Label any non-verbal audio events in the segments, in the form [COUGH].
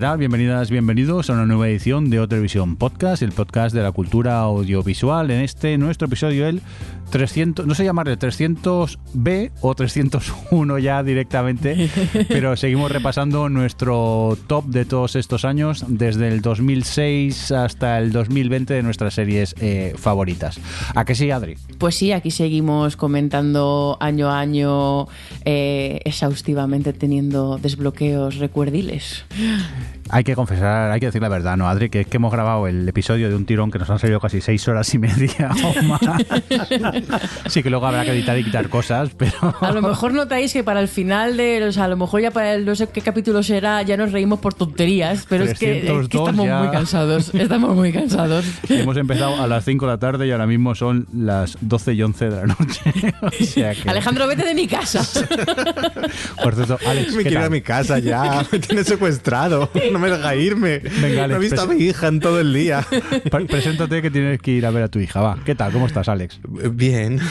Bienvenidas, bienvenidos a una nueva edición de Otelevisión Podcast, el podcast de la cultura audiovisual. En este nuestro episodio, el 300, no sé llamarle 300B o 301 ya directamente, [LAUGHS] pero seguimos repasando nuestro top de todos estos años, desde el 2006 hasta el 2020 de nuestras series eh, favoritas. ¿A qué sí, Adri? Pues sí, aquí seguimos comentando año a año eh, exhaustivamente teniendo desbloqueos recuerdiles. Hay que confesar, hay que decir la verdad, ¿no, Adri? Que es que hemos grabado el episodio de un tirón que nos han salido casi seis horas y media o más. [LAUGHS] sí que luego habrá que editar y quitar cosas, pero... A lo mejor notáis que para el final de... O sea, a lo mejor ya para el no sé qué capítulo será, ya nos reímos por tonterías, pero es que, es que 302 estamos ya. muy cansados. Estamos muy cansados. Hemos empezado a las 5 de la tarde y ahora mismo son las 12 y 11 de la noche. O [LAUGHS] sea que... Alejandro, vete de mi casa. [LAUGHS] Por cierto, Alex, Me ¿qué quiero a mi casa ya. Me tiene secuestrado. No me deja irme. Venga, Alex, no he visto a mi hija en todo el día. [LAUGHS] Pre- Preséntate que tienes que ir a ver a tu hija, va. ¿Qué tal? ¿Cómo estás, Alex? Bien. [LAUGHS]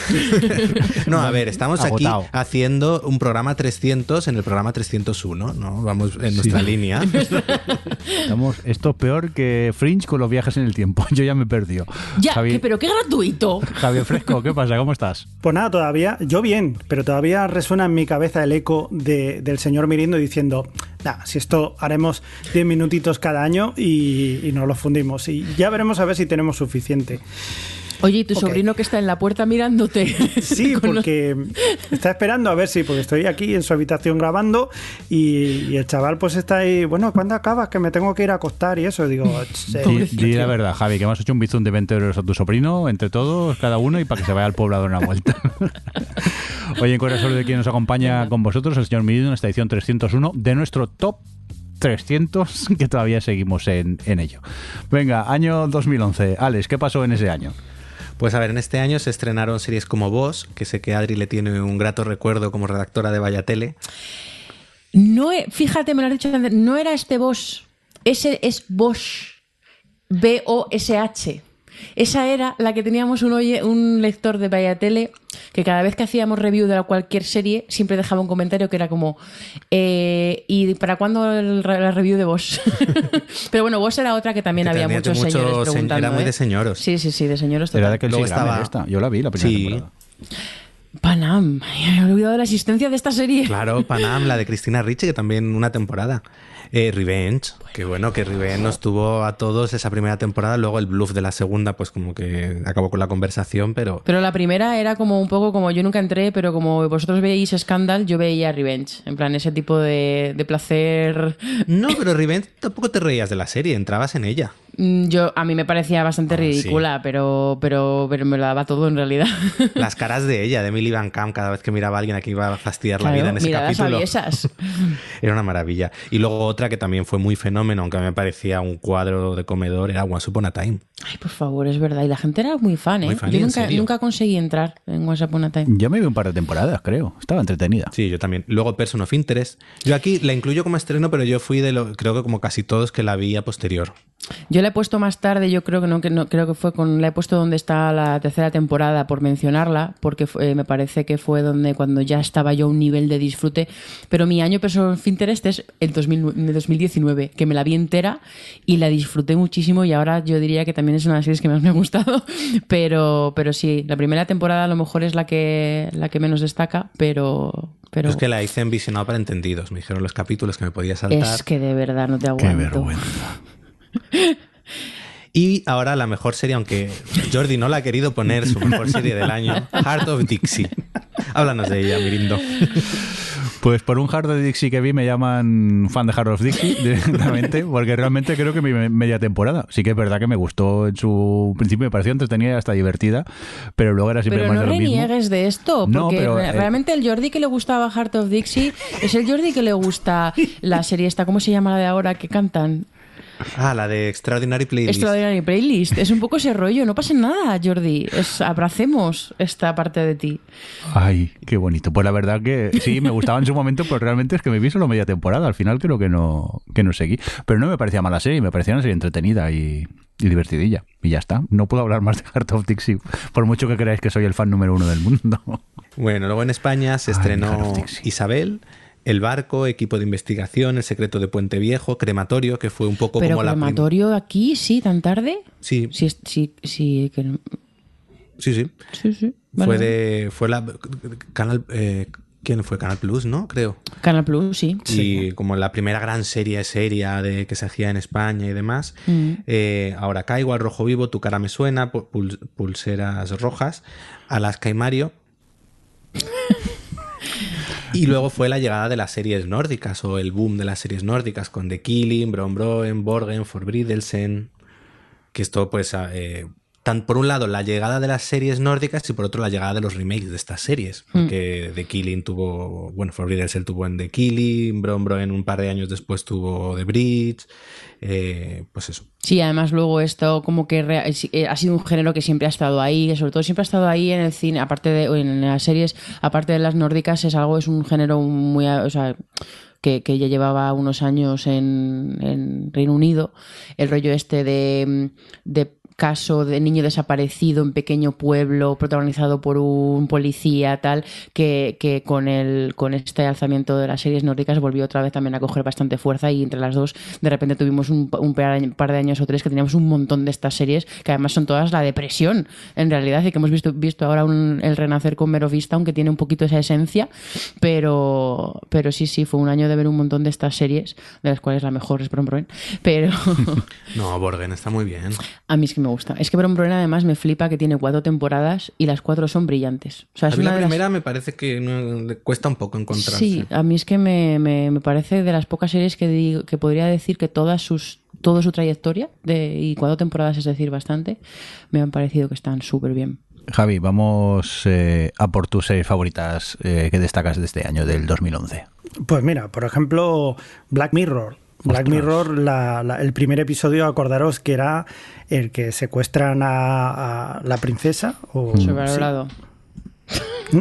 No, a ver, estamos aquí Agotado. haciendo un programa 300 en el programa 301, ¿no? Vamos en nuestra línea. [LAUGHS] Estamos, esto es peor que Fringe con los viajes en el tiempo. Yo ya me he perdido. ya, que- pero qué gratuito. Javier Fresco, ¿qué pasa? ¿Cómo estás? Pues nada, todavía, yo bien, pero todavía resuena en mi cabeza el eco de- del señor Mirindo diciendo, nah, si esto haremos 10 minutitos cada año y, y nos lo fundimos. Y ya veremos a ver si tenemos suficiente. Oye, ¿y tu sobrino que está en la puerta mirándote? [LAUGHS] Sí, [LAUGHS] porque está esperando a ver si, porque estoy aquí en su habitación grabando y, y el chaval pues está ahí, bueno, ¿cuándo acabas? Que me tengo que ir a acostar y eso. Digo, [LAUGHS] "Ch, Di, di la verdad, Javi, que hemos hecho un bizum de 20 euros a tu sobrino, entre todos, cada uno, y para que se vaya al poblado en una vuelta. Oye, en corazón de quien nos acompaña con vosotros, el señor Mirindo, en esta edición 301 de nuestro top 300, que todavía seguimos en, en ello. Venga, año 2011. Alex, ¿qué pasó en ese año? Pues a ver, en este año se estrenaron series como Vos, que sé que Adri le tiene un grato recuerdo como redactora de Vaya Tele. No, he- fíjate, me lo has dicho antes, no era este Bosch, ese es Bosch, B-O-S-H. Esa era la que teníamos un, oye, un lector de Vaya Tele que cada vez que hacíamos review de cualquier serie siempre dejaba un comentario que era como eh, ¿y para cuándo el- la review de Bosch? [LAUGHS] Pero bueno, Bosch era otra que también Que había muchos mucho señores se- preguntando. era muy ¿eh? de señoros. Sí, sí, sí, de señoros Era total. de que Luego estaba... estaba- esta. Yo la vi la primera Sí. temporada. Panam, [LAUGHS] me he olvidado de la existencia de esta serie. Claro, Panam, la de Cristina Ricci, que también una temporada. Eh, Revenge, que bueno, que Revenge nos tuvo a todos esa primera temporada, luego el bluff de la segunda, pues como que acabó con la conversación, pero Pero la primera era como un poco como yo nunca entré, pero como vosotros veis Scandal, yo veía Revenge. En plan, ese tipo de, de placer. No, pero [LAUGHS] Revenge tampoco te reías de la serie, entrabas en ella. Mm, Yo, a mí me parecía bastante Ah, sí. ridícula, pero, pero, pero me lo daba todo en realidad. [LAUGHS] Las caras de ella, de Emily Van Camp, cada vez que miraba a alguien a quien iba a fastidiar la vida en ese capítulo. aviesas. [LAUGHS] Era una maravilla. Y luego otra que también fue muy fenómeno, aunque a mí me parecía un cuadro de comedor, era Once Upon a Time. Ay, por favor, es verdad. Y la gente era muy fan, ¿eh? Muy fan, yo ¿en nunca, nunca conseguí entrar en WhatsApp Upon a Time. Yo me vi un par de temporadas, creo. Estaba entretenida. Sí, yo también. Luego Person of Interest. Yo aquí la incluyo como estreno, pero yo fui de lo, creo que como casi todos que la vi a posterior. Yo la he puesto más tarde, yo creo que no, que no creo que fue con la he puesto donde está la tercera temporada por mencionarla, porque fue- me parece que fue donde cuando ya estaba yo a un nivel de disfrute, pero mi año Person of Interest es el 2000 de 2019, que me la vi entera y la disfruté muchísimo y ahora yo diría que también es una de las series que más me ha gustado, [LAUGHS] pero pero sí, la primera temporada a lo mejor es la que la que menos destaca, pero pero Es que la hice en visionado para entendidos. Me dijeron los capítulos que me podía saltar. es que de verdad no te Qué aguanto. vergüenza. [LAUGHS] Y ahora la mejor serie, aunque Jordi no la ha querido poner su mejor serie del año, Heart of Dixie. Háblanos de ella, Mirindo. Pues por un Hard of Dixie que vi me llaman fan de Hard of Dixie [LAUGHS] directamente, porque realmente creo que mi me- media temporada. Sí que es verdad que me gustó en su principio, me pareció entretenida y hasta divertida, pero luego era siempre Pero más no de lo mismo. reniegues de esto, porque No, pero, eh, realmente el Jordi que le gustaba Heart of Dixie es el Jordi que le gusta la serie esta, ¿cómo se llama la de ahora que cantan? Ah, la de Extraordinary Playlist. Extraordinary Playlist. Es un poco ese rollo. No pasa nada, Jordi. Es, abracemos esta parte de ti. Ay, qué bonito. Pues la verdad que sí, me gustaba en su momento, pero realmente es que me vi solo media temporada. Al final creo que no, que no seguí. Pero no me parecía mala serie, me parecía una serie entretenida y, y divertidilla. Y ya está. No puedo hablar más de Heart of Dixie, por mucho que creáis que soy el fan número uno del mundo. Bueno, luego en España se Ay, estrenó. Isabel, El Barco, Equipo de Investigación, El Secreto de Puente Viejo, Crematorio, que fue un poco Pero como la... crematorio aquí, sí, tan tarde. Sí, Sí, sí, sí. que- sí, sí. sí, sí. Fue Vale. de... Fue la... Canal... eh, ¿Quién fue? Canal Plus, ¿no? Creo. Canal Plus, sí. Y como la primera gran serie seria de que se hacía en España y demás. Mm. Eh, ahora caigo al rojo vivo, tu cara me suena, pu- pul- pulseras rojas, Alaska y Mario. [LAUGHS] y luego fue la llegada de las series nórdicas o el boom de las series nórdicas con The Killing, Bron Broen, Borgen, Forbrydelsen. Que esto, pues, a- eh, tan, por un lado la llegada de las series nórdicas y por otro la llegada de los remakes de estas series. Porque The Killing tuvo, bueno, Forbrydelsen tuvo en The Killing, Bron Broen un par de años después tuvo The Bridge. eh, pues eso. Sí, además luego esto como que eh, ha sido un género que siempre ha estado ahí, sobre todo siempre ha estado ahí en el cine, aparte de en las series, aparte de las nórdicas, es algo, es un género muy, o sea, que, que ya llevaba unos años en, en Reino Unido, el rollo este de, de caso de niño desaparecido en pequeño pueblo protagonizado por un policía tal que, que con el con este alzamiento de las series nórdicas volvió otra vez también a coger bastante fuerza y entre las dos de repente tuvimos un, un par de años o tres que teníamos un montón de estas series que además son todas la depresión en realidad y que hemos visto visto ahora un- el renacer con Merovista aunque tiene un poquito esa esencia pero pero sí sí fue un año de ver un montón de estas series de las cuales la mejor es Bron Broen pero [LAUGHS] No, Borgen está muy bien. A mí es que me gusta. Es que Bron Broen además me flipa que tiene cuatro temporadas y las cuatro son brillantes. O sea, A es mí una la de las- primera me parece que no- le cuesta un poco encontrarse. Sí, a mí es que me, me- me parece de las pocas series que, digo, que podría decir que todas sus toda su trayectoria de, y cuatro temporadas, es decir, bastante, me han parecido que están súper bien. Javi, vamos eh, a por tus series favoritas eh, que destacas de este año, del 2011. Pues mira, por ejemplo, Black Mirror. Black Ostras. Mirror, la- la- el primer episodio, acordaros que era el que secuestran a, a la princesa. O, Sobrevalorado. sí.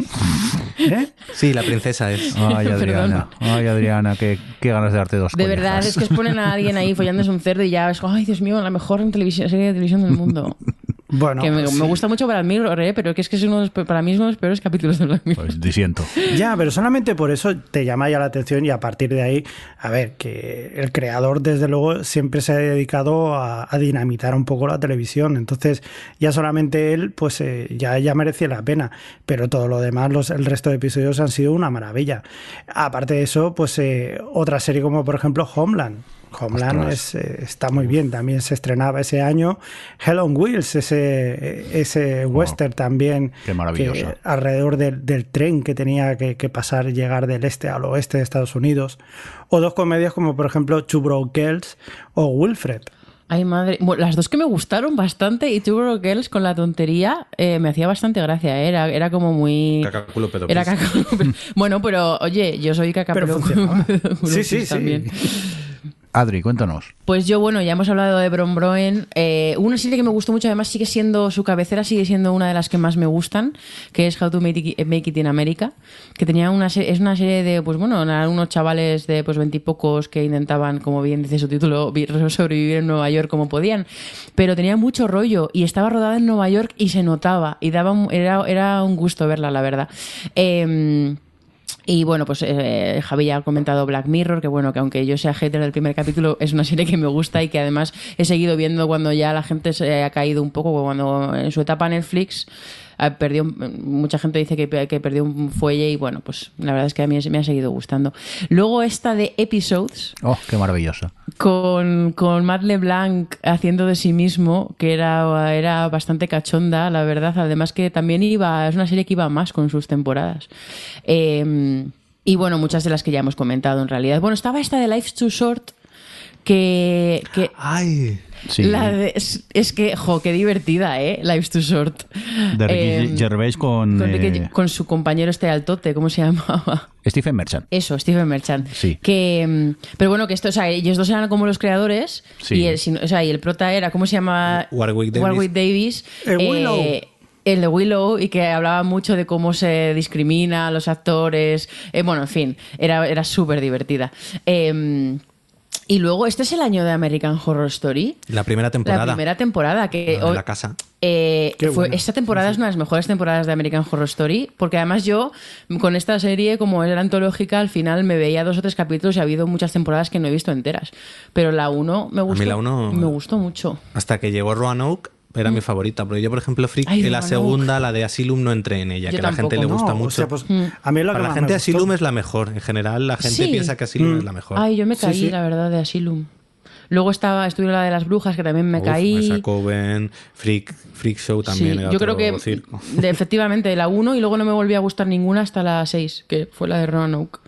¿Eh? Sí, la princesa es. [LAUGHS] Ay, Adriana, ay, Adriana, qué, qué ganas de darte dos De verdad, es que ponen a alguien ahí follándose un cerdo y ya es como, ay, Dios mío, la mejor en televisión, serie de televisión del mundo. [LAUGHS] Bueno, que me, pues me sí. gusta mucho Black Mirror, ¿eh? pero que es que es uno de los para mí es uno de los peores capítulos de Black Mirror. Pues disiento. Ya, pero solamente por eso te llama ya la atención y a partir de ahí, a ver, que el creador desde luego siempre se ha dedicado a, a dinamitar un poco la televisión, entonces ya solamente él pues eh, ya, ya merecía la pena, pero todo lo demás, los, el resto de episodios han sido una maravilla. Aparte de eso, pues eh, otra serie como por ejemplo Homeland. Homeland es, eh, está muy bien, también se estrenaba ese año. Hell on Wheels, ese, ese western también. Qué maravilloso. que alrededor del, del tren que tenía que, que pasar, llegar del este al oeste de Estados Unidos. O dos comedias como por ejemplo Two Broke Girls o Wilfred. Ay, madre. Bueno, las dos que me gustaron bastante y Two Broke Girls con la tontería eh, me hacía bastante gracia. ¿eh? Era, era como muy. Cacaculo. Era cacaculo. [LAUGHS] Bueno, pero oye, yo soy cacaculo [LAUGHS] Sí, sí, sí. también. Adri, cuéntanos. Pues yo, bueno, ya hemos hablado de Bron Broen. Eh, una serie que me gustó mucho, además sigue siendo su cabecera, sigue siendo una de las que más me gustan, que es How to Make It, in America, que tenía una es una serie de, pues bueno, unos chavales de pues veintipocos que intentaban, como bien dice su título, vi- sobrevivir en Nueva York como podían, pero tenía mucho rollo y estaba rodada en Nueva York y se notaba y daba era, era un gusto verla, la verdad. Eh, y bueno, pues eh, Javi ya ha comentado Black Mirror, que bueno, que aunque yo sea hater del primer capítulo, es una serie que me gusta y que además he seguido viendo cuando ya la gente se ha caído un poco, cuando en su etapa Netflix perdió, mucha gente dice que, que perdió un fuelle y bueno, pues la verdad es que a mí me ha seguido gustando. Luego esta de Episodes, Oh, qué maravillosa. con, con Matt LeBlanc haciendo de sí mismo, que era, era bastante cachonda, la verdad. Además que también iba, es una serie que iba más con sus temporadas. Eh, y bueno, muchas de las que ya hemos comentado en realidad. Bueno, estaba esta de Life's Too Short, que... que Ay, Sí. La de- es, es que, jo, qué divertida, ¿eh? Life's Too Short. De Ricky Eh, Gervais con, con, Ricky- eh, con su compañero este altote, ¿cómo se [LAUGHS] llamaba? Stephen Merchant. Eso, Stephen Merchant. Sí. Que, mm, pero bueno, que esto, o sea, ellos dos eran como los creadores Sí. y, el, o sea, y el prota era, ¿cómo se llama? Warwick Davis. Davis. El Willow. el de Willow y que hablaba mucho de cómo se discrimina a los actores. Eh, bueno, en fin, era, era súper divertida. Eh, y luego, este es el año de American Horror Story. La primera temporada. La primera temporada que La de la casa. eh, fue- esta temporada es una de las mejores temporadas de American Horror Story, porque además yo con esta serie, como era antológica, al final me veía dos o tres capítulos y ha habido muchas temporadas que no he visto enteras. Pero la 1 me gustó. la uno- Me gustó mucho. Hasta que llegó Roanoke, era mi favorita. Pero yo, por ejemplo, Freak, Mm. Ay, en la segunda, la de Asylum, no entré en ella. Yo que a la gente le tampoco. gusta No, mucho. o sea, pues, Mm. a mí es lo que Para la gente. Asylum es la mejor. En general, la gente Sí. piensa que Asylum Mm. es la mejor. Ay, yo me caí, sí. la verdad, de Asylum. Luego estaba, estuve la de las brujas, que también me Uf, caí. Esa Coven, Freak, Freak Show también. Sí, era yo creo que circo. de- [LAUGHS] efectivamente la 1 y luego no me volvió a gustar ninguna hasta la 6, que fue la de Roanoke.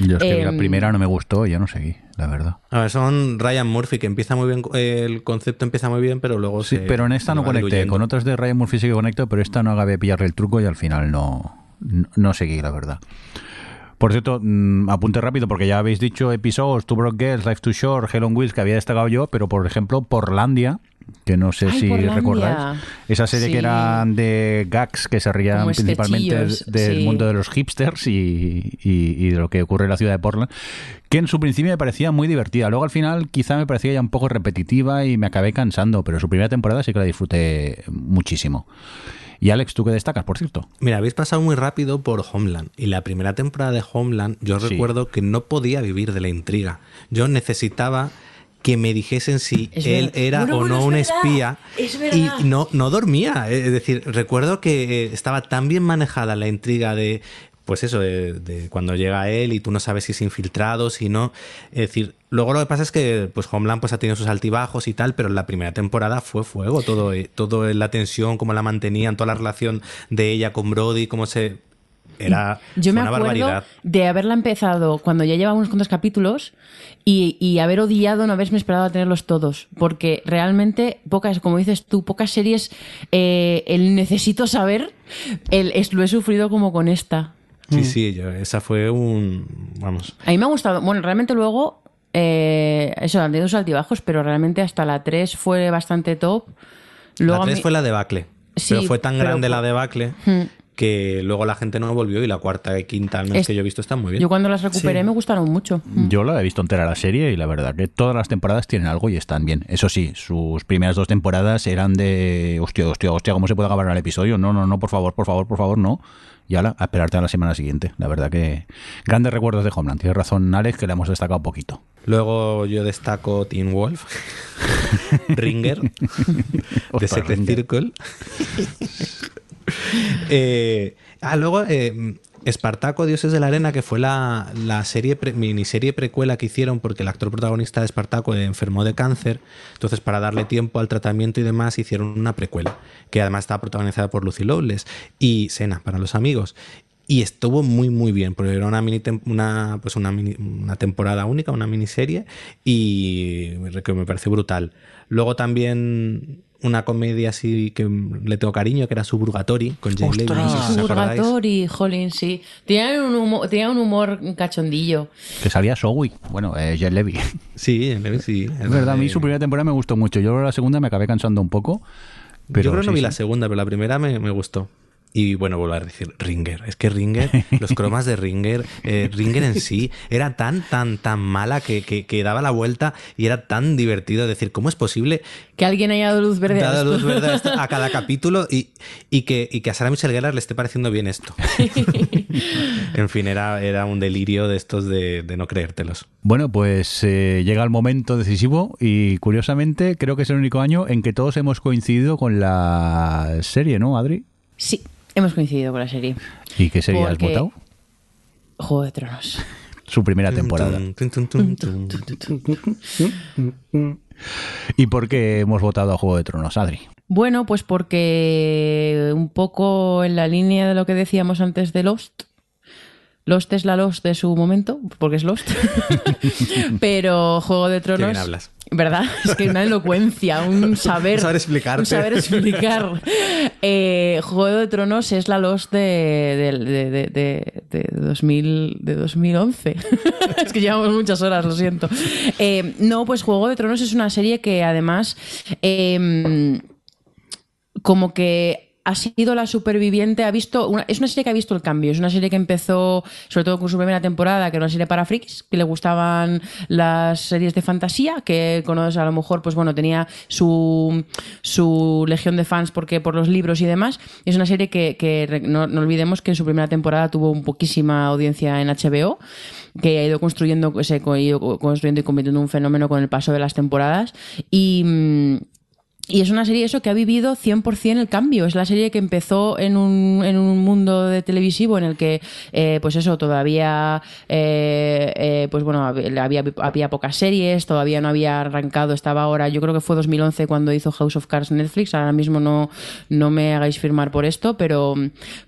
Yo es que la Em, primera no me gustó y ya no seguí, la verdad. A ver, son Ryan Murphy, que empieza muy bien, el concepto empieza muy bien, pero luego Sí, se- pero en esta no conecté. diluyendo. Con otras de Ryan Murphy sí que conecto, pero esta no acabé de pillarle el truco y al final no, no, no seguí, la verdad. Por cierto, mm, apunte rápido porque ya habéis dicho episodios, Two Girls, Life Too Short, Hell on Wheels que había destacado yo, pero por ejemplo, Porlandia, que no sé Ay, si Portlandia. recordáis, esa serie Sí. que era de gags que se rían principalmente del sí. mundo de los hipsters y, y- y de lo que ocurre en la ciudad de Portland, que en su principio me parecía muy divertida. Luego al final quizá me parecía ya un poco repetitiva y me acabé cansando, pero su primera temporada sí que la disfruté muchísimo. Y Alex, ¿tú qué destacas, por cierto? Mira, habéis pasado muy rápido por Homeland. Y la primera temporada de Homeland, yo Sí. recuerdo que no podía vivir de la intriga. Yo necesitaba que me dijesen si Es él verdad. era Bueno, o bueno, no es un verdad. espía. Es verdad. Y no, no dormía. Es decir, recuerdo que eh, estaba tan bien manejada la intriga de. Pues eso, de, de cuando llega él y tú no sabes si es infiltrado, si no. Es decir, luego lo que pasa es que pues Homeland pues ha tenido sus altibajos y tal, pero en la primera temporada fue fuego. Todo, eh, todo la tensión, cómo la mantenían, toda la relación de ella con Brody, cómo se. Era Yo me una acuerdo barbaridad. de haberla empezado cuando ya llevaba unos cuantos capítulos y, y haber odiado no haberme esperado a tenerlos todos. Porque realmente, pocas, como dices tú, pocas series, eh, el necesito saber, el, es- lo he sufrido como con esta. Sí, sí, yo- esa fue un. Vamos. A mí me ha gustado. Bueno, realmente luego, eh, eso, han tenido sus altibajos, pero realmente hasta la 3 fue bastante top. Luego la a 3 mí- fue la debacle. Sí, pero fue tan pero grande fue- la debacle Hmm. que luego la gente no volvió y la cuarta y quinta, al menos Es- que yo he visto, están muy bien. Yo cuando las recuperé Sí. me gustaron mucho. Yo la he visto entera la serie y la verdad que todas las temporadas tienen algo y están bien. Eso sí, sus primeras dos temporadas eran de hostia, hostia, hostia, ¿cómo se puede acabar el episodio? No, no, no, por favor, por favor, por favor, no. Y ahora, a esperarte a la semana siguiente. La verdad que grandes recuerdos de Homeland. Tienes razón, Alex, que le hemos destacado poquito. Luego yo destaco Teen Wolf, [LAUGHS] Ringer, de Ostras, Secret. Circle. [LAUGHS] Eh, ah, luego eh, Espartaco, Dioses de la Arena, que fue la, la serie pre- miniserie precuela que hicieron porque el actor protagonista de Espartaco enfermó de cáncer. Entonces, para darle tiempo al tratamiento y demás, hicieron una precuela, que además estaba protagonizada por Lucy Lawless y Sena, para los amigos. Y estuvo muy, muy bien, porque era una, mini una, pues una, mini- una temporada única, una miniserie, y que me pareció brutal. Luego también una comedia así que le tengo cariño, que era Suburgatory, con Jane Levy, no sé si os acordáis. Purgatory, jolín, sí. Tenía un humor, tenía un humor cachondillo. Que salía Zoe. Bueno, eh, Levy. [LAUGHS] Sí, Jane Levy, sí. Es verdad, a mí su primera temporada me gustó mucho. Yo la segunda me acabé cansando un poco. Pero Yo creo que no sí, vi sí. la segunda, pero la primera me, me gustó. Y bueno, vuelvo a decir, Ringer. Es que Ringer, los cromas de Ringer, eh, Ringer en sí, era tan, tan, tan mala que, que, que daba la vuelta y era tan divertido. Es decir, ¿cómo es posible Que alguien haya dado luz verde a dar esto. luz verde a, esto- a cada [LAUGHS] capítulo y, y, que, y que a Sarah Michelle Gellar le esté pareciendo bien esto? [LAUGHS] en fin, era, era un delirio de estos de, de no creértelos. Bueno, pues eh, llega el momento decisivo y curiosamente creo que es el único año en que todos hemos coincidido con la serie, ¿no, Adri? Sí, hemos coincidido con la serie. ¿Y qué serie has votado? Juego de Tronos. [LAUGHS] Su primera temporada. ¿Y por qué hemos votado a Juego de Tronos, Adri? Bueno, pues porque un poco en la línea de lo que decíamos antes de Lost, Lost es la Lost de su momento, porque es Lost. [LAUGHS] Pero Juego de Tronos. Qué bien hablas. ¿Verdad? Es que una elocuencia, un [LAUGHS] saber. Un saber explicarte. Un saber explicar. Eh, Juego de Tronos es la Lost de, de, de, de, de 2000, de 2011. [LAUGHS] es que llevamos muchas horas, lo siento. Eh, no, pues Juego de Tronos es una serie que además. eh, como que ha sido la superviviente, ha visto una- es una serie que ha visto el cambio, es una serie que empezó sobre todo con su primera temporada, que era una serie para frikis, que le gustaban las series de fantasía, que conoces a lo mejor, pues bueno, tenía su, su legión de fans porque por los libros y demás. Es una serie que, no, no olvidemos que en su primera temporada tuvo un poquísima audiencia en HBO que ha ido construyendo, se ha ido construyendo y convirtiendo en un fenómeno con el paso de las temporadas y mm, y es una serie eso que ha vivido 100% el cambio. Es la serie que empezó en un, en un mundo de televisivo en el que, eh, pues eso, todavía, eh, eh, pues bueno, había, había pocas series, todavía no había arrancado, estaba ahora, yo creo que fue 2011 cuando hizo House of Cards Netflix, ahora mismo no, no me hagáis firmar por esto, pero,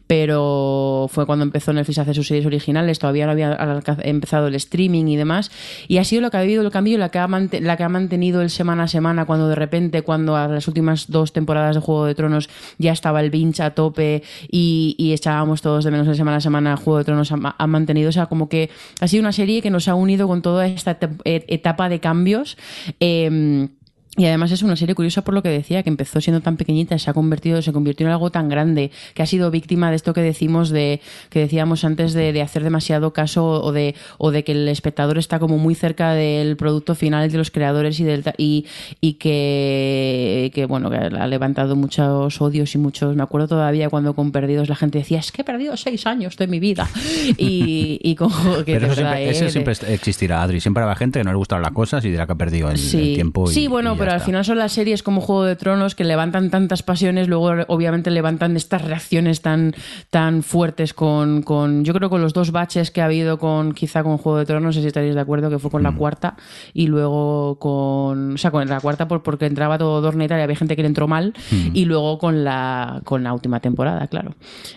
pero fue cuando empezó Netflix a hacer sus series originales, todavía no había empezado el streaming y demás, y ha sido lo que ha vivido el cambio, la que ha, la que ha mantenido el semana a semana, cuando de repente, cuando a las últimas dos temporadas de Juego de Tronos ya estaba el binge a tope y, y echábamos todos de menos de semana a semana Juego de Tronos, ha, mantenido, o sea, como que ha sido una serie que nos ha unido con toda esta et- etapa de cambios. eh, y además es una serie curiosa por lo que decía, que empezó siendo tan pequeñita y se ha convertido, se convirtió en algo tan grande, que ha sido víctima de esto que decimos de, que decíamos antes de, de hacer demasiado caso o de, o de que el espectador está como muy cerca del producto final de los creadores y del y, y que, que bueno, que ha levantado muchos odios y muchos. Me acuerdo todavía cuando con Perdidos la gente decía, es que he perdido seis años de mi vida. [LAUGHS] Y, y con que Pero eso siempre, ¿eh? siempre existirá, Adri. Siempre habrá gente que no le gustan las cosas y dirá que ha perdido el, el tiempo. y- sí bueno, y ya pero al está. final son las series como Juego de Tronos que levantan tantas pasiones, luego obviamente levantan estas reacciones tan, tan fuertes con, con, yo creo con los dos baches que ha habido con quizá con Juego de Tronos, no sé si estaréis de acuerdo, que fue con la Mm. cuarta y luego con, o sea, con la cuarta por- porque entraba todo Dorneta y había gente que le entró mal Mm. y luego con la, con la última temporada, claro.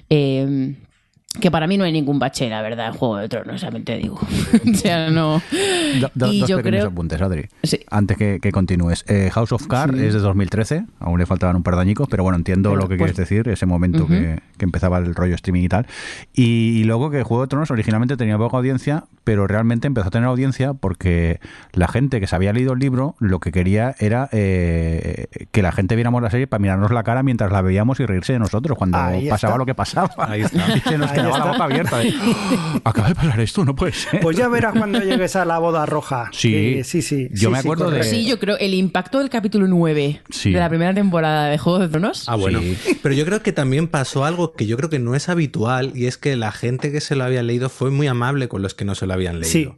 Eh, que para mí no hay ningún bache, la verdad, en Juego de Tronos, también te digo. [LAUGHS] o sea, no. Do- do- y dos yo pequeños creo. apuntes, Adri. Sí. Antes que, que continúes. Eh, House of Cards es de 2013, aún le faltaban un par de añicos, pero bueno, entiendo Pero, lo que pues- quieres decir, ese momento Ujú. que, que empezaba el rollo streaming y tal. Y, y luego que Juego de Tronos originalmente tenía poca audiencia, pero realmente empezó a tener audiencia porque la gente que se había leído el libro lo que quería era eh, que la gente viéramos la serie para mirarnos la cara mientras la veíamos y reírse de nosotros cuando Ahí pasaba está. lo que pasaba. Ahí está. [LAUGHS] Y se nos. La boca abierta. de, "Oh, Acaba de pasar esto, no puede ser. Pues ya verás cuando llegues a la boda roja. Sí. Que sí, sí. Yo sí, me sí, acuerdo de- correcto. Sí, yo creo el impacto del capítulo 9 Sí. de la primera temporada de Juego de Tronos. Ah, bueno. Sí. Pero yo creo que también pasó algo que yo creo que no es habitual y es que la gente que se lo había leído fue muy amable con los que no se lo habían leído. Sí.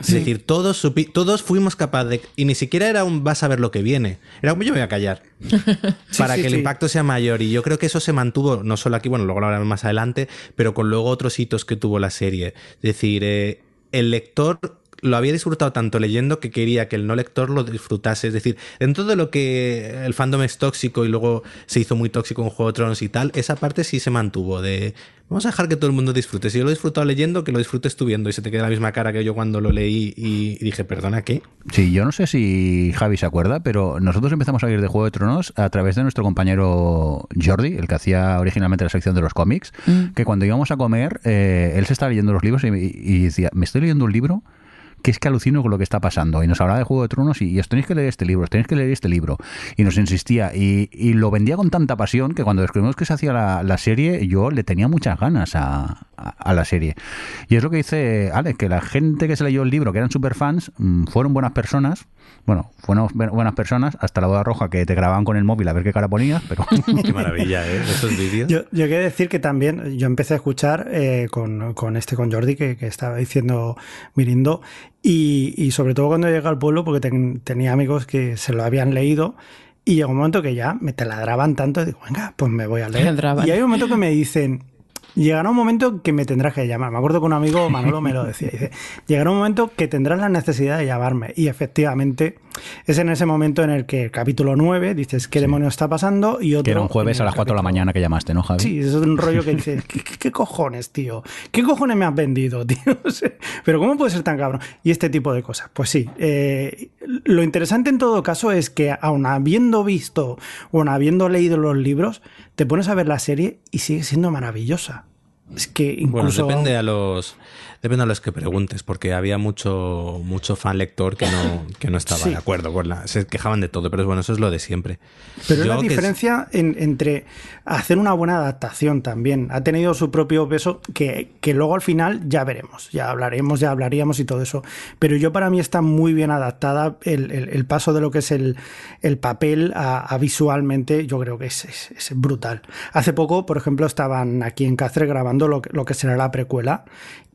Es decir, todos, supi- todos fuimos capaces de... Y ni siquiera era un vas a ver lo que viene. Era como yo me voy a callar. [LAUGHS] para sí, que el impacto sea mayor. Y yo creo que eso se mantuvo, no solo aquí, bueno, luego lo hablaremos más adelante, pero con luego otros hitos que tuvo la serie. Es decir, eh, el lector lo había disfrutado tanto leyendo que quería que el no lector lo disfrutase. Es decir, dentro de lo que el fandom es tóxico y luego se hizo muy tóxico en Juego de Tronos y tal, esa parte sí se mantuvo de vamos a dejar que todo el mundo disfrute. Si yo lo he disfrutado leyendo, que lo disfrutes tú viendo y se te queda la misma cara que yo cuando lo leí y, dije, perdona, ¿qué? Sí, yo no sé si Javi se acuerda, pero nosotros empezamos a ir de Juego de Tronos a través de nuestro compañero Jordi, el que hacía originalmente la sección de los cómics, que cuando íbamos a comer, eh, él se estaba leyendo los libros y, y decía, me estoy leyendo un libro que es que alucino con lo que está pasando. Y nos hablaba de Juego de Tronos y, os tenéis que leer este libro, os tenéis que leer este libro. Y nos insistía. Y, y lo vendía con tanta pasión que cuando descubrimos que se hacía la, la serie, yo le tenía muchas ganas a, a- la serie. Y es lo que dice Alex, que la gente que se leyó el libro, que eran super fans, fueron buenas personas. Bueno, fueron bu- buenas personas hasta la boda roja que te grababan con el móvil a ver qué cara ponías, pero... [LAUGHS] Qué maravilla, ¿eh? Esos vídeos. Yo, yo quiero decir que también yo empecé a escuchar eh, con, con este, con Jordi, que, que estaba diciendo Mirindo, y, y sobre todo cuando llegué al pueblo, porque ten- tenía amigos que se lo habían leído, y llegó un momento que ya me taladraban tanto, y digo, venga, pues me voy a leer. [LAUGHS] Y hay un momento que me dicen, llegará un momento que me tendrás que llamar. Me acuerdo que un amigo, [LAUGHS] Manolo, me lo decía. Dice, llegará un momento que tendrás la necesidad de llamarme. Y efectivamente, es en ese momento en el que el capítulo 9 dices, ¿qué demonio está pasando? Y otro. Que era un jueves a las 4 de la mañana que llamaste, ¿no, Javi? Sí, es un rollo que dices, ¿qué, cojones, tío? ¿Qué cojones me has vendido, [LAUGHS] tío? Pero ¿cómo puede ser tan cabrón? Y este tipo de cosas. Pues sí, eh, lo interesante en todo caso es que aun habiendo visto o aun habiendo leído los libros, te pones a ver la serie y sigue siendo maravillosa. Es que Bueno, incluso... depende a los depende a los que preguntes, porque había mucho mucho fan lector que no, [LAUGHS] que no estaba Sí. de acuerdo con la. Se quejaban de todo, pero bueno, eso es lo de siempre. Pero es la es- diferencia en- entre hacer una buena adaptación también. Ha tenido su propio peso que, que luego al final ya veremos, ya hablaremos, ya hablaríamos y todo eso. Pero yo para mí está muy bien adaptada el, el- el paso de lo que es el, el papel a, a visualmente, yo creo que es, es- es brutal. Hace poco, por ejemplo, estaban aquí en Cáceres grabando lo, lo que será la precuela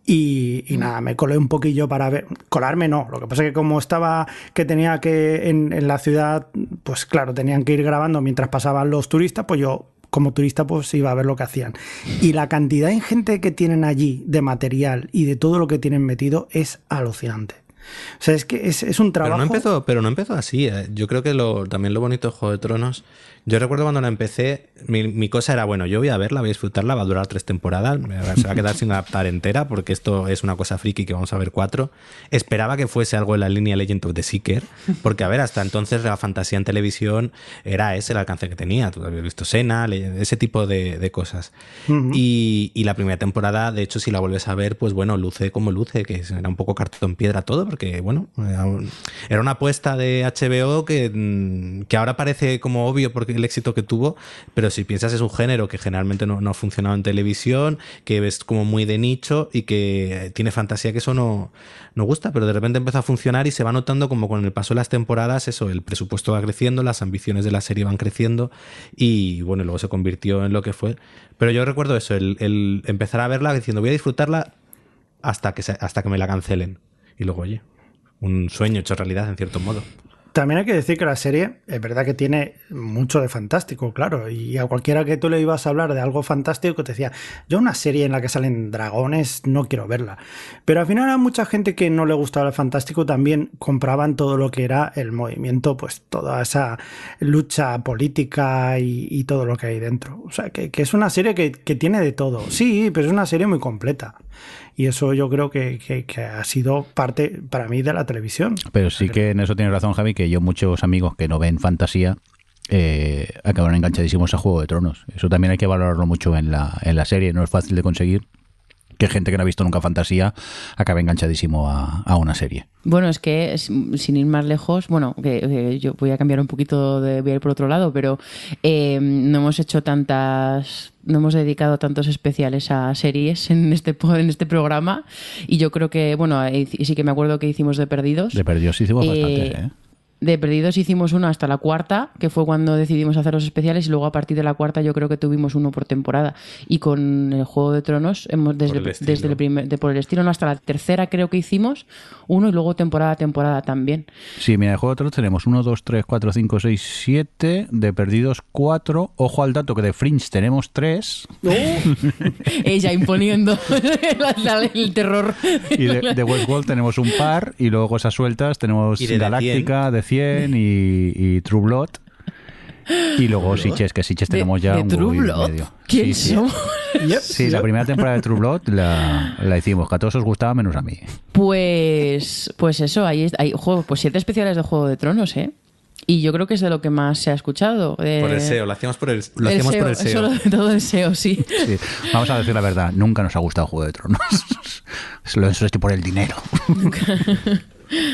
y, y nada, me colé un poquillo para ver. Colarme no. Lo que pasa es que como estaba que tenía que en, en la ciudad, pues claro, tenían que ir grabando mientras pasaban los turistas, pues yo como turista pues iba a ver lo que hacían. Y la cantidad de gente que tienen allí de material y de todo lo que tienen metido es alucinante. O sea, es que es, es un Pero trabajo. no empezó, pero no empezó así. eh. Yo creo que lo, también lo bonito de Juego de Tronos. Yo recuerdo cuando la empecé, mi, mi cosa era, bueno, yo voy a verla, voy a disfrutarla, va a durar tres temporadas, se va a quedar sin adaptar entera, porque esto es una cosa friki que vamos a ver cuatro. Esperaba que fuese algo en la línea Legend of the Seeker, porque a ver, hasta entonces la fantasía en televisión era ese el alcance que tenía. Tú habías visto Sena, ese tipo de, de cosas. y, y la primera temporada, de hecho, si la vuelves a ver, pues bueno, luce como luce, que era un poco cartón piedra todo, porque bueno, era una apuesta de HBO que, mm, que ahora parece como obvio porque el éxito que tuvo, pero si piensas es un género que generalmente no, ha funcionado en televisión, que es como muy de nicho y que tiene fantasía que eso no, no gusta, pero de repente empezó a funcionar y se va notando como con el paso de las temporadas, eso, el presupuesto va creciendo, las ambiciones de la serie van creciendo y bueno, luego se convirtió en lo que fue. Pero yo recuerdo eso, el, empezar a verla diciendo voy a disfrutarla hasta que, hasta que me la cancelen. Y luego, oye, un sueño hecho realidad en cierto modo. También hay que decir que la serie es verdad que tiene mucho de fantástico, claro. Y a cualquiera que tú le ibas a hablar de algo fantástico te decía, yo una serie en la que salen dragones no quiero verla. Pero al final a mucha gente que no le gustaba el fantástico también compraban todo lo que era el movimiento, pues toda esa lucha política y, todo lo que hay dentro. O sea, que, es una serie que tiene de todo. Sí, pero es una serie muy completa. Y eso yo creo que, que- que ha sido parte para mí de la televisión. Pero sí que en eso tienes razón, Javi, que yo muchos amigos que no ven fantasía eh, acabaron enganchadísimos a Juego de Tronos. Eso también hay que valorarlo mucho en la, en la serie, no es fácil de conseguir que gente que no ha visto nunca fantasía acabe enganchadísimo a, a una serie. Bueno, es que sin ir más lejos, bueno, que, que yo voy a cambiar un poquito de voy a ir por otro lado, pero eh, no hemos hecho tantas, no hemos dedicado tantos especiales a series en este en este programa y yo creo que, bueno, sí que me acuerdo que hicimos de Perdidos. De Perdidos hicimos Eh, bastante, ¿eh? De Perdidos hicimos uno hasta la cuarta, que fue cuando decidimos hacer los especiales, y luego a partir de la cuarta yo creo que tuvimos uno por temporada. Y con el Juego de Tronos, hemos desde, el estilo. desde el primer, de por el estilo, no, hasta la tercera creo que hicimos uno y luego temporada a temporada también. Sí, mira, de Juego de Tronos tenemos 1, 2, 3, 4, 5, 6, 7, de Perdidos 4, ojo al dato que de Fringe tenemos 3 [LAUGHS] Ella imponiendo [LAUGHS] el terror. y de, de Westworld tenemos un par y luego cosas sueltas tenemos Y de Galáctica de 100 y, y True Blood y luego Siches, que Siches De- tenemos ya de un True Blood. medio. ¿Quién Sí, sí. somos? [LAUGHS] Yep, Sí, la primera temporada de True Blood la, la hicimos, que a todos os gustaba menos a mí. Pues, pues eso, ahí, es- hay juego, pues siete especiales de Juego de Tronos, ¿eh? Y yo creo que es de lo que más se ha escuchado. eh, Por el SEO, lo hacíamos por el, lo el hacíamos SEO, por el SEO. Solo de todo el SEO, sí. Sí. Vamos a decir la verdad, nunca nos ha gustado Juego de Tronos. [LAUGHS] Lo eso es que por el dinero.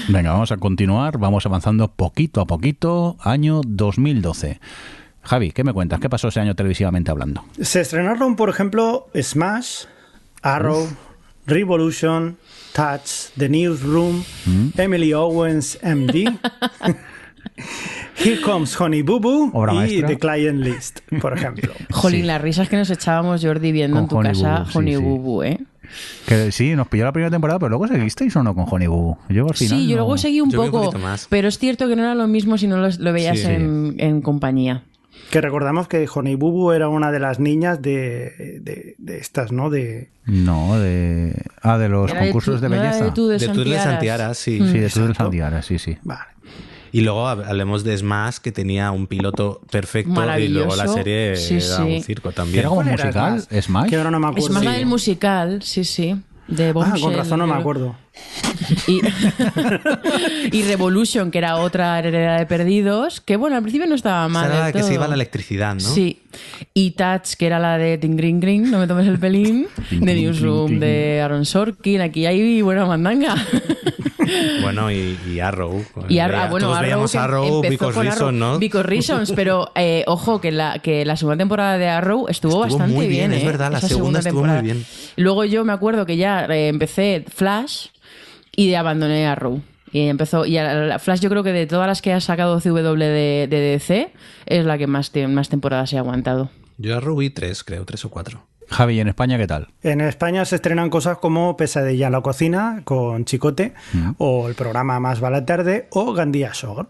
Venga, vamos a continuar, vamos avanzando poquito a poquito, año 2012. Javi, ¿qué me cuentas? ¿Qué pasó ese año televisivamente hablando? Se estrenaron, por ejemplo, Smash, Arrow, Revolution, Touch, The Newsroom, Mm. Emily Owens, MD. [LAUGHS] Here Comes Honey Boo Boo Obra y maestra. The Client List, por ejemplo. [LAUGHS] Jolín, Sí. las risas que nos echábamos Jordi viendo Con en tu Honey casa, Boo Boo, sí, Honey sí. Boo Boo, ¿eh? Que sí, nos pilló la primera temporada, pero luego seguisteis o no con Honey Boo. Yo al final Sí, yo no- luego seguí un Yo vi un poco, más. pero es cierto que no era lo mismo si no lo, lo veías Sí. en, en compañía. Que recordamos que Honey Boo Boo era una de las niñas de, de, de estas, ¿no? De, No, de. Ah, de los Era de concursos tu- de no belleza. de tú de Santiaras. Santiaras, sí. Sí, de. Santiaras, sí, sí. Vale. Y luego hab- hablemos de Smash, que tenía un piloto perfecto y luego la serie Sí, era sí. un circo ¿Que también. era como ¿Cuál era musical? Smash? ¿Smash? Que ahora no me Es acuerdo. más la del musical, sí, sí. De Ah, con razón no me acuerdo. Y, [LAUGHS] y Revolution, que era otra heredera de perdidos, que bueno, al principio no estaba mal. era la del que se iba la electricidad, ¿no? Sí. Y Touch, que era la de Ting Green Green, no me tomes el pelín, [LAUGHS] de Newsroom, de Aaron Sorkin, aquí hay buena mandanga. [LAUGHS] Bueno, y, y Arrow. Y Ar- Veía- ah, bueno, todos Arrow, veíamos que Arrow, empezó Because con Reason, Arrow, ¿no? Because Reasons, pero eh, ojo, que la, que la segunda temporada de Arrow estuvo, Estuvo bastante muy bien, bien. es ¿eh? verdad, la Esa segunda estuvo muy temporada. bien. Luego yo me acuerdo que ya eh, empecé Flash y abandoné Arrow. Y empezó, y a la- Flash yo creo que de todas las que ha sacado CW de, de DC es la que más, te- más temporadas he aguantado. Yo Arrow vi tres, creo, tres o cuatro. Javi, ¿y en España qué tal? En España se estrenan cosas como Pesadilla en la cocina con Chicote, o el programa Más va la tarde, o Gandía Show.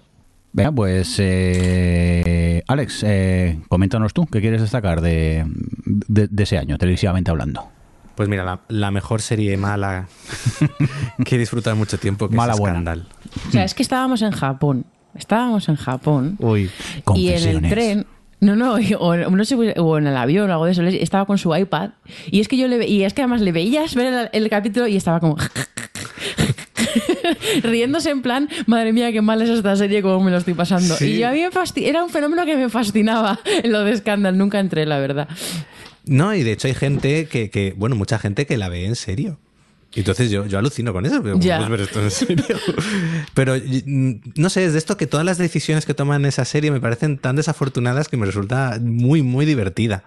Venga, pues eh, Alex, eh, coméntanos tú, ¿qué quieres destacar de, de- de ese año, televisivamente hablando? Pues mira, la, la mejor serie mala [LAUGHS] que he disfrutado mucho tiempo, que Mala es buena. Scandal. O sea, es que estábamos en Japón. Estábamos en Japón. Uy, Y en el tren. No, no, o, no sé, o en el avión o algo de eso, le- estaba con su iPad. Y es que yo le y es que además le veías ver el, el capítulo y estaba como. [LAUGHS] riéndose en plan, madre mía, qué mal es esta serie, cómo me lo estoy pasando. Sí. Y yo a mí me era un fenómeno que me fascinaba [LAUGHS] lo de Scandal, nunca entré, la verdad. No, y de hecho hay gente que, que, bueno, mucha gente que la ve en serio. Y Entonces yo, yo alucino con eso, pero ¿cómo Ya. puedes ver esto en serio? [LAUGHS] Pero mm, no sé, es de esto que todas las decisiones que toman esa serie me parecen tan desafortunadas que me resulta muy, muy divertida.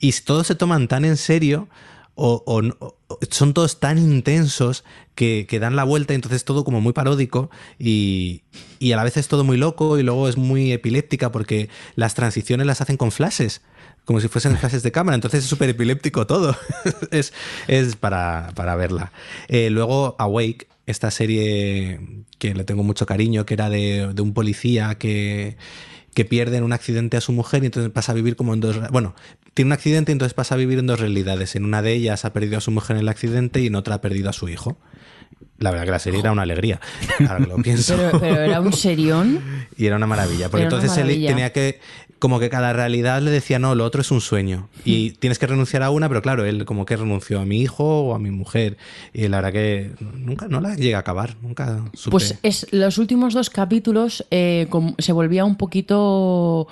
Y si todos se toman tan en serio o, o son todos tan intensos que, que dan la vuelta, y entonces todo como muy paródico y, y a la vez es todo muy loco y luego es muy epiléptica porque las transiciones las hacen con flashes como si fuesen flashes de cámara, entonces es súper epiléptico todo. [LAUGHS] es es para, para verla. Eh, luego Awake, esta serie que le tengo mucho cariño, que era de, de un policía que, que pierde en un accidente a su mujer y entonces pasa a vivir como en dos... Bueno, tiene un accidente y entonces pasa a vivir en dos realidades. En una de ellas ha perdido a su mujer en el accidente y en otra ha perdido a su hijo. La verdad que la serie era una alegría, ahora que lo [LAUGHS] pienso. Pero, pero era un serión. [LAUGHS] Y era una maravilla, porque Era entonces él tenía que, como que cada realidad le decía, no, lo otro es un sueño. Y tienes que renunciar a una, pero claro, él como que renunció a mi hijo o a mi mujer. Y la verdad que nunca, no la llega a acabar, nunca supe. Pues es los últimos dos capítulos eh, se volvía un poquito.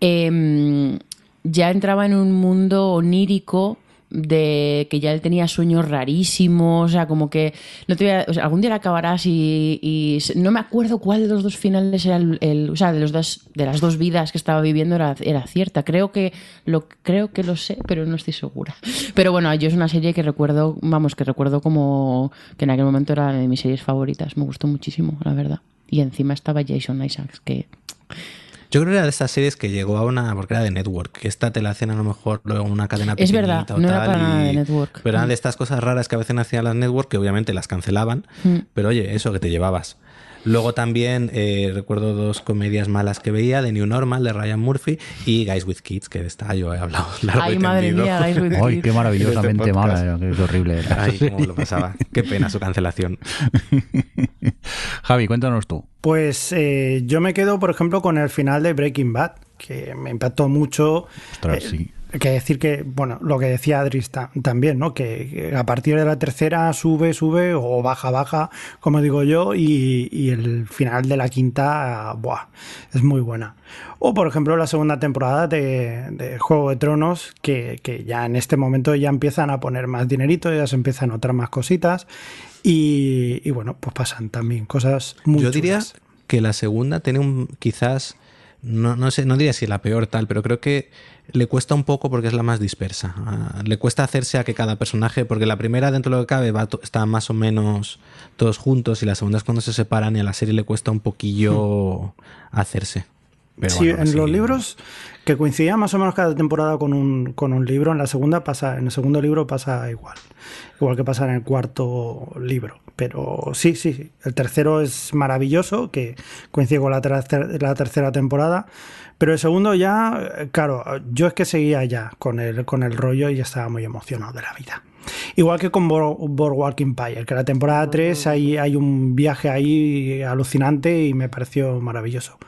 em, ya entraba en un mundo onírico de que ya él tenía sueños rarísimos, o sea, como que no te voy a- algún día la acabarás y, no me acuerdo cuál de los dos finales era el, el- o sea, de los dos de las dos vidas que estaba viviendo era, era cierta. Creo que lo creo que lo sé, pero no estoy segura. Pero bueno, yo es una serie que recuerdo, vamos, que recuerdo como que en aquel momento era de mis series favoritas, me gustó muchísimo, la verdad. Y encima estaba Jason Isaacs, que Yo creo que era de estas series que llegó a una, porque era de Network, que esta te la hacen a lo mejor luego en una cadena Es pequeñita verdad, o no era tal, para nada y- de Network. Pero eran Mm. de estas cosas raras que a veces hacían las Network, que obviamente las cancelaban, Mm. pero oye, eso que te llevabas. Luego también eh, recuerdo dos comedias malas que veía, de New Normal, de Ryan Murphy, y Guys with Kids, que de esta yo he hablado [LAUGHS] largo Ay, y madre tendido. mía, Guys with Ay, qué maravillosamente Este mala, qué horrible era. Ay, cómo lo [LAUGHS] pasaba. Qué pena su cancelación. [LAUGHS] Javi, cuéntanos tú. Pues eh, yo me quedo, por ejemplo, con el final de Breaking Bad, que me impactó mucho. Ostras, Eh, sí. Que decir que, bueno, lo que decía Adris ta- también, ¿no? Que, que a partir de la tercera sube, sube o baja, baja, como digo yo, y, y el final de la quinta, buah, es muy buena. O, por ejemplo, la segunda temporada de, de Juego de Tronos, que, que ya en este momento ya empiezan a poner más dinerito, ya se empiezan a otras más cositas, y, y bueno, pues pasan también cosas muy Yo diría que la segunda tiene un quizás no, no sé, no diría si la peor tal, pero creo que le cuesta un poco porque es la más dispersa. Ah, le cuesta hacerse a que cada personaje, porque la primera dentro de lo que cabe va está más o menos todos juntos y la segunda es cuando se separan y a la serie le cuesta un poquillo hacerse. Pero sí, bueno, en sí. los libros que coincidían más o menos cada temporada con un, con un libro, en la segunda pasa, en el segundo libro pasa igual. Igual que pasa en el cuarto libro. Pero sí, sí, sí. El tercero es maravilloso, que coincide con la, tercer- la tercera temporada. Pero el segundo ya, eh, claro, yo es que seguía ya con el, con el rollo y estaba muy emocionado de la vida. Igual que con Boardwalk Empire, que la temporada 3 hay, hay un viaje ahí alucinante y me pareció maravilloso.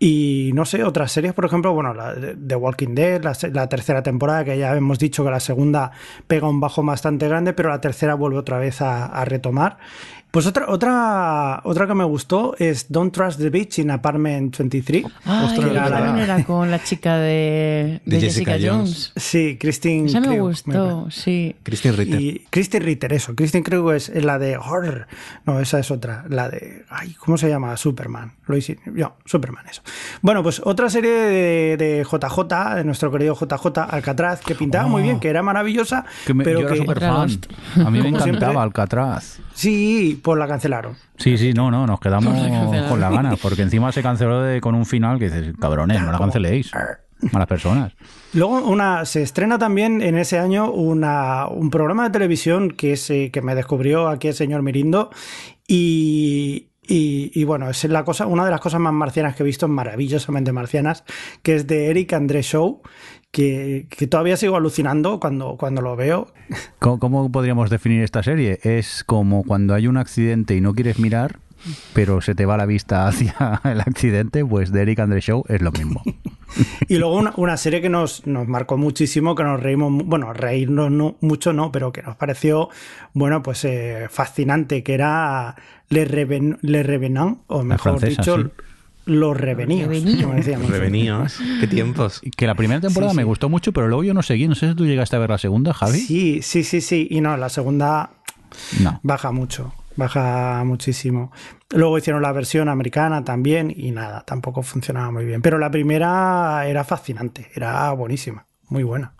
Y no sé, otras series, por ejemplo, bueno, la The Walking Dead, la, tercera temporada, que ya hemos dicho que la segunda pega un bajo bastante grande, pero la tercera vuelve otra vez a retomar. Pues otra, otra, otra que me gustó es Don't Trust the Beach in Apartment 23. Ay, Ostras, esa la- también era con la chica de, de De Jessica, Jessica Jones. Sí, Christine Esa me gustó, parece. sí. Christine Ritter. Y Christine Ritter, eso. Christine Krieg es la de Horror. No, esa es otra. La de. Ay, ¿cómo se llama? Superman. Lo hice. Yo, Superman, eso. Bueno, pues otra serie de, de JJ, de nuestro querido JJ Alcatraz, que pintaba muy bien, que era maravillosa, Que me- pero yo era que. fan. A mí me encantaba siempre. Alcatraz. Sí, pues la cancelaron. Sí, sí, no, no, nos quedamos con la gana, porque encima se canceló de- con un final que dices, cabrones, no la canceléis. Malas personas. Luego una, se estrena también en ese año una, un programa de televisión que, es, eh, que me descubrió aquí el señor Mirindo y, y- y bueno, es la cosa, una de las cosas más marcianas que he visto, maravillosamente marcianas, que es de Eric André Show, que, que todavía sigo alucinando cuando, cuando lo veo. ¿Cómo, cómo podríamos definir esta serie? Es como cuando hay un accidente y no quieres mirar, pero se te va la vista hacia [LAUGHS] el accidente, pues de Eric Andre Show es lo mismo. [LAUGHS] Y luego una, una serie que nos, nos marcó muchísimo, que nos reímos, bueno, reírnos no, mucho no, pero que nos pareció, bueno, pues eh, fascinante, que era Le, Reven, Le Revenant, o mejor francesa, dicho, sí. Los como decíamos. Revenidos. Qué tiempos. Que la primera temporada Sí, me sí. gustó mucho, pero luego yo no seguí. No sé si tú llegaste a ver la segunda, Javi. Sí, sí, sí, sí. Y no, la segunda No. baja mucho, baja muchísimo. Luego hicieron la versión americana también y nada, tampoco funcionaba muy bien. Pero la primera era fascinante, era buenísima, muy buena.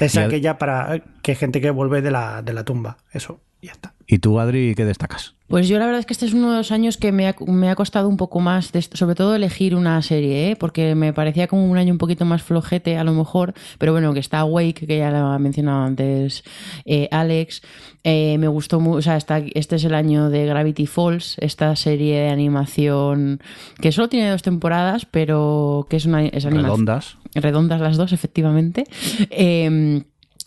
Es aquella para que gente que vuelve de la, de la tumba, eso, ya está. ¿Y tú, Adri, qué destacas? Pues yo la verdad es que este es uno de los años que me ha, me ha costado un poco más, de sobre todo elegir una serie, ¿eh? porque me parecía como un año un poquito más flojete a lo mejor, pero bueno, que está Awake, que ya lo ha mencionado antes eh, Alex, Eh, me gustó mucho, o sea, está- este es el año de Gravity Falls, esta serie de animación que solo tiene dos temporadas, pero que es una es animación Redondas. redondas las dos, efectivamente. Eh,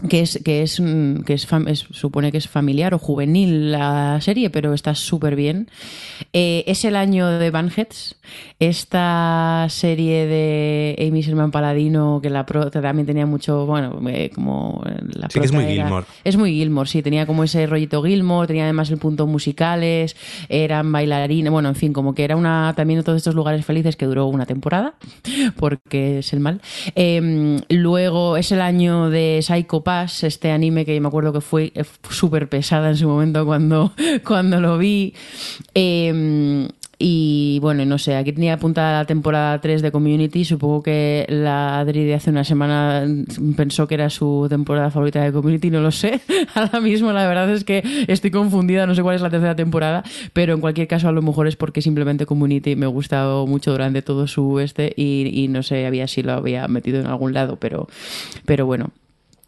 que es que es mm, que es, supone que es familiar o juvenil la serie pero está súper bien Eh, es el año de Banheads esta serie de Amy Sherman Paladino que la pro que también tenía mucho bueno eh, como la Sí, que es muy era- Gilmore. es muy Gilmore, sí, tenía como ese rollito Gilmore, tenía además el punto musicales, eran bailarines, bueno, en fin, como que era una también de todos estos lugares felices que duró una temporada, [LAUGHS] porque es el mal. Eh, luego es el año de Psycho Este anime que me acuerdo que fue eh, súper pesada en su momento cuando, [LAUGHS] cuando lo vi. Eh, y bueno, no sé, aquí tenía apuntada la temporada 3 de Community. Supongo que la Adri hace una semana pensó que era su temporada favorita de Community, no lo sé. [LAUGHS] Ahora mismo la verdad es que estoy confundida, no sé cuál es la tercera temporada, pero en cualquier caso a lo mejor es porque simplemente Community me ha gustado mucho durante todo su este y, y no sé había si lo había metido en algún lado, pero, pero bueno.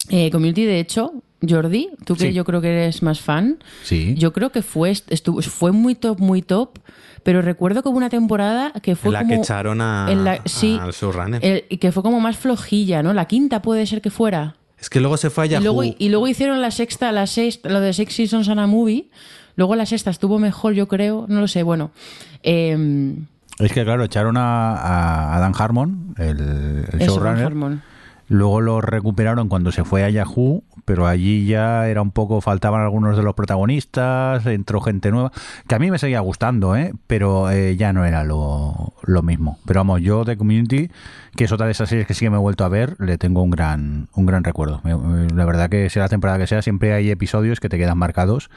Eh, Community, de hecho, Jordi, tú que Sí. yo creo que eres más fan, Sí. yo creo que fue, estuvo, fue muy top, muy top, pero recuerdo como una temporada que fue En la como... que echaron a, en la- sí, al showrunner. el- y que fue como más flojilla, ¿no? La quinta puede ser que fuera. Es que luego se fue a Y luego, y luego hicieron la sexta, la sexta, lo de Six Seasons and a Movie. Luego la sexta estuvo mejor, yo creo. No lo sé, bueno. Eh, Es que, claro, echaron a, a- a Dan Harmon, el, el eso, showrunner. Harmon. Luego lo recuperaron cuando se fue a Yahoo, pero allí ya era un poco, faltaban algunos de los protagonistas, entró gente nueva, que a mí me seguía gustando, ¿eh? pero eh, ya no era lo, lo mismo. Pero vamos, yo de Community, que es otra de esas series que sí que me he vuelto a ver, le tengo un gran, un gran recuerdo. La verdad que sea la temporada que sea, siempre hay episodios que te quedan marcados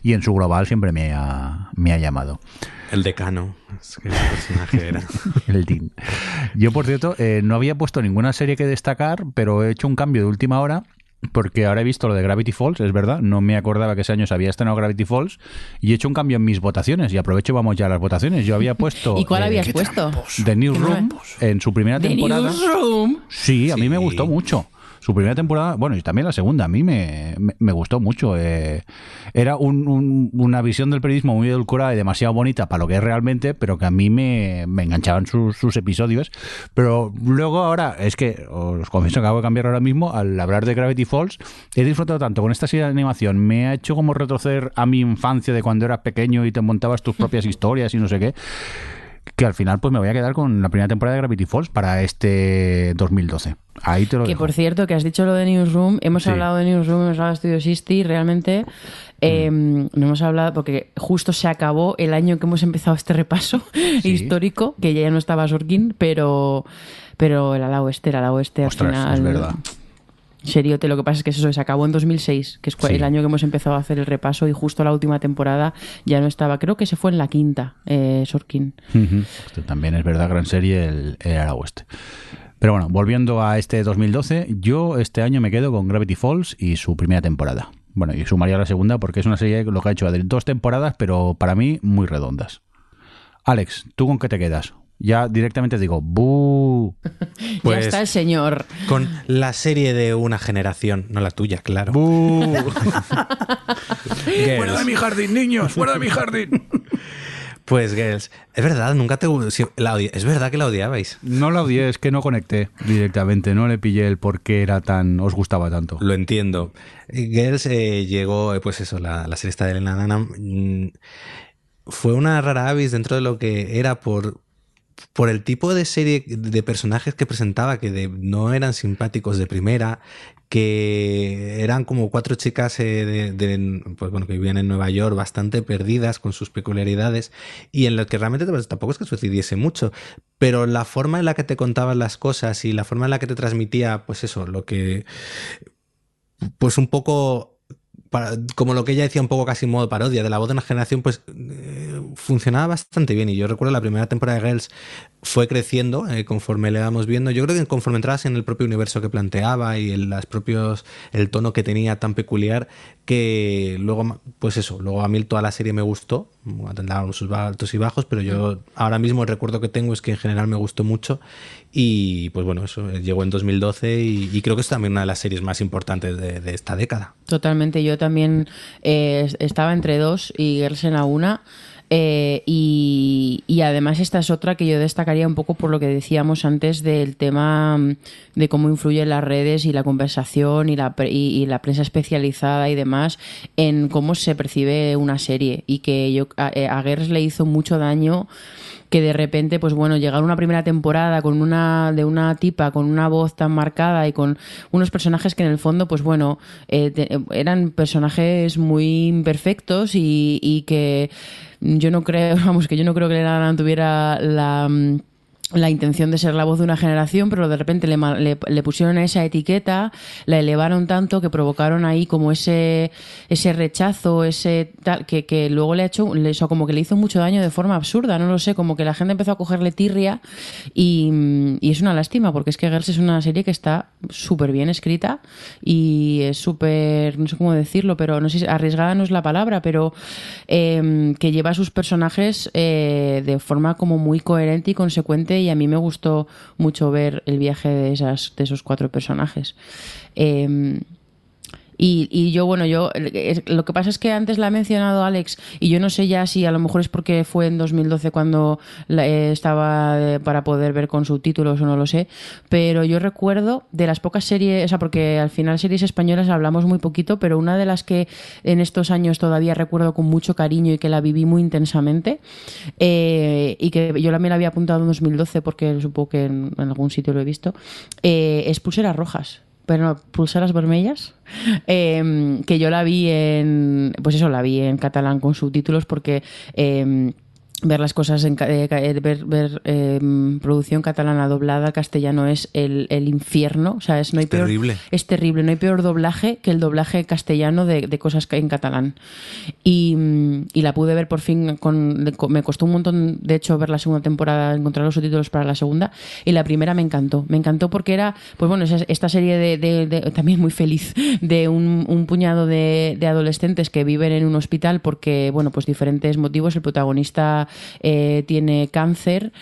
y en su global siempre me ha, me ha llamado. El decano. Es que ese personaje era. [LAUGHS] El. Yo, por cierto, eh, no había puesto ninguna serie que destacar, pero he hecho un cambio de última hora porque ahora he visto lo de Gravity Falls, es verdad, no me acordaba que ese año se había estrenado Gravity Falls y he hecho un cambio en mis votaciones y aprovecho vamos ya a las votaciones. Yo había puesto [LAUGHS] ¿Y cuál eh, habías puesto? The Newsroom en su primera The temporada. Newsroom. Sí, a mí me gustó mucho. Su primera temporada, bueno, y también la segunda, a mí me, me, gustó mucho. eh. era un- un- una visión del periodismo muy edulcorada y demasiado bonita para lo que es realmente, pero que a mí me, me enganchaban sus, sus episodios. Pero luego ahora, es que os confieso que acabo de cambiar ahora mismo, al hablar de Gravity Falls, he disfrutado tanto con esta serie de animación, me ha hecho como retroceder a mi infancia de cuando eras pequeño y te montabas tus propias historias y no sé qué que al final pues me voy a quedar con la primera temporada de Gravity Falls para este 2012. Ahí te lo Que dejo. por cierto, que has dicho lo de Newsroom, hemos Sí. hablado de Newsroom, hemos hablado de Studio 60 y realmente eh, Mm. no hemos hablado porque justo se acabó el año que hemos empezado este repaso [LAUGHS] histórico, que ya no estaba Sorkin, pero, pero el ala oeste, el ala oeste al Ostras, final. es verdad. Seriote, lo que pasa es que eso se acabó en 2006, que es Sí. el año que hemos empezado a hacer el repaso y justo la última temporada ya no estaba, creo que se fue en la quinta, eh, Sorkin. Esto también es verdad, gran serie el, el Ala Oeste. Pero bueno, volviendo a este 2012, yo este año me quedo con Gravity Falls y su primera temporada. Bueno, y sumaría la segunda porque es una serie lo que ha hecho Adri, dos temporadas, pero para mí muy redondas. Alex, ¿tú con qué te quedas? Ya directamente digo, ¡bu! [LAUGHS] ya Pues- está el señor. Con la serie de una generación, no la tuya, claro. ¡Bu! [LAUGHS] Girls. mi jardín, niños! ¡Fuera de mi jardín! [LAUGHS] Pues Girls, es verdad, nunca te si- la odi- es verdad que la odiabais. No la odié, es que no conecté directamente, no le pillé el por qué era tan, os gustaba tanto. Lo entiendo. Girls eh, llegó, eh, pues eso, la, la serie esta de Elena Dunham, mm, fue una rara avis dentro de lo que era por, por el tipo de serie de personajes que presentaba, que no eran simpáticos de primera, que eran como cuatro chicas eh, de, de- pues bueno, que vivían en Nueva York bastante perdidas con sus peculiaridades y en lo que realmente pues, tampoco es que sucediese mucho, pero la forma en la que te contaban las cosas y la forma en la que te transmitía, pues eso, lo que pues un poco como lo que ella decía un poco casi en modo parodia de la voz de una generación pues eh, funcionaba bastante bien. Y yo recuerdo la primera temporada de Girls fue creciendo eh, conforme le íbamos viendo. Yo creo que conforme entrabas en el propio universo que planteaba y en las propios el tono que tenía tan peculiar que luego pues eso luego a mí toda la serie me gustó tendrá sus altos y bajos pero yo ahora mismo el recuerdo que tengo es que en general me gustó mucho y pues bueno eso eh, llegó en 2012 y, y creo que es también una de las series más importantes de, de esta década Totalmente, yo también eh, estaba entre dos y Girls en la una. Eh, y, además esta es otra que yo destacaría un poco por lo que decíamos antes del tema mm, de cómo influyen las redes y la conversación y la, y, la prensa especializada y demás en cómo se percibe una serie. Y que yo a, eh, a Girls le hizo mucho daño que de repente, pues bueno, llegar una primera temporada con una de una tipa con una voz tan marcada y con unos personajes que en el fondo, pues bueno, eh, te- eran personajes muy imperfectos y, y que yo no creo, [LAUGHS] vamos, que yo no creo que tuviera la mm, la intención de ser la voz de una generación, pero de repente le, le- le pusieron esa etiqueta, la elevaron tanto que provocaron ahí como ese, ese rechazo, ese tal, que, que luego le ha hecho, le, eso como que le hizo mucho daño de forma absurda, no lo sé, como que la gente empezó a cogerle tirria y, y es una lástima, porque es que Girls es una serie que está súper bien escrita y es súper, no sé cómo decirlo, pero no sé arriesgada no es la palabra, pero eh, que lleva a sus personajes eh, de forma como muy coherente y consecuente y a mí me gustó mucho ver el viaje de, esas, de esos cuatro personajes. Eh, y, y yo, bueno, yo lo que pasa es que antes la ha mencionado Alex y yo no sé ya si a lo mejor es porque fue en 2012 cuando eh, estaba eh, para poder ver con subtítulos o no lo sé, pero yo recuerdo de las pocas series, o sea, porque al final series españolas hablamos muy poquito, pero una de las que en estos años todavía recuerdo con mucho cariño y que la viví muy intensamente eh, y que yo también la había apuntado en 2012 porque supongo que en, en algún sitio lo he visto, eh, es Pulseras Rojas pero no, pulseras vermellas, eh, que yo la vi en, pues eso, la vi en catalán con subtítulos porque... eh, ver las cosas en eh, eh, ver, ver eh, producción catalana doblada castellano es el, el infierno o sea es no hay peor terrible. es terrible no hay peor doblaje que el doblaje castellano de, de cosas en catalán y, mm, y la pude ver por fin con, de- con- me costó un montón de hecho ver la segunda temporada encontrar los subtítulos para la segunda y la primera me encantó me encantó porque era pues bueno esta serie de, también muy feliz de un, un puñado de, de adolescentes que viven en un hospital porque bueno pues diferentes motivos el protagonista eh, tiene cáncer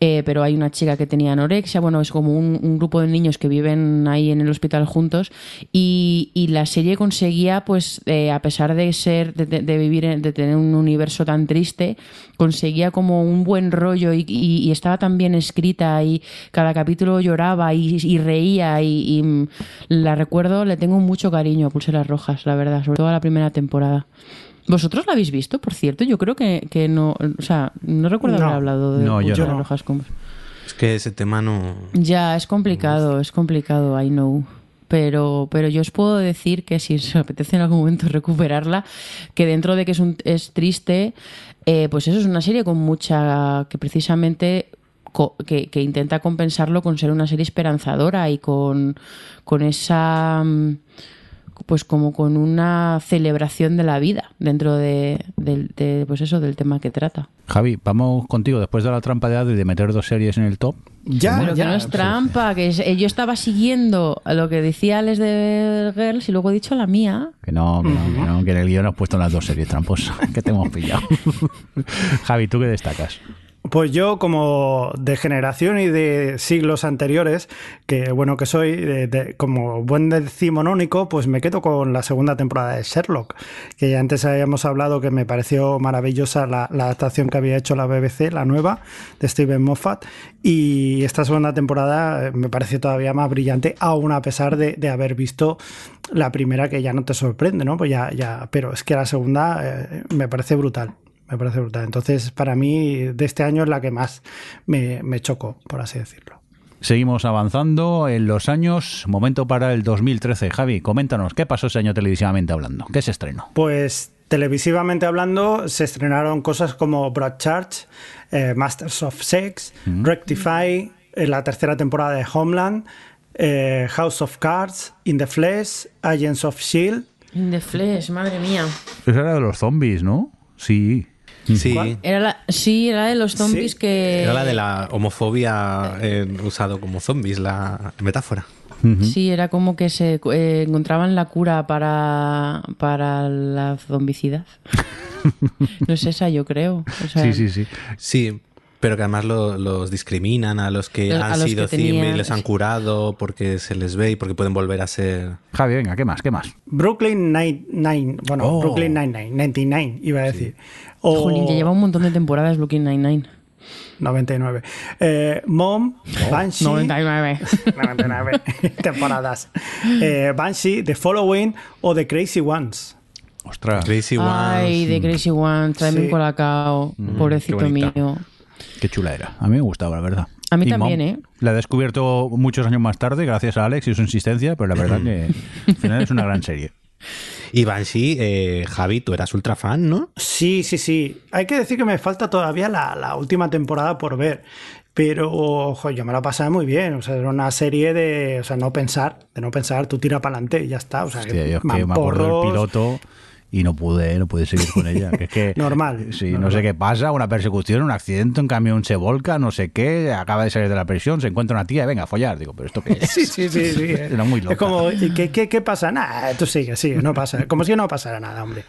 eh, pero hay una chica que tenía anorexia. Bueno es como un, grupo de niños que viven ahí en el hospital juntos. Y, la serie conseguía pues eh, a pesar de ser de, vivir de tener un universo tan triste conseguía como un buen rollo y, estaba tan bien escrita y cada capítulo lloraba y, reía y, y, mm, la recuerdo le tengo mucho cariño a Pulseras Rojas la verdad sobre todo a la primera temporada ¿Vosotros la habéis visto, por cierto? Yo creo que, que no. O sea, no recuerdo No. haber hablado de No, yo no. Rojas con- Es que ese tema no. ya, es complicado, es complicado, I know. Pero, pero yo os puedo decir que si os [LAUGHS] apetece en algún momento recuperarla, que dentro de que es, un, es triste, eh, pues eso es una serie con mucha. que precisamente. co- Que, que intenta compensarlo con ser una serie esperanzadora y con, con esa. Pues como con una celebración de la vida dentro de, pues eso, del tema que trata. Javi, vamos contigo después de la trampa de Adri de meter dos series en el top. Ya, Pero que no es trampa, que es- eh, yo estaba siguiendo lo que decía Alex de Girls y luego he dicho la mía. Que no, que, no, que, no, que en el guion has puesto las dos series tramposas [LAUGHS] que te hemos pillado. [LAUGHS] Javi, ¿tú qué destacas? Pues yo, como de generación y de siglos anteriores, que bueno que soy, de- de- como buen decimonónico, pues me quedo con la segunda temporada de Sherlock, que ya antes habíamos hablado que me pareció maravillosa la, adaptación que había hecho la BBC, la nueva, de Steven Moffat, y esta segunda temporada eh, me parece todavía más brillante, aún a pesar de, de haber visto la primera que ya no te sorprende, ¿no? Pues ya, ya, pero es que la segunda eh, me parece brutal. Me parece brutal. Entonces, para mí, de este año es la que más me, me chocó, por así decirlo. Seguimos avanzando en los años. Momento para el 2013. Javi, coméntanos, ¿qué pasó ese año televisivamente hablando? ¿Qué se estrenó? Pues televisivamente hablando, se estrenaron cosas como Broadchurch, eh, Masters of Sex, Rectify, eh, la tercera temporada de Homeland, eh, House of Cards, In the Flesh, Agents of Shield. In the Flesh, madre mía. Esa era de los zombies, ¿no? Sí. Sí. ¿Cuál? Era la, sí, era de los zombies Sí. que. Era la de la homofobia eh, usado como zombies, la metáfora. Sí, era como que se eh, encontraban la cura para, para la zombicidad. [LAUGHS] no es esa, yo creo. O sea, Sí, sí, sí. Sí, pero que además lo- los discriminan a los que Los- han los sido que tenían- zombies, les han curado porque se les ve y porque pueden volver a ser. Javi, venga, ¿qué más? ¿Qué más? Brooklyn Nine-Nine, bueno, Oh. Brooklyn Nine-Nine, 99 iba a decir. O Jolín, ya lleva un montón de temporadas Brooklyn Nine-Nine. 99. Eh, Mom, Banshee. 99. 99 [LAUGHS] [LAUGHS] temporadas. Eh, Banshee, The Following o The Crazy Ones. Ostras, Crazy Ay, Ones. de Crazy One, tráeme Sí. un colacao. Pobrecito qué bonita. mío. Qué chula era. A mí me gustaba, la verdad. A mí Y también, Mom, ¿eh? La he descubierto muchos años más tarde, gracias a Alex y su insistencia, pero la verdad [LAUGHS] que al final es una gran serie. Y Banshee, eh, Javi, tú eras ultra fan, ¿no? Sí, sí, sí. Hay que decir que me falta todavía la, la última temporada por ver. Pero, ojo, yo me la pasaba muy bien. O sea, era una serie de, o sea, no pensar, de no pensar, tú tira para adelante y ya está. O sea, Hostia, yo es que me acuerdo del piloto y no pude, no pude seguir con [LAUGHS] ella. Que es que, Normal, Sí, no sé qué pasa, una persecución, un accidente, un camión se volca, no sé qué, acaba de salir de la prisión, se encuentra una tía y venga a follar. Digo, pero esto qué es. [LAUGHS] Sí, sí, sí, sí. [LAUGHS] Era muy loca. Es como, ¿y qué, qué, qué pasa? Nada, tú sigue, sigue, no pasa. Como si no pasara nada, hombre.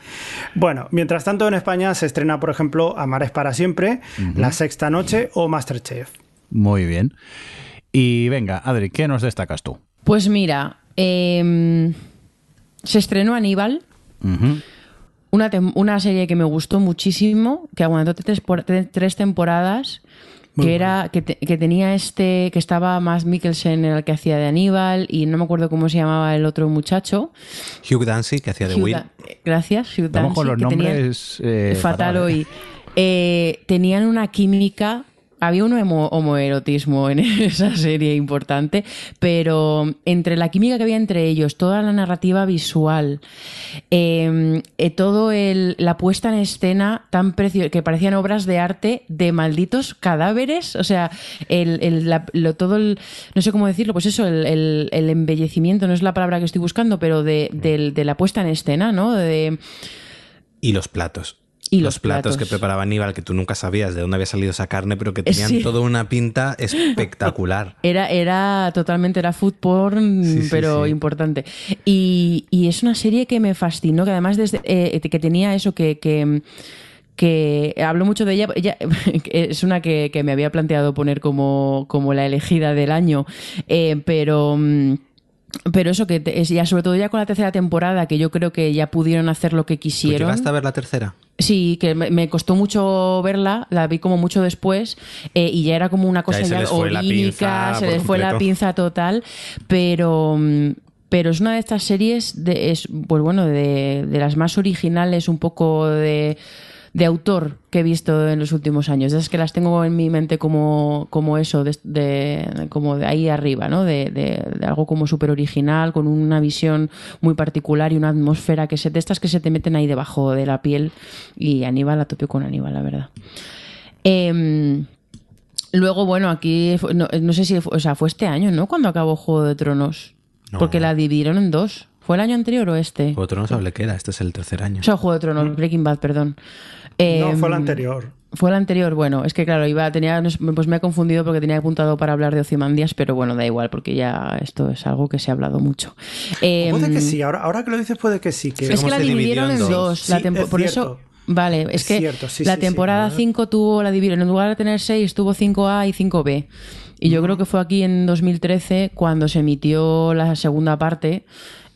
Bueno, mientras tanto en España se estrena, por ejemplo, Amar es para siempre, La Sexta Noche o Masterchef. Muy bien. Y venga, Adri, ¿qué nos destacas tú? Pues mira, em, se estrenó Aníbal, Una, una serie que me gustó muchísimo, que aguantó tres, por- tre- tres temporadas, que era que, te- que tenía este, que estaba más Mikkelsen en el que hacía de Aníbal y no me acuerdo cómo se llamaba el otro muchacho. Hugh Dancy, que hacía de Hugh Will. Dan- Gracias, Hugh con Dancy, los que tenía- nombres eh, fatal fatal, ¿eh? hoy. Eh, tenían una química había un homo- homoerotismo en [LAUGHS] esa serie importante, pero entre la química que había entre ellos, toda la narrativa visual, eh, eh, todo la puesta en escena tan preciosa, que parecían obras de arte de malditos cadáveres, o sea, el, todo el, no sé cómo decirlo, pues eso, el, el- el embellecimiento, no es la palabra que estoy buscando, pero de, la puesta en escena, ¿no? Y los platos. Y los platos, que preparaba Aníbal, que tú nunca sabías de dónde había salido esa carne, pero que tenían Sí. toda una pinta [LAUGHS] espectacular. Era, era totalmente, era food porn, Sí, pero sí. importante. Y, y es una serie que me fascinó, que además desde, eh, que tenía eso, que, que, que hablo mucho de ella, ella [LAUGHS] es una que, que me había planteado poner como, como la elegida del año, eh, pero... mm, Pero eso que te- es ya sobre todo ya con la tercera temporada que yo creo que ya pudieron hacer lo que ¿Tú quisieron. llegaste a ver la tercera? Sí, que me, costó mucho verla, la vi como mucho después eh, y ya era como una cosa ya les fue la orínica, pinza se les fue la pinza total, pero mm, pero es una de estas series de es pues bueno, de, de las más originales un poco de de autor que he visto en los últimos años. Es que las tengo en mi mente como, como eso, de, de- como de ahí arriba, ¿no? De, de- de algo como súper original, con una visión muy particular y una atmósfera que se, de estas que se te meten ahí debajo de la piel. Y Aníbal, a tope con Aníbal, la verdad. Em, luego, bueno, aquí, no, no sé si, fue- o sea, fue este año, ¿no? Cuando acabó Juego de Tronos. No. Porque la dividieron en dos. ¿Fue el año anterior o este? Otro no sabe le queda, este es el tercer año. O sea, Juego de Tronos, Breaking Bad, perdón. No, Em, fue la anterior. fue el anterior, bueno, es que claro, iba, tenía, pues me he confundido porque tenía apuntado para hablar de Ozymandias, pero bueno, da igual, porque ya esto es algo que se ha hablado mucho. Eh, Puede que sí, ahora, ahora que lo dices puede que sí. Que es que la dividieron en dos. dos. la Sí, es por cierto. eso, vale, es, Es que cierto, sí, la sí, temporada 5 tuvo la dividieron, en lugar de tener 6, tuvo 5A y 5B. Y yo creo que fue aquí en 2013 cuando se emitió la segunda parte.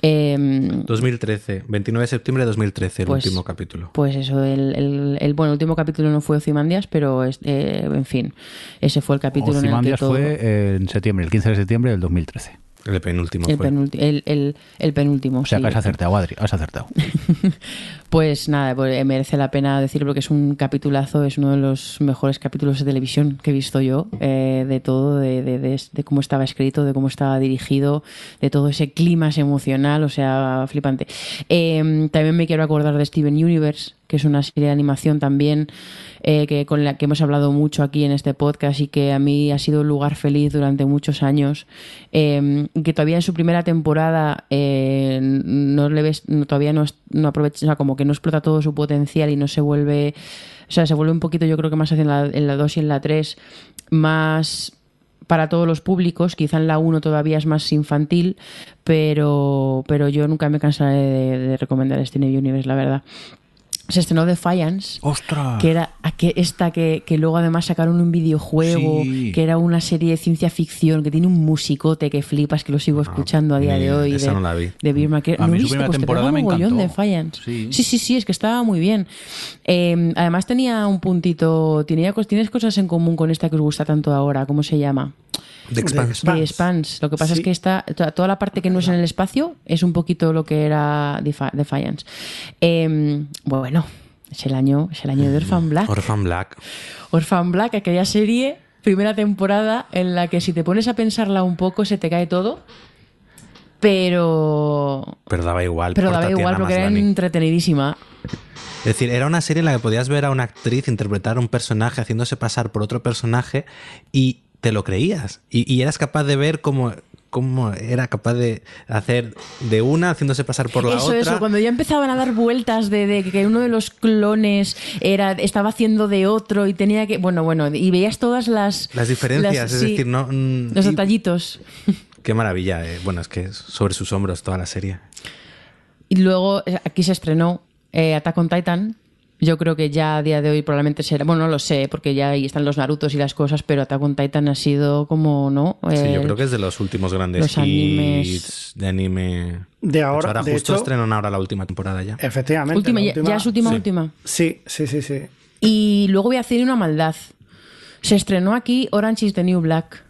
Em, 2013, 29 de septiembre de 2013, el Pues- último capítulo. Pues eso, el, el, el- bueno, el último capítulo no fue Ozymandias, pero es- eh, en fin, ese fue el capítulo en el que Ozymandias todo... fue en septiembre, el 15 de septiembre del 2013. El penúltimo el, fue. el, el- el penúltimo. O sea sí. que has acertado, Adri, has acertado. [LAUGHS] Pues nada, pues, eh, merece la pena decirlo porque es un capitulazo, es uno de los mejores capítulos de televisión que he visto yo, eh, de todo, de, de- de- de cómo estaba escrito, de cómo estaba dirigido, de todo ese clima ese emocional, o sea, flipante. Eh, también me quiero acordar de Steven Universe, que es una serie de animación también eh, que con la que hemos hablado mucho aquí en este podcast y que a mí ha sido un lugar feliz durante muchos años, eh, que todavía en su primera temporada eh, no le ves, todavía no, no aprovecha, o sea, como que no explota todo su potencial y no se vuelve, o sea, se vuelve un poquito, yo creo que más hacia la, en la 2 y en la 3, más para todos los públicos, quizá en la 1 todavía es más infantil, pero, pero yo nunca me cansaré de, de recomendar Steven Universe, la verdad. Se estrenó Defiance, ¡Ostras! que era esta que, que luego además sacaron un videojuego, Sí. que era una serie de ciencia ficción, que tiene un musicote que flipas, que lo sigo escuchando a día de hoy. esa de, no la vi. de Beer Mac- A ¿No mí viste? Pues te temporada pega me encantó. Defiance. Sí. sí, sí, sí, es que estaba muy bien. Eh, además tenía un puntito, tenía, tienes cosas en común con esta que os gusta tanto ahora, ¿cómo se llama? The Expanse. De Spans. Lo que pasa Sí. es que esta, to- toda la parte que no es en el espacio es un poquito lo que era Defi- Defiance. Eh, bueno, es el año, es el año de Orphan Black. Orphan Black. Orphan Black, aquella serie, primera temporada, en la que si te pones a pensarla un poco se te cae todo. Pero. Pero daba igual. Pero daba igual porque era entretenidísima. Es decir, era una serie en la que podías ver a una actriz interpretar un personaje haciéndose pasar por otro personaje y te lo creías. Y, y eras capaz de ver cómo, cómo era capaz de hacer de una haciéndose pasar por la eso, otra. eso, cuando ya empezaban a dar vueltas de, de que uno de los clones era, estaba haciendo de otro y tenía que. Bueno, bueno, y veías todas las. Las diferencias, las- es sí, decir, no. mm, Los detallitos. [LAUGHS] Qué maravilla. eh. Bueno, es que es sobre sus hombros toda la serie. Y luego eh, aquí se estrenó eh, Attack on Titan. Yo creo que ya a día de hoy probablemente será. Bueno, no lo sé, porque ya ahí están los Narutos y las cosas, pero Attack on Titan ha sido como, ¿no? Sí, yo Eh, creo que es de los últimos grandes los animes- hits de anime. De ahora, ahora de justo hecho- estrenan ahora la última temporada ya. Efectivamente. última, la ya- ya, es última, sí. última. Sí, sí, sí, sí. Y luego voy a hacer una maldad. Se estrenó aquí Orange is the New Black.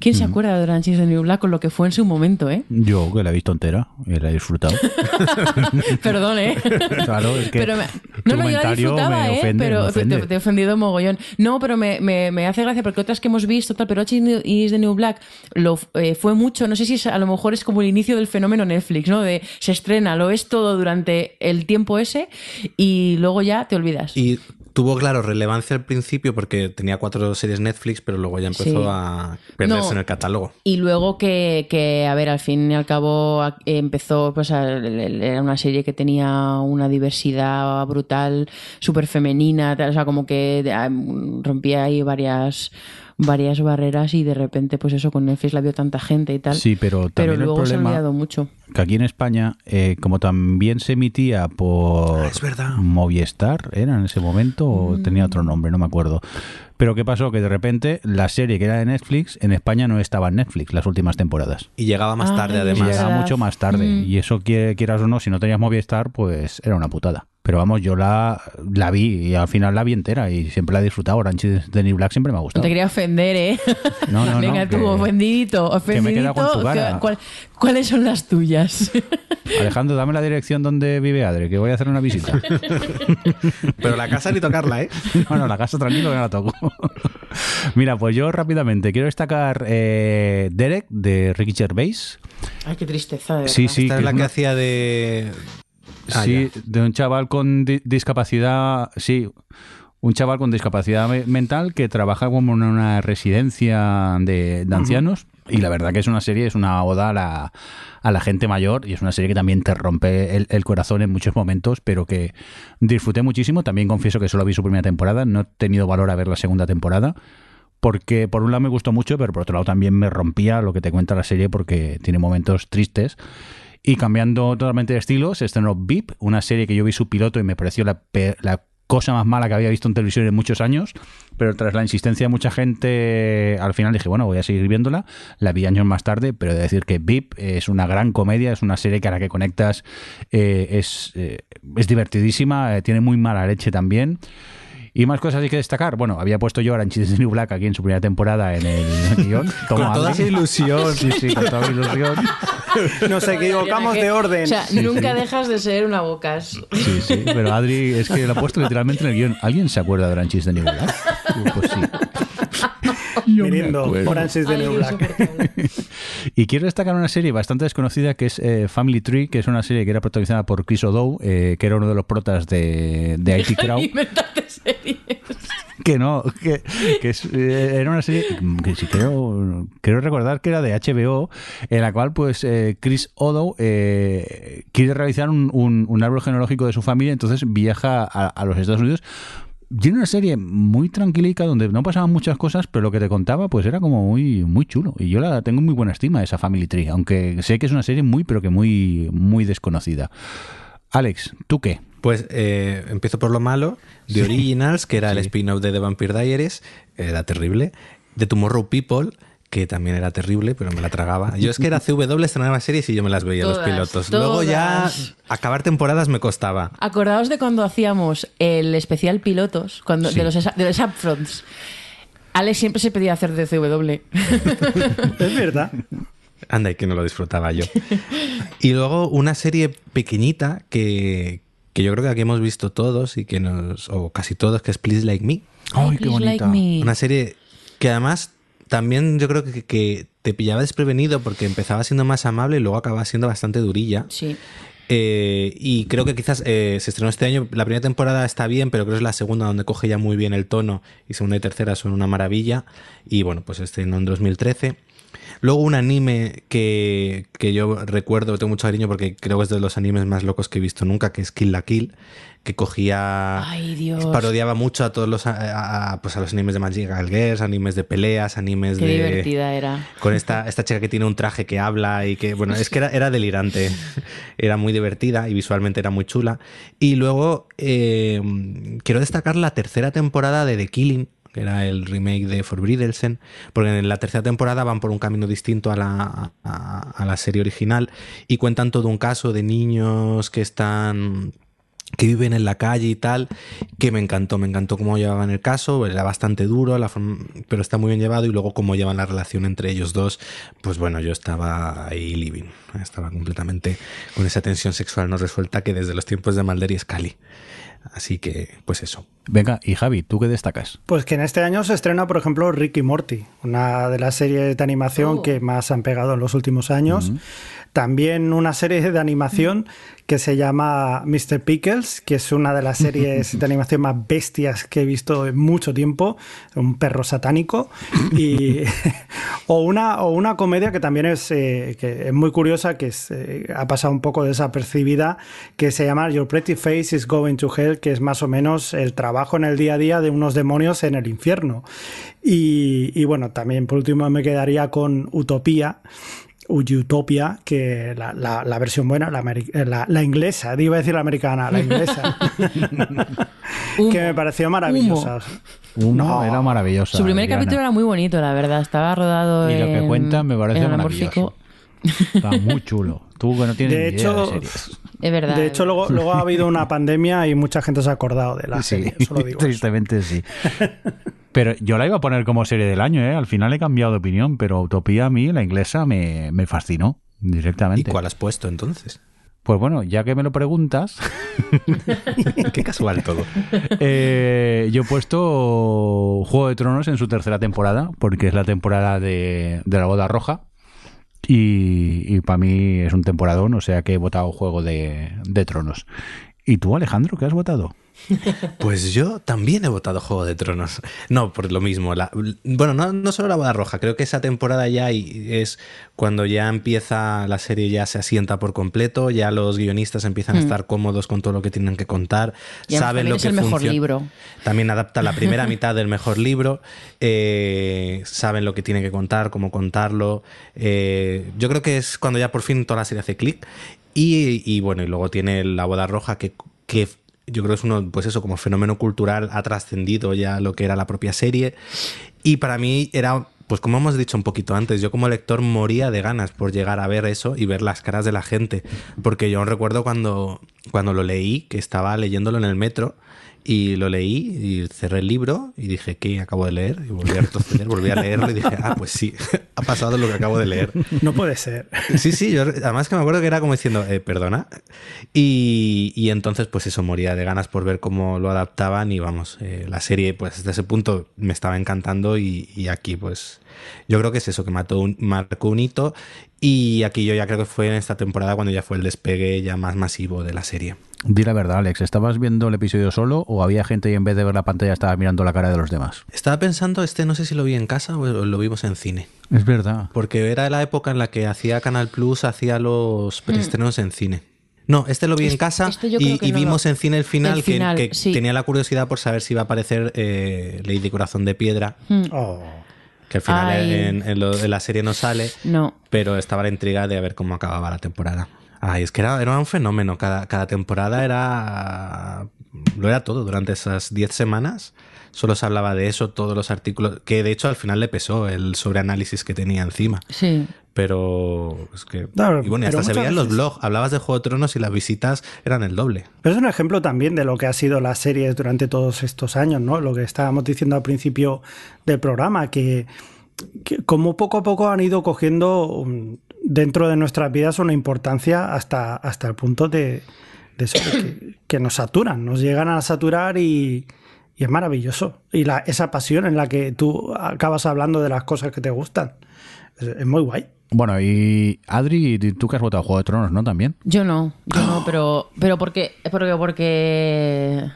¿Quién se acuerda de Orange is the New Black con lo que fue en su momento, eh? Yo, que la he visto entera y la he disfrutado. [LAUGHS] Perdón, eh. [LAUGHS] claro, es que Pero me, No, no, yo la disfrutaba, me ¿eh? ofende, pero me te- ofende. Te, te he ofendido mogollón. No, pero me, me- me hace gracia porque otras que hemos visto, tal, pero Orange is the New Black lo, eh, fue mucho, no sé si es- a lo mejor es como el inicio del fenómeno Netflix, ¿no? De se estrena, lo es todo durante el tiempo ese y luego ya te olvidas. Y tuvo, claro, relevancia al principio porque tenía cuatro series Netflix, pero luego ya empezó Sí. a perderse No. en el catálogo. Y luego que, que, a ver, al fin y al cabo empezó, pues era una serie que tenía una diversidad brutal, súper femenina, o sea, como que rompía ahí varias varias barreras y de repente, pues eso, con Netflix la vio tanta gente y tal. Sí, pero pero también el luego se ha problema- olvidado mucho. que aquí en España, eh, como también se emitía por Ah, es verdad. Movistar, ¿era en ese momento o tenía otro nombre? No me acuerdo. Pero ¿qué pasó? Que de repente la serie que era de Netflix en España no estaba en Netflix las últimas temporadas. Y llegaba más Ay, tarde, Y además. llegaba mucho más tarde. Mm. Y eso, qui- quieras o no, si no tenías Movistar, pues era una putada. Pero vamos, yo la, la vi y al final la vi entera y siempre la he disfrutado. Orange is the New Black siempre me ha No gustado. te quería ofender, ¿eh? No, no, [LAUGHS] no, Venga tú, que- ofendidito, que me ofendidito. con tu cara. ¿Qué- cuál- ¿Cuáles son las tuyas? [LAUGHS] Alejandro, dame la dirección donde vive Adre, que voy a hacer una visita. [LAUGHS] Pero la casa ni tocarla, ¿eh? Bueno, la casa tranquilo que no la toco. Mira, pues yo rápidamente quiero destacar eh, Derek de Ricky Gervais. Ay, qué tristeza, de Sí, verdad. sí, Esta es la que una- hacía de... Ah, sí, ya. de un chaval con di- discapacidad, sí, un chaval con discapacidad me- mental que trabaja como en una residencia de, de ancianos y la verdad que es una serie, es una oda a la, a la gente mayor y es una serie que también te rompe el, el corazón en muchos momentos, pero que disfruté muchísimo. También confieso que solo vi su primera temporada, no he tenido valor a ver la segunda temporada. Porque por un lado me gustó mucho, pero por otro lado también me rompía lo que te cuenta la serie porque tiene momentos tristes. Y cambiando totalmente de estilo, se estrenó VIP, una serie que yo vi su piloto y me pareció la, la cosa más mala que había visto en televisión en muchos años, pero tras la insistencia de mucha gente, al final dije, bueno, voy a seguir viéndola. La vi años más tarde, pero he de decir que VIP es una gran comedia, es una serie que a la que conectas eh, es, eh, es divertidísima, eh, tiene muy mala leche también. Y más cosas hay que destacar. Bueno, había puesto yo Orange is the New Black aquí en su primera temporada en el [LAUGHS] guion. Con toda esa ilusión. Sí, sí, con toda ilusión. Nos equivocamos de orden. O sea, nunca dejas de ser una bocas. Sí, sí, pero Adri es que lo ha puesto literalmente en el guion. ¿Alguien se acuerda de Orange is the New Black? Pues sí. [LAUGHS] Yo me. Orange the New Black. [LAUGHS] Y quiero destacar una serie bastante desconocida que es eh, Family Tree, que es una serie que era protagonizada por Chris O'Dowd, eh, que era uno de los protas de, de IT Crowd. [LAUGHS] Series. Que no, que, que eh, era una serie que sí creo, creo recordar que era de HBO, en la cual pues eh, Chris O'Dowd eh, quiere realizar un, un- árbol genealógico de su familia, entonces viaja a, los Estados Unidos. Tiene una serie muy tranquilica donde no pasaban muchas cosas, pero lo que te contaba pues era como muy muy chulo. Y yo la tengo en muy buena estima esa Family Tree, aunque sé que es una serie muy pero que muy muy desconocida. Alex, ¿tú qué? Pues eh, empiezo por lo malo. The Originals, que era el spin-off de The Vampire Diaries, era terrible. The Tomorrow People, que también era terrible, pero me la tragaba. [LAUGHS] Yo es que era CW, estrenaba series y yo me las veía los Todas, pilotos. Luego ya acabar temporadas me costaba. Acordaos de cuando hacíamos el especial pilotos cuando, Sí. de, los, de los upfronts. Alex siempre se pedía hacer de CW. [LAUGHS] Es verdad. Anda, y que no lo disfrutaba yo. [LAUGHS] Y luego una serie pequeñita que, que yo creo que aquí hemos visto todos y que nos, o casi todos, que es Please Like Me. ¡Ay, qué like bonita! me. Una serie que además también yo creo que, que te pillaba desprevenido porque empezaba siendo más amable y luego acababa siendo bastante durilla. Sí. Eh, y creo que quizás eh, se estrenó este año. La primera temporada está bien, pero creo que es la segunda donde coge ya muy bien el tono. Y segunda y tercera son una maravilla. Y bueno, pues estrenó en 2013. Luego un anime que, que yo recuerdo, tengo mucho cariño porque creo que es de los animes más locos que he visto nunca, que es Kill la Kill, que cogía... Ay, Dios. Parodiaba mucho a todos los, a, a- pues a los animes de Magical Girls, animes de peleas, animes Qué de... divertida era. Con esta, esta chica que tiene un traje que habla y que, bueno, es que era, era delirante. [LAUGHS] Era muy divertida y visualmente era muy chula. Y luego eh, quiero destacar la tercera temporada de The Killing, era el remake de Forbidden, porque en la tercera temporada van por un camino distinto a la, a, la serie original y cuentan todo un caso de niños que están que viven en la calle y tal, que me encantó, me encantó cómo llevaban el caso, era bastante duro, pero está muy bien llevado y luego cómo llevan la relación entre ellos dos, pues bueno, yo estaba ahí living, estaba completamente con esa tensión sexual no resuelta que desde los tiempos de Mulder y Scully. Así que, pues eso. Venga, y Javi, ¿tú qué destacas? Pues que en este año se estrena, por ejemplo, Ricky Morty, una de las series de animación Oh. que más han pegado en los últimos años. También una serie de animación que se llama Mr. Pickles, que es una de las series de animación más bestias que he visto en mucho tiempo, un perro satánico. Y, [LAUGHS] o, una, o una comedia que también es, eh, que es muy curiosa, que es, eh, ha pasado un poco desapercibida, que se llama Your Pretty Face is Going to Hell, que es más o menos el trabajo en el día a día de unos demonios en el infierno. Y, y bueno, también por último me quedaría con Utopía. Utopia, que la, la- la versión buena, la, eh, la- la inglesa, iba a decir la americana, la inglesa, Humo. [LAUGHS] que me pareció maravillosa. Uno No. era maravillosa. Su primer Adriana. capítulo era muy bonito, la verdad. Estaba rodado Y lo que en- cuentan me parece en maravilloso. Está muy chulo. Tú que no tienes De ni idea hecho, de series. Es verdad. De hecho, luego, luego ha habido una pandemia y mucha gente se ha acordado de la Sí, serie, solo digo. eso. tristemente sí. [LAUGHS] Pero yo la iba a poner como serie del año, ¿eh? Al final he cambiado de opinión, pero Utopía a mí, la inglesa, me, me fascinó ¿Y directamente. cuál has puesto entonces? Pues bueno, ya que me lo preguntas, [LAUGHS] Qué casual todo. eh, yo he puesto Juego de Tronos en su tercera temporada, porque es la temporada de, de la boda roja. Y, para mí es un temporadón, o sea que he votado Juego de, de Tronos. ¿Y tú, Alejandro, qué has votado? [LAUGHS] Pues yo también he votado Juego de Tronos. No, por lo mismo. la- bueno, no, no solo la boda roja, creo que esa temporada ya es cuando ya empieza la serie, ya se asienta por completo, ya los guionistas empiezan a estar cómodos con todo lo que tienen que contar, Y además saben lo es que el mejor libro. También adapta la primera [LAUGHS] mitad del mejor libro, eh, saben lo que tienen que contar, cómo contarlo. eh, yo creo que es cuando ya por fin toda la serie hace clic. Y, y bueno, y luego tiene la boda roja que, que yo creo es uno, pues eso, como fenómeno cultural, ha trascendido ya lo que era la propia serie. Y para mí era, pues como hemos dicho un poquito antes, yo como lector moría de ganas por llegar a ver eso y ver las caras de la gente. Porque yo recuerdo cuando, cuando lo leí, que estaba leyéndolo en el metro. Y lo leí y cerré el libro y dije, ¿qué acabo de leer? Y volví a retroceder, volví a leerlo y dije, ah, pues sí, [LAUGHS] ha pasado lo que acabo de leer. No puede ser. Sí, sí, yo además que me acuerdo que era como diciendo, eh, perdona. Y, y entonces, pues eso, moría de ganas por ver cómo lo adaptaban y vamos, eh, la serie, pues hasta ese punto me estaba encantando y, y aquí, pues yo creo que es eso, que mató un, marcó un hito y aquí yo ya creo que fue en esta temporada cuando ya fue el despegue ya más masivo de la serie. Di la verdad, Alex, ¿estabas viendo el episodio solo o había gente y en vez de ver la pantalla estaba mirando la cara de los demás? Estaba pensando, este no sé si lo vi en casa o lo vimos en cine. Es verdad. Porque era la época en la que hacía Canal Plus, hacía los preestrenos en cine. No, este lo vi en Este- casa este y, no vimos lo- en cine el final, El que- final, que, sí. tenía la curiosidad por saber si iba a aparecer eh, Lady Corazón de Piedra. Oh. que al final en, en lo la serie no sale, No. pero estaba la intriga de ver cómo acababa la temporada. Ay, es que era, era un fenómeno. Cada, cada temporada era. Lo era todo. Durante esas 10 semanas solo se hablaba de eso, todos los artículos. Que de hecho al final le pesó el sobreanálisis que tenía encima. Sí. Pero es que. Claro, y bueno, hasta se veían los blogs. Hablabas de Juego de Tronos y las visitas eran el doble. Pero es un ejemplo también de lo que ha sido las series durante todos estos años, ¿no? Lo que estábamos diciendo al principio del programa, que, que como poco a poco han ido cogiendo um, dentro de nuestras vidas una importancia hasta, hasta el punto de, de eso, de que, que nos saturan, nos llegan a saturar y, y es maravilloso. Y la, esa pasión en la que tú acabas hablando de las cosas que te gustan, es, es muy guay. Bueno, y Adri, tú que has votado Juego de Tronos, ¿no? También. Yo no, yo no, pero, pero porque, porque, porque,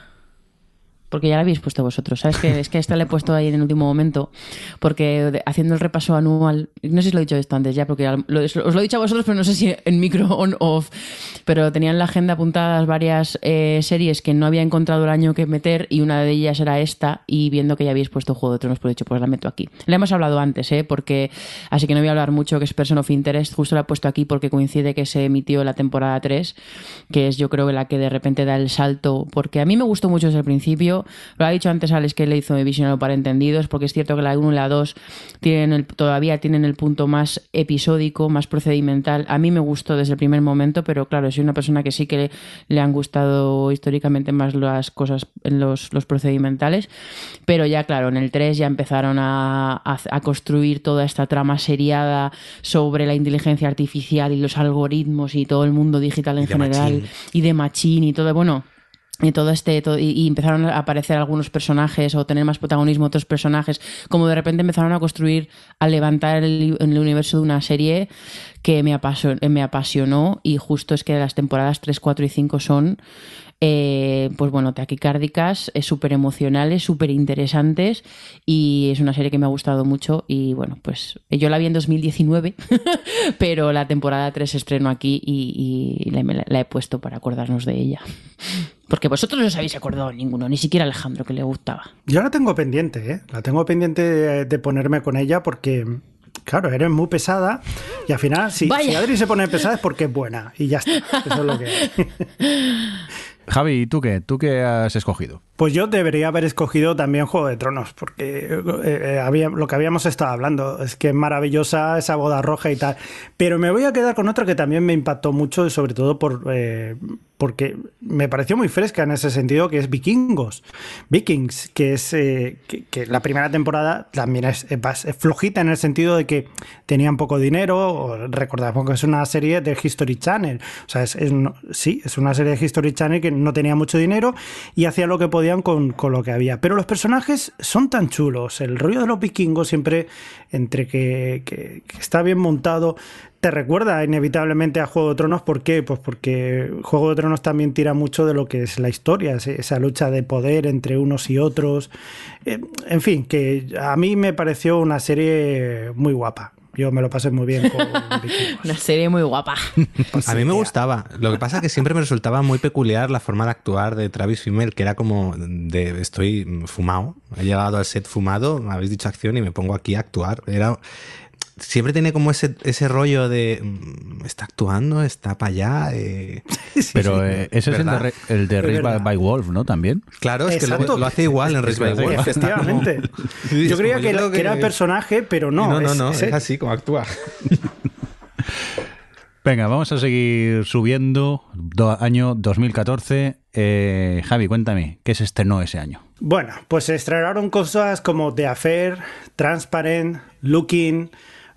porque ya la habéis puesto vosotros, ¿sabes? Que es que esta la he puesto ahí en el último momento, porque haciendo el repaso anual, no sé si lo he dicho esto antes ya, porque os lo he dicho a vosotros, pero no sé si en micro on off, pero tenía en la agenda apuntadas varias eh, series que no había encontrado el año que meter y una de ellas era esta y viendo que ya habéis puesto Juego de Tronos, pues he dicho, pues la meto aquí. La hemos hablado antes, ¿eh? Porque, así que no voy a hablar mucho, que es Person of Interest, justo la he puesto aquí porque coincide que se emitió la temporada 3, que es yo creo que la que de repente da el salto, porque a mí me gustó mucho desde el principio, lo ha dicho antes Alex que le hizo Visionado para entendidos, porque es cierto que la 1 y la 2 tienen el, todavía tienen el punto más episódico, más procedimental. A mí me gustó desde el primer momento, pero claro, soy una persona que sí que le, le han gustado históricamente más las cosas en los, los procedimentales, pero ya claro, en el 3 ya empezaron a, a- a construir toda esta trama seriada sobre la inteligencia artificial y los algoritmos y todo el mundo digital en Y general y de machine y todo, bueno, y todo este y empezaron a aparecer algunos personajes o tener más protagonismo otros personajes como de repente empezaron a construir a levantar el, el universo de una serie que me apasionó, me apasionó y justo es que las temporadas 3, 4 y 5 son eh, pues bueno, taquicárdicas, eh, súper emocionales, súper interesantes y es una serie que me ha gustado mucho y bueno, pues yo la vi en 2019, [LAUGHS] pero la temporada 3 se estrenó aquí y, y la, me la- la he puesto para acordarnos de ella. Porque vosotros no os habéis acordado ninguno, ni siquiera Alejandro que le gustaba. Yo la tengo pendiente, ¿eh? La tengo pendiente de, de ponerme con ella porque, claro, eres muy pesada y al final, si, si Adri se pone pesada es porque es buena y ya está. Eso es lo que. [LAUGHS] [LAUGHS] Javi, ¿y tú qué? ¿Tú qué has escogido? Pues yo debería haber escogido también Juego de Tronos, porque eh, eh, había, lo que habíamos estado hablando es que es maravillosa esa boda roja y tal. Pero me voy a quedar con otra que también me impactó mucho, y sobre todo por, eh, porque me pareció muy fresca en ese sentido, que es Vikingos. Vikings, que es que, la primera temporada también es, flojita en el sentido de que tenían poco dinero. Recordamos que es una serie de History Channel. O sea, es, sí, es una serie de History Channel que no tenía mucho dinero y hacían lo que con, con lo que había. Pero los personajes son tan chulos. El rollo de los vikingos siempre, entre que, que- que está bien montado, te recuerda inevitablemente a Juego de Tronos. ¿Por qué? Pues porque Juego de Tronos también tira mucho de lo que es la historia, esa lucha de poder entre unos y otros. Eh, en fin, que a mí me pareció una serie muy guapa. Yo me lo pasé muy bien con [LAUGHS] Vikingos. Una serie muy guapa. A mí me gustaba. Lo que pasa es que siempre me resultaba muy peculiar la forma de actuar de Travis Fimmel, que era como de estoy fumado. He llegado al set fumado, me habéis dicho acción y me pongo aquí a actuar. Era siempre tiene como ese, ese rollo de mm, está actuando, está para allá. [LAUGHS] eh. Pero eh, ese es el de, el de by, by Wolf, ¿no? También. Claro, es que lo, lo hace igual en Race by Wolf. Efectivamente. [LAUGHS] Sí, Yo creía que, yo era- creo que era que- el personaje, pero no. no, no, es- no, es así como actúa. [LAUGHS] Venga, vamos a seguir subiendo. Do- año 2014. Eh, Javi, cuéntame, ¿qué se estrenó ese año? Bueno, pues se estrenaron cosas como The Affair, Transparent, Looking,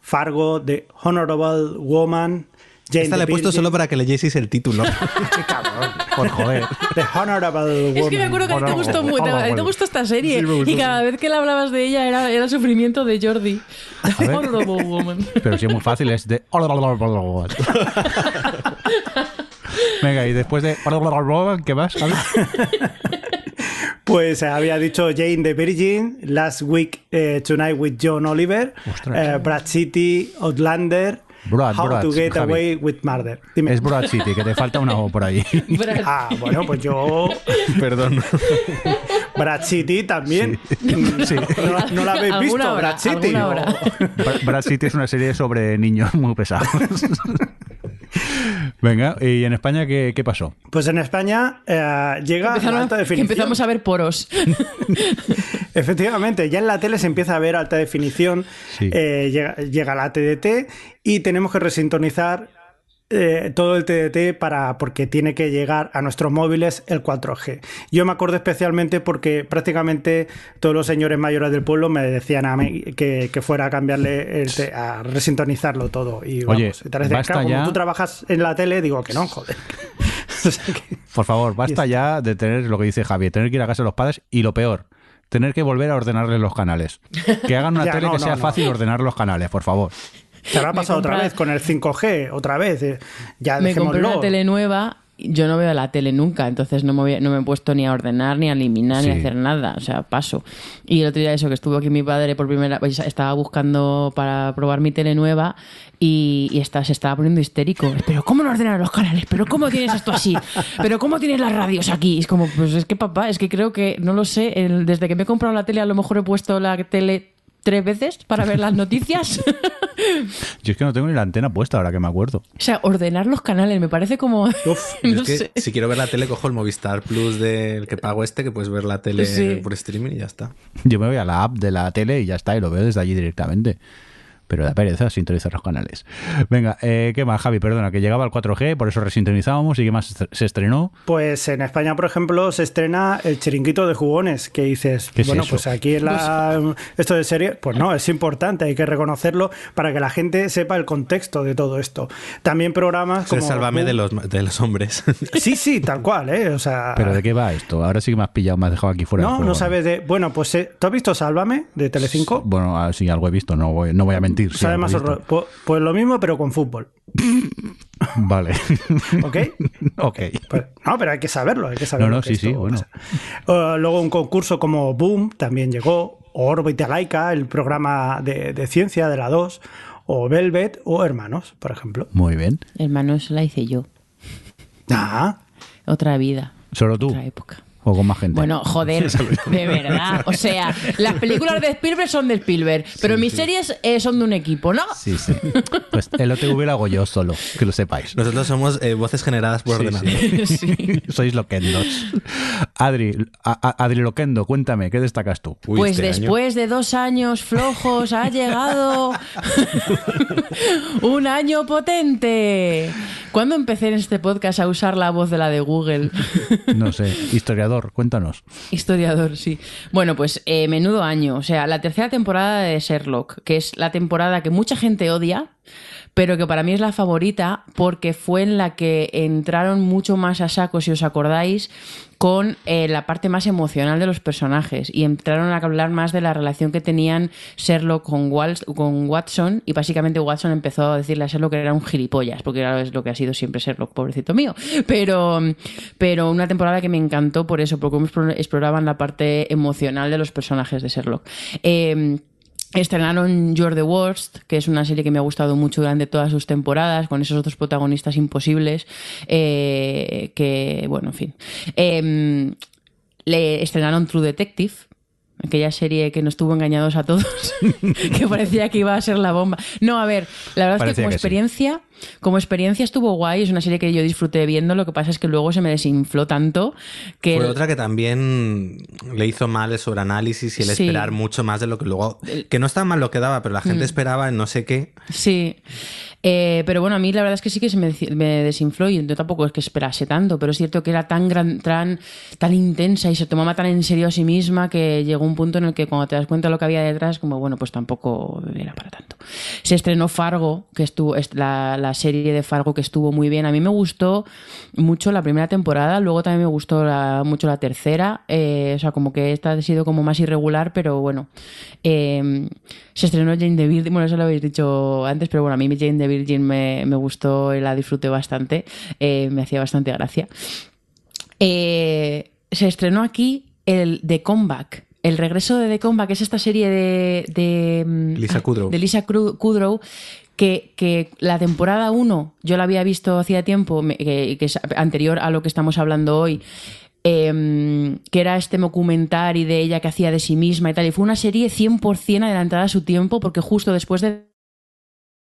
Fargo, The Honorable Woman, Jane Esta the la he puesto solo para que leyéis el título. [LAUGHS] Qué cabrón. Por joder. The Honorable Woman. Es que me acuerdo que a ti te gustó mucho, a ti te gustó esta serie y cada vez que le hablabas de ella era, era sufrimiento de Jordi. ver. Horrible woman. Pero si es muy fácil, es de. [LAUGHS] Venga, y después de. ¿Qué más? [LAUGHS] Pues eh, había dicho Jane the Virgin, Last Week eh, Tonight with John Oliver, Ostras. eh, Brad City, Outlander, Brad, How Brad, to Get Javi. Away with Murder. Dime. Es Broad City, que te falta una O por ahí. Ah, bueno, pues yo. [LAUGHS] Perdón. Brad City también. Sí. [LAUGHS] No, no la habéis visto, hora, Brad City. o- Brad City es una serie sobre niños muy pesados. [LAUGHS] Venga, ¿y en España qué, qué pasó? Pues en España eh, llega Empezaron- alta definición. empezamos a ver poros. [LAUGHS] Efectivamente, ya en la tele se empieza a ver alta definición, Sí. eh, llega, llega la TDT y tenemos que resintonizar eh, todo el TDT para, porque tiene que llegar a nuestros móviles el 4G. Yo me acuerdo especialmente porque prácticamente todos los señores mayores del pueblo me decían a mí que, que fuera a cambiarle, el te- a resintonizarlo todo. Y Oye, vamos, tal vez, basta claro, como ya. tú trabajas en la tele, digo que no, joder. [LAUGHS] O sea que- Por favor, basta ya de tener lo que dice Javi, tener que ir a casa de los padres y lo peor, tener que volver a ordenarles los canales. Que hagan una [LAUGHS] Ya, tele no, que no, sea no. fácil ordenar los canales, por favor. Te habrá pasado otra vez con el 5G, otra vez. eh, Ya me compré una tele nueva. Yo no veo la tele nunca, entonces no me, voy- no me he puesto ni a ordenar, ni a eliminar, ni a hacer nada. O sea, paso. Y el otro día eso, que estuvo aquí mi padre por primera vez, estaba buscando para probar mi tele nueva y, y está- se estaba poniendo histérico. Pero ¿cómo no ordenar los canales? ¿Pero cómo tienes esto así? ¿Pero cómo tienes las radios aquí? Es como, pues es que papá, es que creo que, no lo sé, el- desde que me he comprado la tele a lo mejor he puesto la tele tres veces para ver las noticias. [LAUGHS] Yo es que no tengo ni la antena puesta ahora que me acuerdo. o sea, ordenar los canales me parece como... Uf, [LAUGHS] no es que si quiero ver la tele, cojo el Movistar Plus del que pago este, que puedes ver la tele Sí. por streaming y ya está. Yo me voy a la app de la tele y ya está, y lo veo desde allí directamente. Pero da pereza sintonizar los canales. Venga, eh, ¿qué más, Javi? Perdona, que llegaba al 4G, por eso resintonizábamos. ¿Y qué más se estrenó? Pues en España, por ejemplo, se estrena El Chiringuito de Jugones, que dices, ¿Qué es bueno, eso? pues aquí en la, esto de serie, pues no, es importante, hay que reconocerlo para que la gente sepa el contexto de todo esto. También programas Se como... sálvame de los, de los hombres. [LAUGHS] Sí, sí, tal cual, ¿eh? O sea... ¿Pero de qué va esto? Ahora sí que me has pillado, me has dejado aquí fuera No, no sabes de... Bueno, pues eh, ¿tú has visto Sálvame de Telecinco? Bueno, ah, sí, algo he visto, no voy, no voy a mentir. Sabe más horror. Pues, pues lo mismo, pero con fútbol. [LAUGHS] Vale. ¿Ok? [LAUGHS] ok. Pues, no, pero hay que saberlo, hay que saberlo. No, no, que sí, esto sí, bueno. pasa. Luego un concurso como Boom también llegó, o Órbita Laica, el programa de, de ciencia de la 2, o Velvet, o Hermanos, por ejemplo. Muy bien. Hermanos, la hice yo. Ah, Otra vida. ¿Solo tú? Otra época. ¿O con más gente? Bueno, joder, [LAUGHS] de verdad. O sea, las películas de Spielberg son de Spielberg, pero mis series eh, son de un equipo, ¿no? Sí, sí. Pues el OTV lo hago yo solo, que lo sepáis. Nosotros somos eh, voces generadas por Sí, ordenador. [LAUGHS] sí. Sois loquendos. Adri, a- Adri Loquendo, cuéntame, ¿qué destacas tú? Uy, pues este año. después de dos años flojos ha llegado [LAUGHS] un año potente. ¿Cuándo empecé en este podcast a usar la voz de la de Google? No sé, historiador, cuéntanos. Historiador, sí. Bueno, pues eh, menudo año. O sea, la tercera temporada de Sherlock, que es la temporada que mucha gente odia, pero que para mí es la favorita porque fue en la que entraron mucho más a saco, si os acordáis, con eh, la parte más emocional de los personajes y entraron a hablar más de la relación que tenían Sherlock con, Wals- con Watson y básicamente Watson empezó a decirle a Sherlock que era un gilipollas, porque era es lo que ha sido siempre Sherlock, pobrecito mío. Pero, pero una temporada que me encantó por eso, porque exploraban la parte emocional de los personajes de Sherlock. Eh, Estrenaron You're the Worst, que es una serie que me ha gustado mucho durante todas sus temporadas, con esos otros protagonistas imposibles, eh, que, bueno, en fin. Eh, le estrenaron True Detective, aquella serie que nos tuvo engañados a todos, [LAUGHS] que parecía que iba a ser la bomba. No, a ver, la verdad es que como que sí. experiencia, como experiencia estuvo guay, es una serie que yo disfruté viendo, lo que pasa es que luego se me desinfló tanto que... Fue otra que también le hizo mal el sobreanálisis y el Sí. esperar mucho más de lo que luego. Que no está mal lo que daba, pero la gente Mm. esperaba en no sé qué. Sí. Eh, pero bueno, a mí la verdad es que sí que se me, desinfló y yo tampoco es que esperase tanto, pero es cierto que era tan, gran, tan, tan intensa y se tomaba tan en serio a sí misma que llegó un punto en el que cuando te das cuenta de lo que había detrás, como bueno, pues tampoco era para tanto. Se estrenó Fargo, que estuvo, es la, la serie de Fargo que estuvo muy bien. A mí me gustó mucho la primera temporada, luego también me gustó mucho la tercera. eh, o sea, como que esta ha sido como más irregular, pero bueno. Eh, se estrenó Jane the Virgin, bueno, eso lo habéis dicho antes, pero bueno, a mí Jane the Virgin me, me gustó y la disfruté bastante, eh, me hacía bastante gracia. Eh, se estrenó aquí el The Comeback. El regreso de The Comeback es esta serie de, de, mm, Lisa Kudrow. de Lisa Kudrow que, que la temporada 1 yo la había visto hacía tiempo, que, que es anterior a lo que estamos hablando hoy, em, que era este documental de ella que hacía de sí misma y tal. Y fue una serie 100% adelantada a su tiempo porque justo después de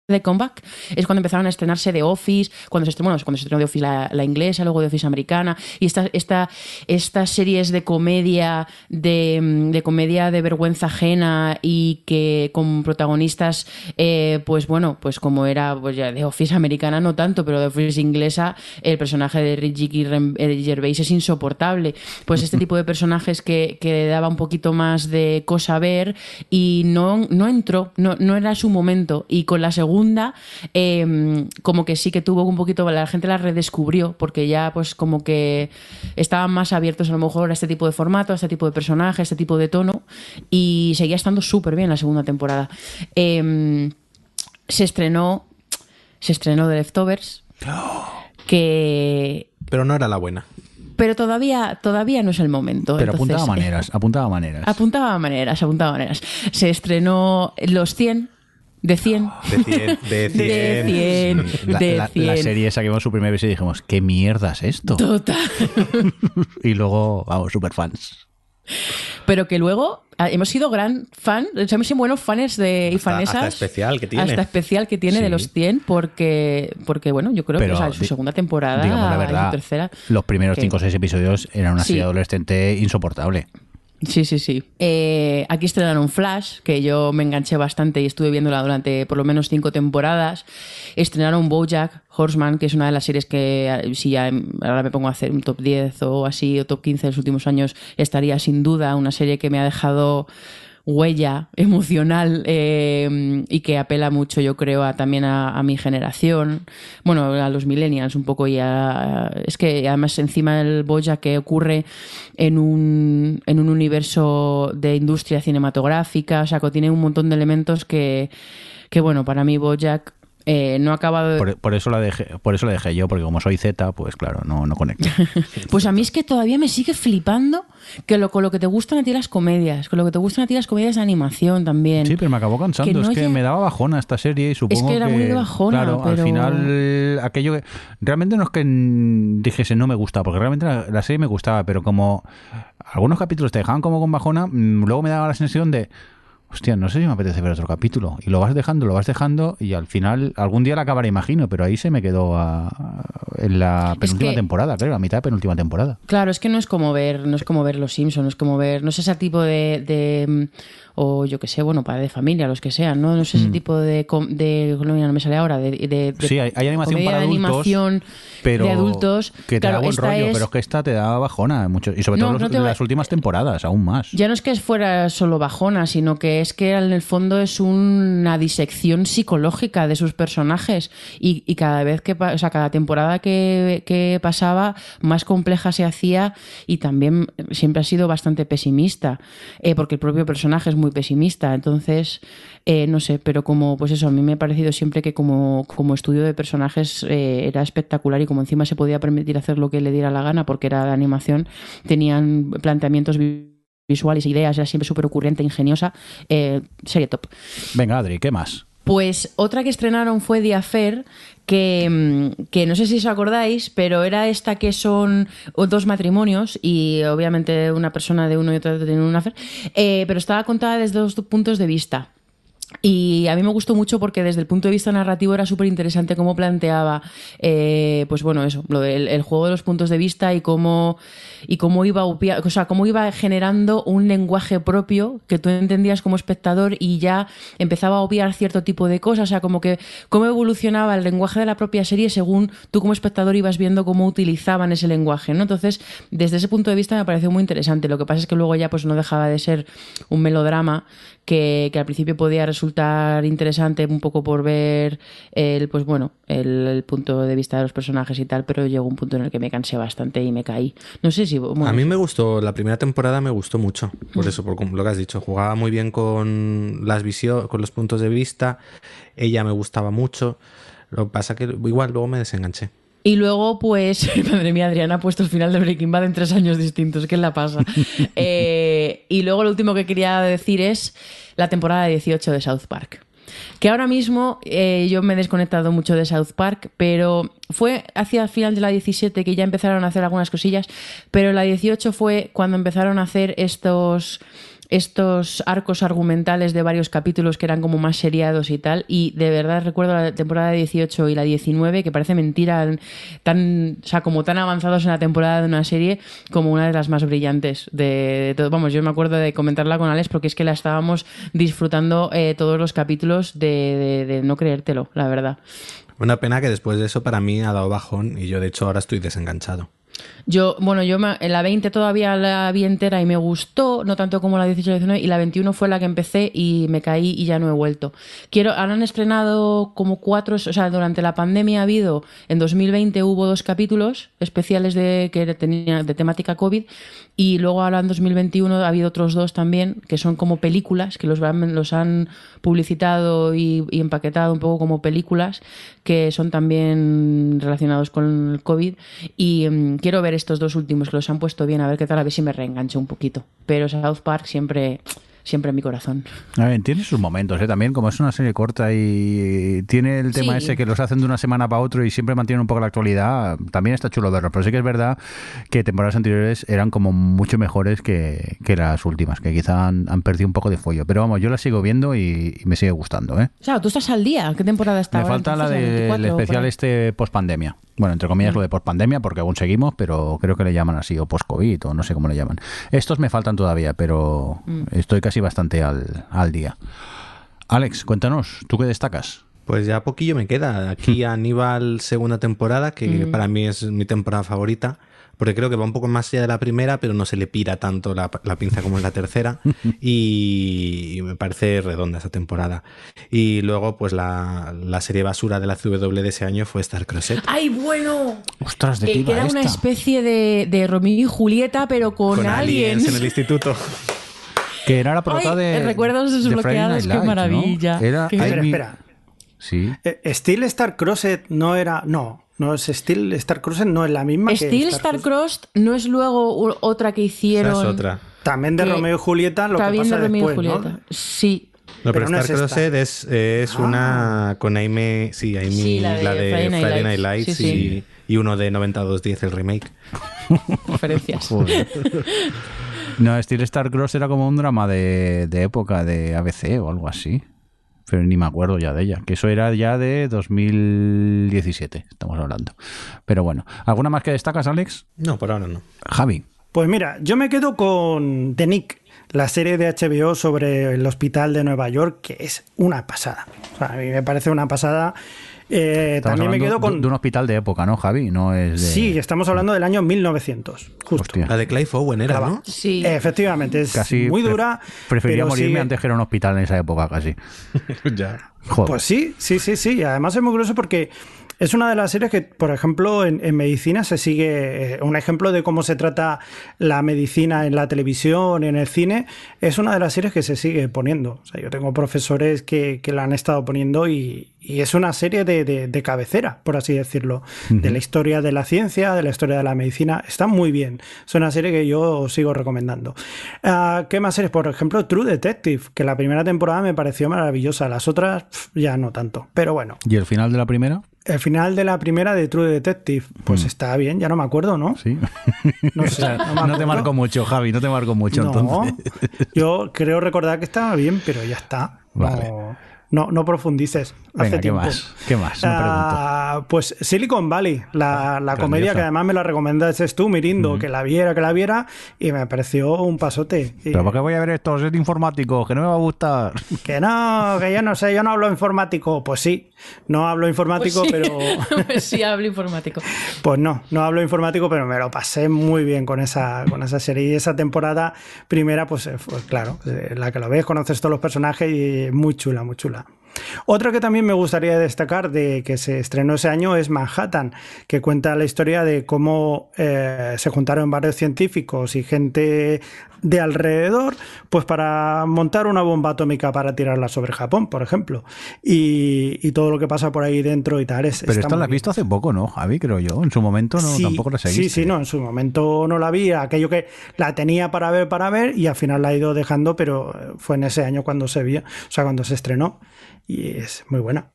The Comeback es cuando empezaron a estrenarse The Office, cuando se estrenó, bueno, cuando se estrenó The Office la, la inglesa, luego The Office americana, y esta, esta, estas series de comedia, de, mm, de comedia de vergüenza ajena y que con protagonistas, eh, pues bueno, pues como era pues ya The Office americana no tanto, pero The Office inglesa, el personaje de Ricky Gervais es insoportable. Pues este [LAUGHS] tipo de personajes que, que daba un poquito más de cosa a ver y no, no entró, no, no era su momento. Y con la segunda, eh, como que sí que tuvo un poquito, la gente la redescubrió, porque ya pues como que estaban más abiertos a lo mejor a este tipo de formato, a este tipo de personaje, a este tipo de tono, y seguía estando súper bien la segunda temporada. Eh, se estrenó, se estrenó The Leftovers, [GASPS] que Pero no era la buena. pero todavía, todavía no es el momento. Pero Entonces, apuntaba eh, maneras, apuntaba maneras. Apuntaba maneras, apuntaba maneras. Se estrenó Los 100, de 100. De 100. De 100. De 100. la, de la- 100. la serie esa que vimos su primera vez y dijimos, ¿qué mierda es esto? Total. [LAUGHS] y luego, vamos, super fans. Pero que luego ah, hemos sido gran fan, hemos sido buenos fans de, y Hasta- fanesas. hasta especial que tiene. Hasta especial que tiene de Sí. los 100, porque, porque bueno, yo creo Pero que o sea, su di- segunda temporada Digamos la su verdad, tercera. los primeros que- 5 o 6 episodios eran una Sí. serie adolescente insoportable. Sí, sí, sí. Eh, aquí estrenaron Flash, que yo me enganché bastante y estuve viéndola durante por lo menos cinco temporadas. Estrenaron Bojack Horseman, que es una de las series que si ya ahora me pongo a hacer un top 10 o así, o top 15 en los últimos años, estaría sin duda una serie que me ha dejado huella emocional eh, y que apela mucho, yo creo, a, también a, mi generación, bueno, a los millennials un poco y a, es que además encima del Boya que ocurre en un, en un universo de industria cinematográfica, o sea, que tiene un montón de elementos que, que bueno, para mí Bojack eh, no ha acabado de... por, eso la dejé, por eso la dejé yo, porque como soy Z, pues claro, no, no conecto. [LAUGHS] pues a mí es que todavía me sigue flipando que lo, con lo que te gustan a ti las comedias, con lo que te gustan a ti las comedias de animación también. Sí, pero me acabó cansando, es que me daba bajona esta serie y supongo que... era muy bajona, Claro, al final aquello que... Realmente no es que dijese no me gusta, porque realmente la serie me gustaba, pero como algunos capítulos te dejaban como con bajona, mm, luego me daba la sensación de hostia, no sé si me apetece ver otro capítulo. Y lo vas dejando, lo vas dejando y al final, algún día la acabaré, imagino, pero ahí se me quedó en la penúltima temporada, creo, la mitad de penúltima temporada. Claro, es que no es como ver, no es como ver Los Simpsons, no es como ver, no es ese tipo de o yo que sé, bueno, para de familia, los que sean, ¿no? No sé ese mm. tipo de, de no me sale ahora, de, de, sí, hay, animación para adultos, animación pero de adultos. Que te da buen rollo, pero es que esta te da bajona, mucho, y sobre todo en las últimas temporadas, aún más. Ya no es que fuera solo bajona, sino que es que en el fondo es una disección psicológica de sus personajes y, y cada vez que, o sea, cada temporada que, que pasaba, más compleja se hacía y también siempre ha sido bastante pesimista, eh, porque el propio personaje es muy pesimista. Entonces, eh, no sé, pero como, pues eso, a mí me ha parecido siempre que como, como estudio de personajes eh, era espectacular y como encima se podía permitir hacer lo que le diera la gana porque era de animación, tenían planteamientos visuales, ideas, era siempre súper ocurrente, ingeniosa, eh, serie top. Venga, Adri, ¿qué más? Pues otra que estrenaron fue The Affair, que, mm, que, no sé si os acordáis, pero era esta que son dos matrimonios y obviamente una persona de uno y otra tiene una affair, eh, pero estaba contada desde dos puntos de vista. Y a mí me gustó mucho porque desde el punto de vista narrativo era súper interesante cómo planteaba, eh, pues bueno, eso, lo del el juego de los puntos de vista y cómo, y cómo iba, o sea, cómo iba generando un lenguaje propio que tú entendías como espectador y ya empezaba a obviar cierto tipo de cosas, o sea, como que cómo evolucionaba el lenguaje de la propia serie según tú como espectador ibas viendo cómo utilizaban ese lenguaje, ¿no? Entonces, desde ese punto de vista me pareció muy interesante. Lo que pasa es que luego ya pues no dejaba de ser un melodrama que, al principio podía resultar interesante un poco por ver el, pues bueno, el, punto de vista de los personajes y tal, pero llegó un punto en el que me cansé bastante y me caí. No sé si... a mí me gustó, la primera temporada me gustó mucho, por eso, por lo que has dicho, jugaba muy bien con las visiones, con los puntos de vista, ella me gustaba mucho, lo que pasa que igual luego me desenganché. Y luego, pues, [LAUGHS] madre mía, Adriana ha puesto el final de Breaking Bad en tres años distintos. ¿Qué la pasa? [LAUGHS] Eh, y luego lo último que quería decir es la temporada 18 de South Park. Que ahora mismo eh, yo me he desconectado mucho de South Park, pero fue hacia el final de la 17 que ya empezaron a hacer algunas cosillas, pero la 18 fue cuando empezaron a hacer estos estos arcos argumentales de varios capítulos que eran como más seriados y tal. Y de verdad recuerdo la temporada 18 y la 19, que parece mentira, tan, o sea, como tan avanzados en la temporada de una serie, como una de las más brillantes de, todo. Vamos, yo me acuerdo de comentarla con Alex porque es que la estábamos disfrutando eh, todos los capítulos de, de no creértelo, la verdad. Una pena que después de eso para mí ha dado bajón y yo de hecho ahora estoy desenganchado. Yo, bueno, yo en la 20 todavía la vi entera y me gustó, no tanto como la 18 19, y la 21 fue la que empecé y me caí y ya no he vuelto. Quiero, ahora han estrenado como cuatro, o sea, durante la pandemia ha habido, en 2020 hubo dos capítulos especiales de que tenía de temática COVID y luego ahora en 2021 ha habido otros dos también que son como películas, que los, los han publicitado y, empaquetado un poco como películas que son también relacionados con el COVID y mm, quiero ver estos dos últimos que los han puesto bien, a ver qué tal, a ver si me reengancho un poquito. Pero South Park siempre siempre en mi corazón. A ver, tiene sus momentos, ¿eh? También, como es una serie corta y tiene el tema Sí. ese que los hacen de una semana para otro y siempre mantienen un poco la actualidad, también está chulo verlo. Pero sí que es verdad que temporadas anteriores eran como mucho mejores que, que las últimas, que quizá han, han perdido un poco de fuello. Pero vamos, yo la sigo viendo y, y me sigue gustando, ¿eh? O sea, tú estás al día. ¿Qué temporada está Me ahora, falta la del 24 o por especial este post-pandemia. Bueno, entre comillas lo de post-pandemia porque aún seguimos, pero creo que le llaman así, o post-COVID, o no sé cómo le llaman. Estos me faltan todavía, pero estoy casi bastante al, al día. Alex, cuéntanos, ¿tú qué destacas? Pues ya poquillo me queda. Aquí Aníbal segunda temporada, que para mí es mi temporada favorita, porque creo que va un poco más allá de la primera, pero no se le pira tanto la, la pinza como en la tercera. y, [LAUGHS] y me parece redonda esa temporada. Y luego, pues la, la serie basura de la CW de ese año fue Star Crosset. ¡Ay, bueno! Ostras, ¿de qué Que, era una esta? especie de, de Romeo y Julieta, pero con, Con aliens en el instituto. [LAUGHS] Que era la prota de. recuerdos de desbloqueados, Night qué Lights, ¿no? maravilla. Era Qué- Espera, espera. Sí. Eh, Steel Star Crosset no era. No, no es Steel Star Crosset, no es la misma que Steel Star Crossed no es luego otra que Esa hicieron. es otra. También de que- Romeo y Julieta, lo que pasa de Romeo y después, ¿no? Julieta. Sí. No, pero, Pero no Star es esta. Crosset es, es una con Amy, sí, Amy, Sí, la la de, de Friday, Friday Night Night Lights. Lights Sí, sí. Y, y uno de 9210, el remake. [LAUGHS] Referencias. [LAUGHS] No, Steel Star Cross era como un drama de, de época de ABC o algo así. Pero ni me acuerdo ya de ella. Que eso era ya de 2017, estamos hablando. Pero bueno, ¿alguna más que destacas, Alex? No, por ahora no. Javi. Pues mira, yo me quedo con The Nick, la serie de HBO sobre el hospital de Nueva York, que es una pasada. O sea, a mí me parece una pasada. Eh, también me quedo con. de, de un hospital de época, ¿no, Javi? No es de... Sí, estamos hablando del año 1900, justo. Hostia. La de Clive Owen era, ¿no? Sí. Efectivamente, es Casi muy pre- dura. Prefería morirme sigue- antes que ir a un hospital en esa época, casi. [LAUGHS] ya. Joder. Pues sí, sí, sí, sí. Además es muy curioso porque es una de las series que, por ejemplo, en, en medicina se sigue. eh, un ejemplo de cómo se trata la medicina en la televisión, en el cine, es una de las series que se sigue poniendo. O sea, yo tengo profesores que, que la han estado poniendo y, y es una serie de, de- de cabecera, por así decirlo, de la historia de la ciencia, de la historia de la medicina. Está muy bien. Es una serie que yo sigo recomendando. Ah, ¿Qué más series? Por ejemplo, True Detective, que la primera temporada me pareció maravillosa. Las otras ya no tanto. Pero bueno, ¿Y el final de la primera? El final de la primera de True Detective, pues está bien, ya no me acuerdo, ¿no? Sí. [LAUGHS] No sé. me no te marcó mucho, Javi, no te marcó mucho No, entonces. yo creo recordar que estaba bien, pero ya está. No- Vale. No, no, profundices. Venga, Hace ¿qué tiempo. más? ¿Qué más? No Ah, pues Silicon Valley, la, la comedia que además me la recomendaste tú, Mirindo, que la viera, que la viera, y me pareció un pasote. Y- ¿Pero por qué voy a ver esto? Es de informático, que no me va a gustar. [LAUGHS] que no, que yo no sé, yo no hablo informático. Pues sí, no hablo informático, Pues sí. pero [LAUGHS] Pues sí, hablo informático. Pues no, no hablo informático, pero me lo pasé muy bien con esa, con esa serie. Y esa temporada primera, pues eh, claro, eh, la que lo ves, conoces todos los personajes y es muy chula, muy chula. Otra que también me gustaría destacar de que se estrenó ese año es Manhattan, que cuenta la historia de cómo eh, se juntaron varios científicos y gente de alrededor, pues para montar una bomba atómica para tirarla sobre Japón, por ejemplo. Y, y todo lo que pasa por ahí dentro y tal. Es, Pero esta la has visto hace poco, ¿no, Javi? Creo yo. En su momento no, Sí, tampoco la seguiste. Sí, sí, no, en su momento no la vi, aquello que la tenía para ver, para ver, y al final la he ido dejando, pero fue en ese año cuando se vio, o sea, cuando se estrenó, y es muy buena.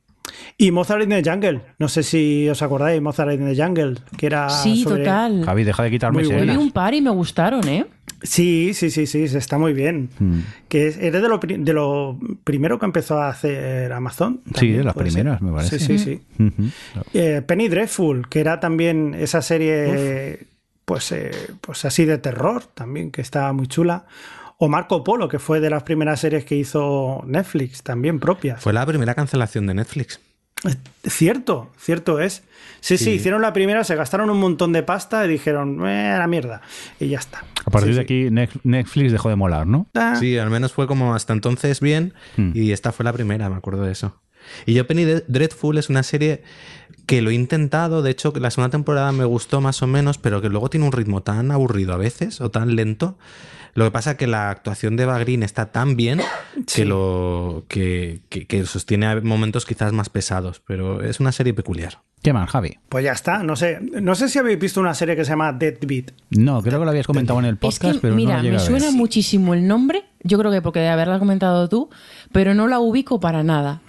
Y Mozart in the Jungle, no sé si os acordáis, Mozart in the Jungle, que era Sí, sobre- total. Javi, deja de quitarme Muy Yo vi un par y me gustaron, ¿eh? Sí, sí, sí, sí, se está muy bien. Mm. Que es, eres de lo, de lo primero que empezó a hacer Amazon. Sí, de las ser. primeras, me parece. Sí, sí, sí. Eh, Penny Dreadful, que era también esa serie, pues, eh, pues así de terror también, que estaba muy chula. O Marco Polo, que fue de las primeras series que hizo Netflix, también propias. Fue la primera cancelación de Netflix. Cierto, cierto es. Sí, sí, Sí. hicieron la primera, se gastaron un montón de pasta y dijeron, eh, la mierda. Y ya está. A partir Sí, de sí. aquí Netflix dejó de molar, ¿no? Ah, Sí, al menos fue como hasta entonces bien Hmm. y esta fue la primera, me acuerdo de eso. Y yo Penny Dre- Dreadful es una serie que lo he intentado, de hecho la segunda temporada me gustó más o menos, pero que luego tiene un ritmo tan aburrido a veces o tan lento. Lo que pasa es que la actuación de Bagrin está tan bien Sí. que lo que, que- que sostiene a momentos quizás más pesados, pero es una serie peculiar. ¿Qué más, Javi? Pues ya está. No sé, no sé si habéis visto una serie que se llama Deadbeat. No, creo que lo habías comentado en el Es podcast, que, pero mira, no me suena muchísimo el nombre, yo creo que porque de haberla comentado tú, pero no la ubico para nada.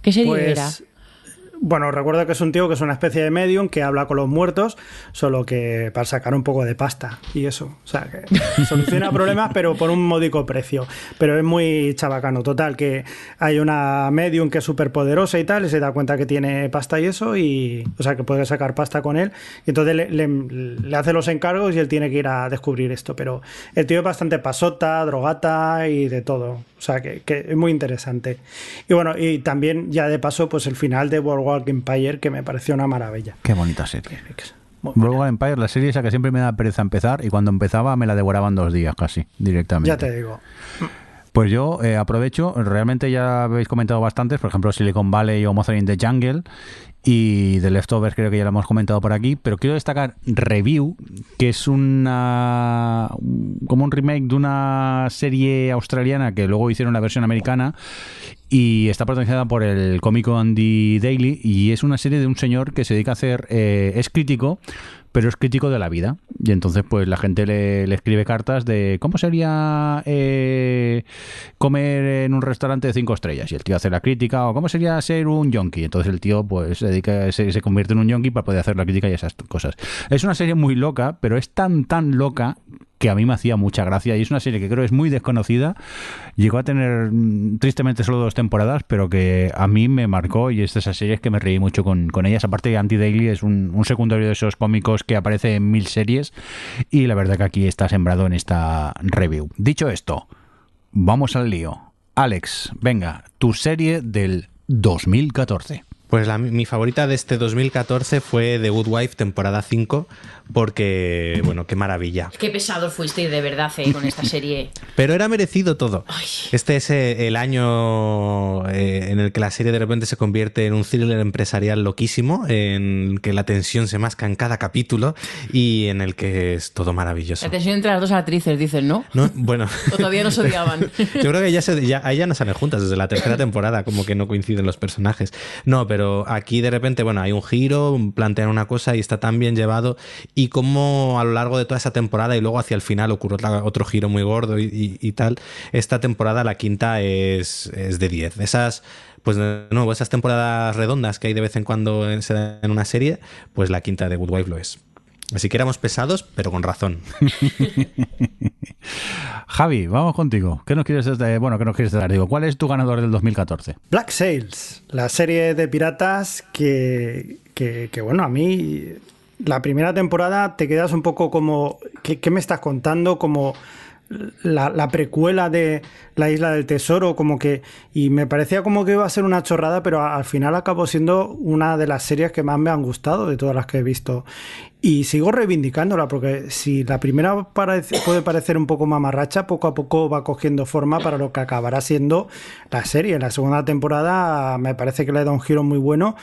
¿Qué serie Pues, era? Bueno, recuerdo que es un tío que es una especie de medium que habla con los muertos, solo que para sacar un poco de pasta y eso. O sea, que [LAUGHS] soluciona problemas, pero por un módico precio. Pero es muy chabacano. Total, que hay una medium que es súper poderosa y tal, y se da cuenta que tiene pasta y eso, y o sea, que puede sacar pasta con él. Y entonces le, le- le hace los encargos y él tiene que ir a descubrir esto. Pero el tío es bastante pasota, drogata y de todo. O sea, que, que es muy interesante. Y bueno, y también ya de paso, pues el final de Boardwalk Empire, que me pareció una maravilla. Qué bonita serie. Boardwalk Empire, la serie esa que siempre me da pereza empezar y cuando empezaba me la devoraban dos días casi, directamente. Ya te digo. Pues yo eh, aprovecho, realmente ya habéis comentado bastantes, por ejemplo Silicon Valley o Mozart in the Jungle y The Leftovers creo que ya lo hemos comentado por aquí, pero quiero destacar Review, que es una como un remake de una serie australiana que luego hicieron la versión americana y está protagonizada por el cómico Andy Daly y es una serie de un señor que se dedica a hacer, eh, es crítico, pero es crítico de la vida. Y entonces, pues la gente le, escribe cartas de cómo sería eh, comer en un restaurante de cinco estrellas. Y el tío hace la crítica, o cómo sería ser un yonki. Entonces el tío, pues, se dedica, se, se convierte en un yonki para poder hacer la crítica y esas cosas. Es una serie muy loca, pero es tan, tan loca que a mí me hacía mucha gracia y es una serie que creo es muy desconocida. Llegó a tener mm, tristemente solo dos temporadas, pero que a mí me marcó y es de esas series que me reí mucho con, con ellas. Aparte, Anti Daily es un, un secundario de esos cómicos que aparece en mil series y la verdad que aquí está sembrado en esta review. Dicho esto, vamos al lío. Alex, venga, tu serie del 2014. Pues la, mi favorita de este 2014 fue The Good Wife, temporada 5, porque, bueno, qué maravilla. Qué pesados fuisteis de verdad eh, con esta serie. [LAUGHS] Pero era merecido todo. Este es eh, el año eh, en el que la serie de repente se convierte en un thriller empresarial loquísimo, en que la tensión se masca en cada capítulo y en el que es todo maravilloso. La tensión entre las dos actrices, dicen, ¿no? No, bueno, [LAUGHS] O todavía no se odiaban. [LAUGHS] yo creo que ya, se, ya, ya no salen juntas desde la tercera temporada, como que no coinciden los personajes. No, pero aquí de repente, bueno, hay un giro, plantean una cosa y está tan bien llevado. Y como a lo largo de toda esa temporada y luego hacia el final ocurre otro giro muy gordo y, tal, esta temporada, la quinta, es, de 10. Esas. Pues de nuevo, esas temporadas redondas que hay de vez en cuando en una serie, pues la quinta de Good Wife lo es. Así que éramos pesados, pero con razón. [LAUGHS] Javi, vamos contigo. ¿Qué nos quieres dar? Bueno, ¿qué nos quieres dar? Digo, ¿cuál es tu ganador del 2014? Black Sails, la serie de piratas que, que, que, bueno, a mí la primera temporada te quedas un poco como, ¿qué, qué me estás contando? Como la, la precuela de La Isla del Tesoro, como que, y me parecía como que iba a ser una chorrada, pero al final acabó siendo una de las series que más me han gustado de todas las que he visto. Y sigo reivindicándola, porque si la primera puede parecer un poco mamarracha, poco a poco va cogiendo forma para lo que acabará siendo la serie. La segunda temporada me parece que le da un giro muy bueno.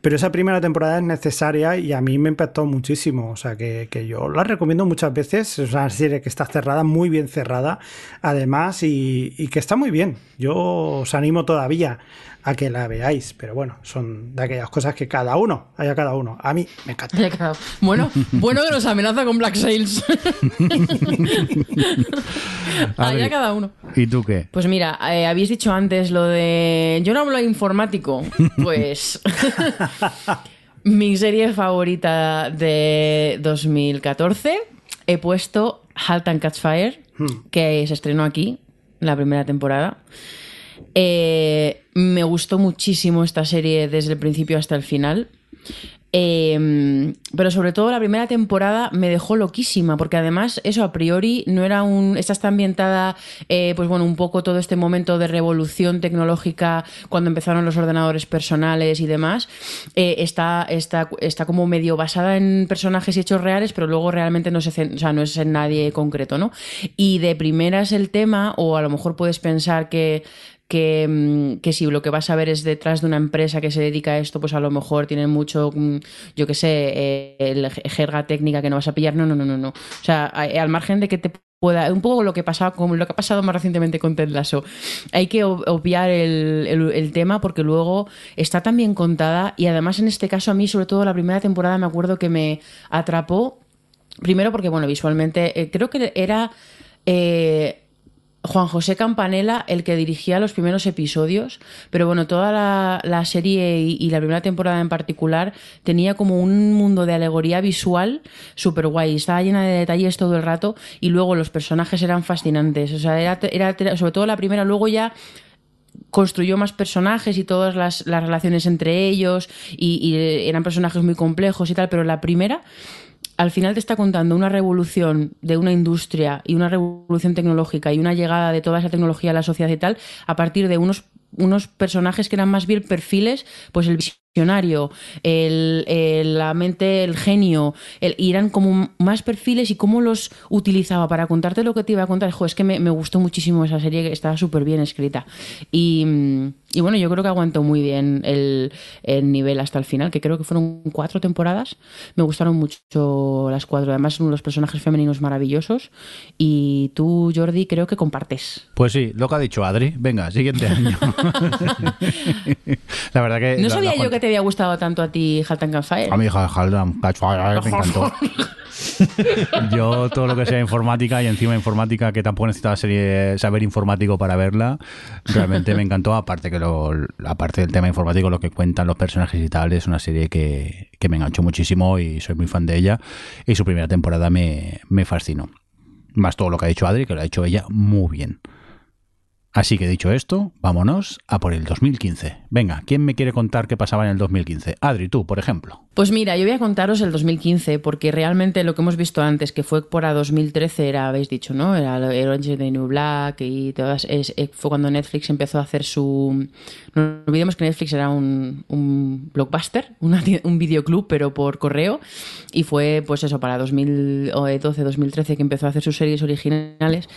Pero esa primera temporada es necesaria y a mí me impactó muchísimo. O sea, que, que yo la recomiendo muchas veces. Es una serie que está cerrada, muy bien cerrada, además, y, y que está muy bien. Yo os animo todavía a que la veáis. Pero bueno, son de aquellas cosas que cada uno, haya cada uno. A mí me encanta. Bueno, bueno que nos amenaza con Black Sails. [LAUGHS] Adri, Allá cada uno. ¿Y tú qué? Pues mira, eh, habéis dicho antes lo de. Yo no hablo de informático. [LAUGHS] Pues. [LAUGHS] mi serie favorita de 2014 he puesto Halt and Catch Fire, que se estrenó aquí, la primera temporada. Eh, me gustó muchísimo esta serie desde el principio hasta el final. Eh, pero sobre todo la primera temporada me dejó loquísima, porque además eso a priori no era un... Esta está ambientada, eh, pues bueno, un poco todo este momento de revolución tecnológica cuando empezaron los ordenadores personales y demás. Está, está, está como medio basada en personajes y hechos reales, pero luego realmente no, no es en nadie concreto, ¿no? Y de primeras el tema, o a lo mejor puedes pensar que que, mm, que si lo que vas a ver es detrás de una empresa que se dedica a esto, pues a lo mejor tienen mucho, mm, yo qué sé, eh, jerga técnica que no vas a pillar. No, no, no, no, no. O sea, a- al margen de que te pueda, un poco lo que pasaba, como lo que ha pasado más recientemente con Ted Lasso. Hay que ob- obviar el, el- tema porque luego está tan bien contada y además en este caso a mí, sobre todo la primera temporada, me acuerdo que me atrapó. Primero porque, bueno, visualmente eh, creo que era... eh, Juan José Campanella el que dirigía los primeros episodios, pero bueno, toda la, serie y, la primera temporada en particular tenía como un mundo de alegoría visual súper guay, estaba llena de detalles todo el rato y luego los personajes eran fascinantes, o sea, era, sobre todo la primera, luego ya construyó más personajes y todas las, relaciones entre ellos y, y eran personajes muy complejos y tal, pero la primera al final te está contando una revolución de una industria y una revolución tecnológica y una llegada de toda esa tecnología a la sociedad y tal a partir de unos unos personajes que eran más bien perfiles, pues el visionario, el, la mente, el genio, el, y eran como más perfiles y cómo los utilizaba para contarte lo que te iba a contar. Jo, es que me, me gustó muchísimo esa serie, que estaba súper bien escrita. Y, mm, y bueno, yo creo que aguantó muy bien el, el nivel hasta el final, que creo que fueron cuatro temporadas. Me gustaron mucho las cuatro, además son unos personajes femeninos maravillosos. Y tú, Jordi, creo que compartes. Pues sí, lo que ha dicho Adri. Venga, siguiente año. [LAUGHS] la verdad que. No la- sabía la- yo que te había gustado tanto a ti Halt and Fire. A mi hija Haldam, me encantó. [LAUGHS] Yo todo lo que sea informática y encima informática que tampoco necesitaba serie, saber informático para verla, realmente me encantó. Aparte que lo, aparte del tema informático, lo que cuentan los personajes y tal, es una serie que, que me enganchó muchísimo y soy muy fan de ella. Y su primera temporada me, me fascinó. Más todo lo que ha dicho Adri, que lo ha hecho ella muy bien. Así que dicho esto, vámonos a por el 2015. Venga, ¿quién me quiere contar qué pasaba en el 2015? Adri, tú, por ejemplo. Pues mira, yo voy a contaros el 2015, porque realmente lo que hemos visto antes, que fue por a 2013, era, habéis dicho, ¿no? Era lo- Orange the New Black y todas. es- eh, fue cuando Netflix empezó a hacer su. No olvidemos que Netflix era un, blockbuster, una un videoclub, pero por correo. Y fue, pues eso, para 2012, 2013 que empezó a hacer sus series originales.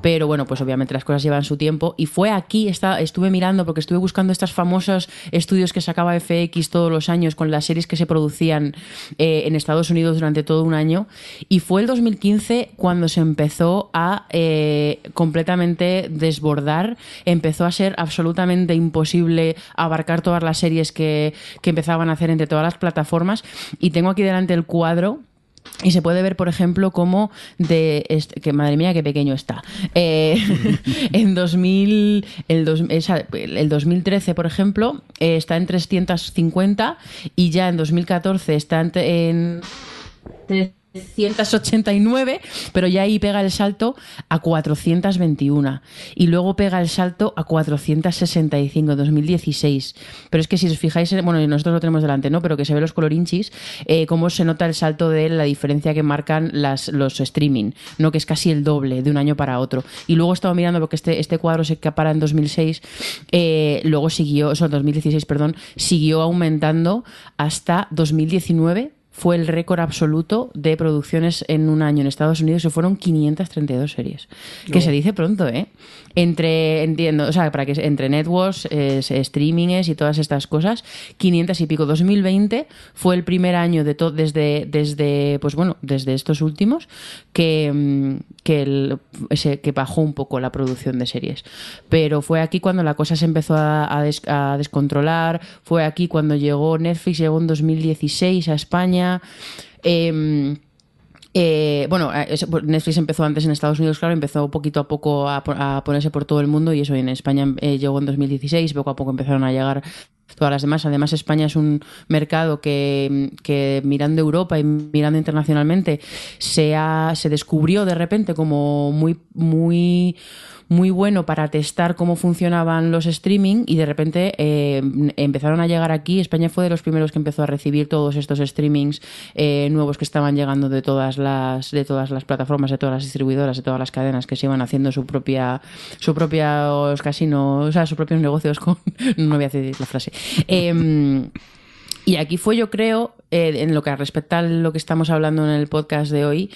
Pero bueno, pues obviamente las cosas llevan su tiempo. Y fue aquí, estuve mirando, porque estuve buscando estos famosos estudios que sacaba FX todos los años con las series que se producían eh, en Estados Unidos durante todo un año. Y fue el 2015 cuando se empezó a eh, completamente desbordar. Empezó a ser absolutamente imposible abarcar todas las series que, que empezaban a hacer entre todas las plataformas. Y tengo aquí delante el cuadro. Y se puede ver, por ejemplo, cómo de que madre mía, qué pequeño está. Eh, [LAUGHS] en 2000, el, dos- el 2013, por ejemplo, eh, está en 350 y ya en 2014 está en, en 389, pero ya ahí pega el salto a 421 y luego pega el salto a 465 en 2016. Pero es que si os fijáis, en- bueno, nosotros lo tenemos delante, ¿no? Pero que se ve los colorinchis, eh, cómo se nota el salto de la diferencia que marcan los streaming, ¿no? Que es casi el doble de un año para otro. Y luego he estado mirando, porque este, este cuadro se para en 2006, eh, luego siguió, o sea, 2016, perdón, siguió aumentando hasta 2019 fue el récord absoluto de producciones en un año en Estados Unidos y fueron 532 series. Que se dice pronto, ¿eh? Entre, entiendo, o sea, para que entre networks, eh, streamings y todas estas cosas, 500 y pico. 2020 fue el primer año de todo desde, desde, pues bueno, desde estos últimos que, mm, que, el- ese- que bajó un poco la producción de series. Pero fue aquí cuando la cosa se empezó a, a des- a descontrolar, fue aquí cuando llegó Netflix, llegó en 2016 a España. Em, eh, bueno, eh, pues, Netflix empezó antes en Estados Unidos, claro, empezó poquito a poco a, po- a ponerse por todo el mundo y eso en España eh, llegó en 2016, poco a poco empezaron a llegar todas las demás. Además, España es un mercado que, mirando Europa y mirando internacionalmente se, se descubrió de repente como muy, muy muy bueno para testar cómo funcionaban los streaming y de repente eh, empezaron a llegar aquí. España fue de los primeros que empezó a recibir todos estos streamings eh, nuevos que estaban llegando de todas las de todas las plataformas, de todas las distribuidoras, de todas las cadenas que se iban haciendo su propia su propios casinos, o sea, sus propios negocios con [LAUGHS] no voy a decir la frase. Em, y aquí fue, yo creo, eh, en lo que respecta a lo que estamos hablando en el podcast de hoy,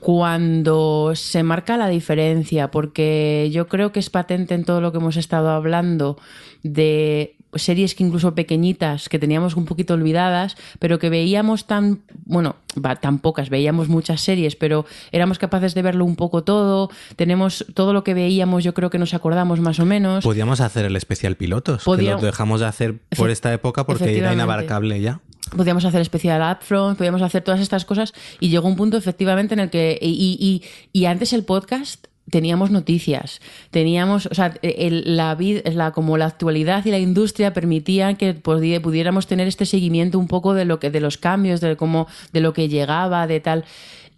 cuando se marca la diferencia, porque yo creo que es patente en todo lo que hemos estado hablando de series que incluso pequeñitas que teníamos un poquito olvidadas, pero que veíamos tan, bueno, va, tan pocas, veíamos muchas series, pero éramos capaces de verlo un poco todo, tenemos todo lo que veíamos, yo creo que nos acordamos más o menos. Podríamos hacer el especial pilotos, Podría- que lo dejamos de hacer por esta época porque era inabarcable ya. Podíamos hacer especial upfront, podíamos hacer todas estas cosas y llegó un punto efectivamente en el que y, y- y antes el podcast teníamos noticias, teníamos, o sea, el- la la, como la actualidad y la industria permitían que pudi- pudiéramos tener este seguimiento un poco de lo que, de los cambios, de cómo, de lo que llegaba, de tal.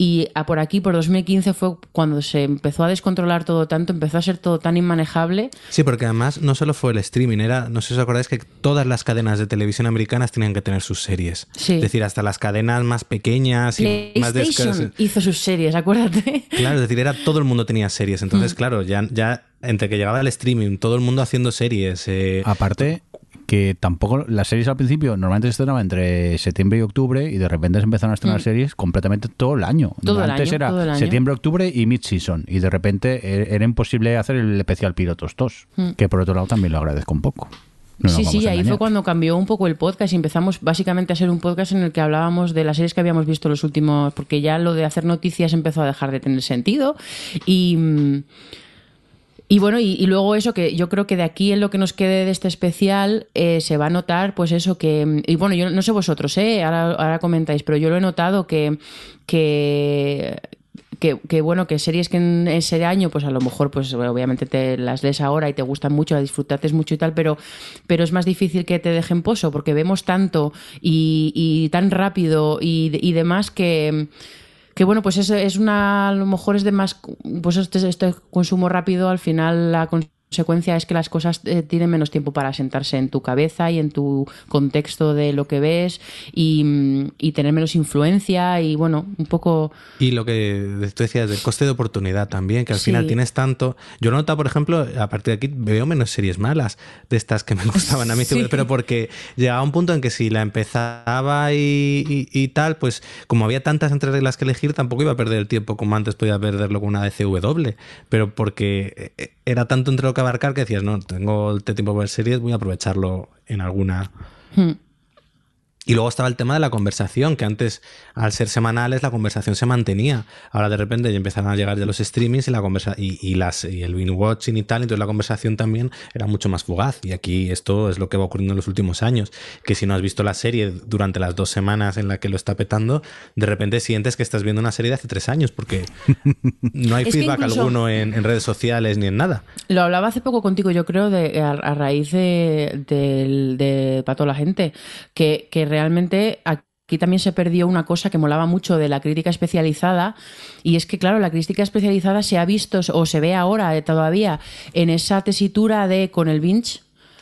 Y a por aquí, por 2015, fue cuando se empezó a descontrolar todo tanto, empezó a ser todo tan inmanejable. Sí, porque además no solo fue el streaming, era, no sé si os acordáis que todas las cadenas de televisión americanas tenían que tener sus series. Sí. Es decir, hasta las cadenas más pequeñas y más descaras- hizo sus series, acuérdate. Claro, es decir, era todo el mundo tenía series. Mm. Entonces, claro, ya, ya entre que llegaba el streaming, todo el mundo haciendo series. eh, Aparte que tampoco las series al principio normalmente se estrenaban entre septiembre y octubre y de repente se empezaron a estrenar series completamente todo el año. Mm. El Antes año, era todo el año. septiembre, octubre y mid-season y de repente e- era imposible hacer el especial Pilotos 2, que por otro lado también lo agradezco un poco. No Mm. sí, sí, ahí fue cuando cambió un poco el podcast y empezamos básicamente a ser un podcast en el que hablábamos de las series que habíamos visto los últimos, porque ya lo de hacer noticias empezó a dejar de tener sentido y... Y bueno, y, luego eso que yo creo que de aquí en lo que nos quede de este especial eh, se va a notar, pues eso que. Y bueno, yo no sé vosotros, ¿eh? ahora, ahora comentáis, pero yo lo he notado que. que que, que, bueno, que series que en ese año, pues a lo mejor, pues obviamente te las lees ahora y te gustan mucho, las disfrutates mucho y tal, pero, pero es más difícil que te dejen pozo, porque vemos tanto y, y tan rápido y, y demás que que bueno, pues es, es una, a lo mejor es de más, pues este, este consumo rápido, al final la consecuencia es que las cosas eh, tienen menos tiempo para sentarse en tu cabeza y en tu contexto de lo que ves y, y tener menos influencia y bueno, un poco... Y lo que tú decías del coste de oportunidad también, que al Sí. final tienes tanto. Yo nota, por ejemplo, a partir de aquí veo menos series malas de estas que me [LAUGHS] gustaban a mí, Sí. pero porque llegaba un punto en que si la empezaba y, y- y tal, pues como había tantas entre reglas que elegir, tampoco iba a perder el tiempo como antes podía perderlo con una DCW. Pero porque eh, era tanto entre lo que abarcar que decías, no, tengo este tiempo para ver series, voy a aprovecharlo en alguna. hmm, Y luego estaba el tema de la conversación, que antes, al ser semanales, la conversación se mantenía. Ahora de repente ya empezaron a llegar ya los streamings y la conversa y, y las y el binge watching y tal, entonces la conversación también era mucho más fugaz. Y aquí esto es lo que va ocurriendo en los últimos años. Que si no has visto la serie durante las dos semanas en la que lo está petando, de repente sientes que estás viendo una serie de hace tres años, porque [LAUGHS] no hay feedback alguno en, en redes sociales ni en nada. Lo hablaba hace poco contigo, yo creo, de, a, a raíz de, de Pato la gente, que, que realmente aquí también se perdió una cosa que molaba mucho de la crítica especializada, y es que, claro, la crítica especializada se ha visto o se ve ahora eh, todavía en esa tesitura de con el binge.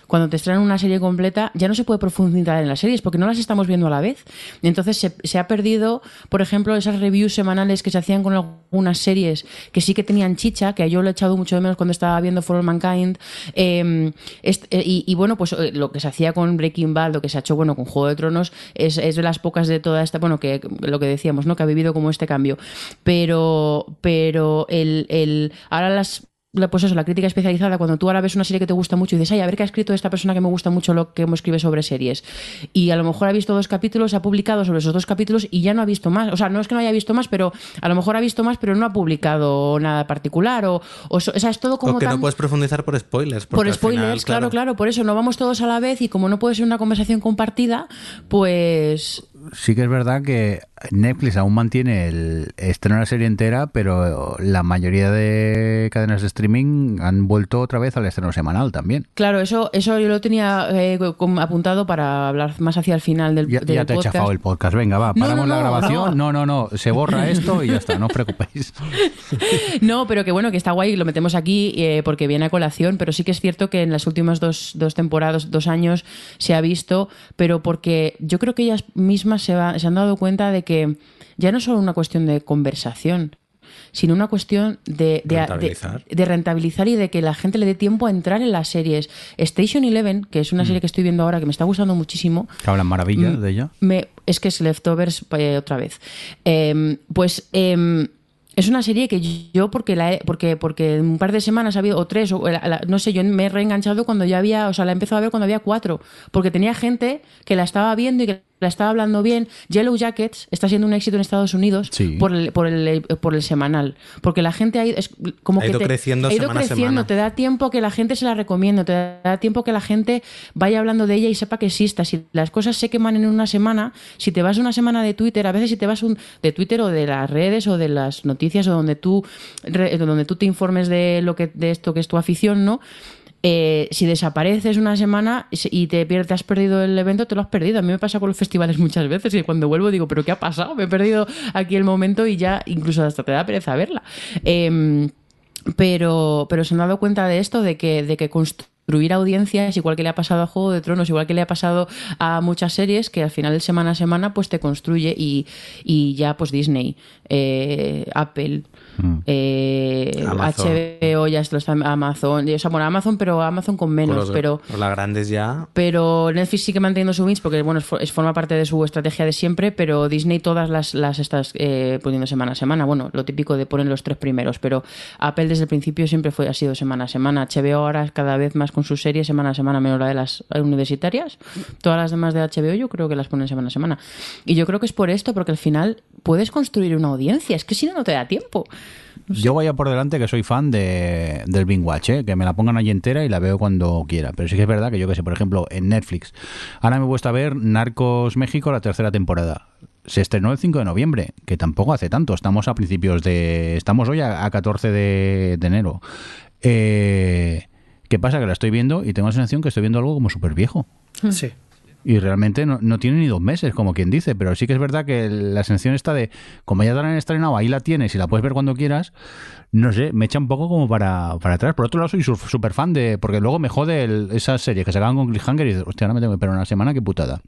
Cuando te estrenan una serie completa, ya no se puede profundizar en las series porque no las estamos viendo a la vez. Entonces se, se ha perdido, por ejemplo, esas reviews semanales que se hacían con algunas series que sí que tenían chicha, que yo lo he echado mucho de menos cuando estaba viendo For All Mankind. Est- eh, y, y bueno, pues eh, lo que se hacía con Breaking Bad, lo que se ha hecho bueno con Juego de Tronos, es, es de las pocas de toda esta, bueno, que lo que decíamos, ¿no? Que ha vivido como este cambio. Pero, pero el, el ahora las la- pues eso, la crítica especializada, cuando tú ahora ves una serie que te gusta mucho y dices, ay, a ver qué ha escrito esta persona que me gusta mucho lo que me escribe sobre series. Y a lo mejor ha visto dos capítulos, ha publicado sobre esos dos capítulos y ya no ha visto más. O sea, no es que no haya visto más, pero a lo mejor ha visto más, pero no ha publicado nada particular. O, o, o sea, es todo como o que tan... no puedes profundizar por spoilers. Por spoilers, final, claro, claro, por eso no vamos todos a la vez y como no puede ser una conversación compartida, pues Sí que es verdad que Netflix aún mantiene el estreno de la serie entera, pero la mayoría de cadenas de streaming han vuelto otra vez al estreno semanal también. claro, eso, eso yo lo tenía eh, apuntado para hablar más hacia el final del, Ya, del ya te he chafado el podcast. Venga, va, No, paramos no, la no, grabación. No. no, no, Se borra [LAUGHS] esto y ya está, no os preocupéis. No, pero que bueno, que está guay, lo metemos aquí eh, porque viene a colación, pero sí que es cierto que en las últimas dos, dos temporadas, dos años, se ha visto, pero porque yo creo que ellas mismas se, va- se han dado cuenta de que ya no es solo una cuestión de conversación, sino una cuestión de, de, Rentabilizar. de- de rentabilizar y de que la gente le dé tiempo a entrar en las series. Station Eleven, que es una serie que estoy viendo ahora que me está gustando muchísimo, Que hablan maravillas Mm. de ella. me, es que es Leftovers eh, otra vez. Eh, pues eh, es una serie que yo, porque la he- porque, porque un par de semanas ha habido, o tres, o la- la- no sé, yo me he reenganchado cuando ya había, o sea, la he empezado a ver cuando había cuatro, porque tenía gente que la estaba viendo y que la estaba hablando bien. Yellow Jackets está siendo un éxito en Estados Unidos Sí. por, el, por, el, por el semanal. Porque la gente ha ido, es como Ha que ido te- creciendo ha ido semana a creciendo, semana. te da tiempo que la gente se la recomiende, te da tiempo que la gente vaya hablando de ella y sepa que exista. Si las cosas se queman en una semana, si te vas una semana de Twitter, a veces si te vas un, de Twitter o de las redes o de las noticias o donde tú, re- donde tú te informes de lo que de esto que es tu afición, ¿no? Eh, si desapareces una semana y te, te has perdido el evento, te lo has perdido. A mí me pasa con los festivales muchas veces y cuando vuelvo digo, ¿pero qué ha pasado? Me he perdido aquí el momento y ya incluso hasta te da pereza verla. Em, pero, pero se han dado cuenta de esto, de que, de que construir audiencias, igual que le ha pasado a Juego de Tronos, igual que le ha pasado a muchas series, que al final semana a semana pues te construye y, y ya pues Disney, eh, Apple, eh, Amazon. HBO, ya se lo está Amazon, o sea, bueno, Amazon, pero Amazon con Por menos, los- pero por las grandes ya. pero Netflix sigue manteniendo su mix porque bueno, es, es- forma parte de su estrategia de siempre, pero Disney todas las, las estás eh, poniendo semana a semana. Bueno, lo típico de poner los tres primeros, pero Apple desde el principio siempre fue ha sido semana a semana. HBO ahora cada vez más con sus series semana a semana, menos la de las universitarias. Todas las demás de HBO yo creo que las ponen semana a semana. Y yo creo que es por esto, porque al final puedes construir una audiencia. Es que si no, no te da tiempo. Yo vaya por delante que soy fan de, del Bing Watch, ¿eh? que me la pongan allí entera y la veo cuando quiera. Pero sí que es verdad que yo que sé, por ejemplo, en Netflix. Ahora me he puesto a ver Narcos México, la tercera temporada. Se estrenó el 5 de noviembre, que tampoco hace tanto. Estamos a principios de. Estamos hoy a, a 14 de, de enero. Eh, ¿Qué pasa? Que la estoy viendo y tengo la sensación que estoy viendo algo como súper viejo. Sí. Y realmente no, no tiene ni dos meses, como quien dice, pero sí que es verdad que la sensación está de, como ya te la han estrenado, ahí la tienes y la puedes ver cuando quieras, no sé, me echa un poco como para, para atrás. Por otro lado, soy súper fan de, porque luego me jode el- esas series que se acaban con cliffhanger y dices, hostia, ahora me tengo que esperar una semana, qué putada.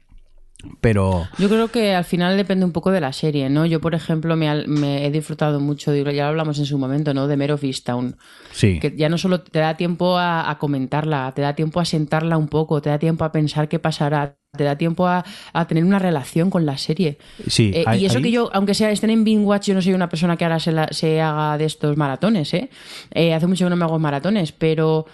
Pero, Yo creo que al final depende un poco de la serie, ¿no? Yo, por ejemplo, me, me he disfrutado mucho, ya lo hablamos en su momento, ¿no? De Mare of Easttown. sí, Que ya no solo te da tiempo a, a comentarla, te da tiempo a sentarla un poco, te da tiempo a pensar qué pasará, te da tiempo a, a tener una relación con la serie. sí. Eh, hay- y eso hay- que yo, aunque sea estén en Bing Watch, yo no soy una persona que ahora se, la- se haga de estos maratones, ¿eh? Eh, Hace mucho que no me hago maratones, pero,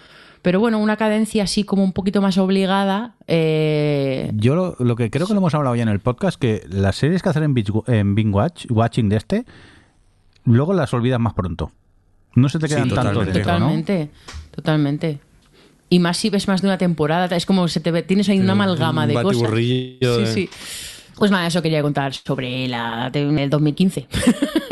pero bueno, una cadencia así como un poquito más obligada. eh, Yo lo, lo que creo que lo hemos hablado ya en el podcast, que las series que hacen en, Binge- en Bing Watch, Watching de este, luego las olvidas más pronto. No se te Sí, quedan tanto totalmente. dentro, ¿no? Totalmente, totalmente. Y más si ves más de una temporada, es como se te ve- tienes ahí una amalgama Un de cosas. Sí, de- sí. Pues nada, eso quería contar sobre la el 2015.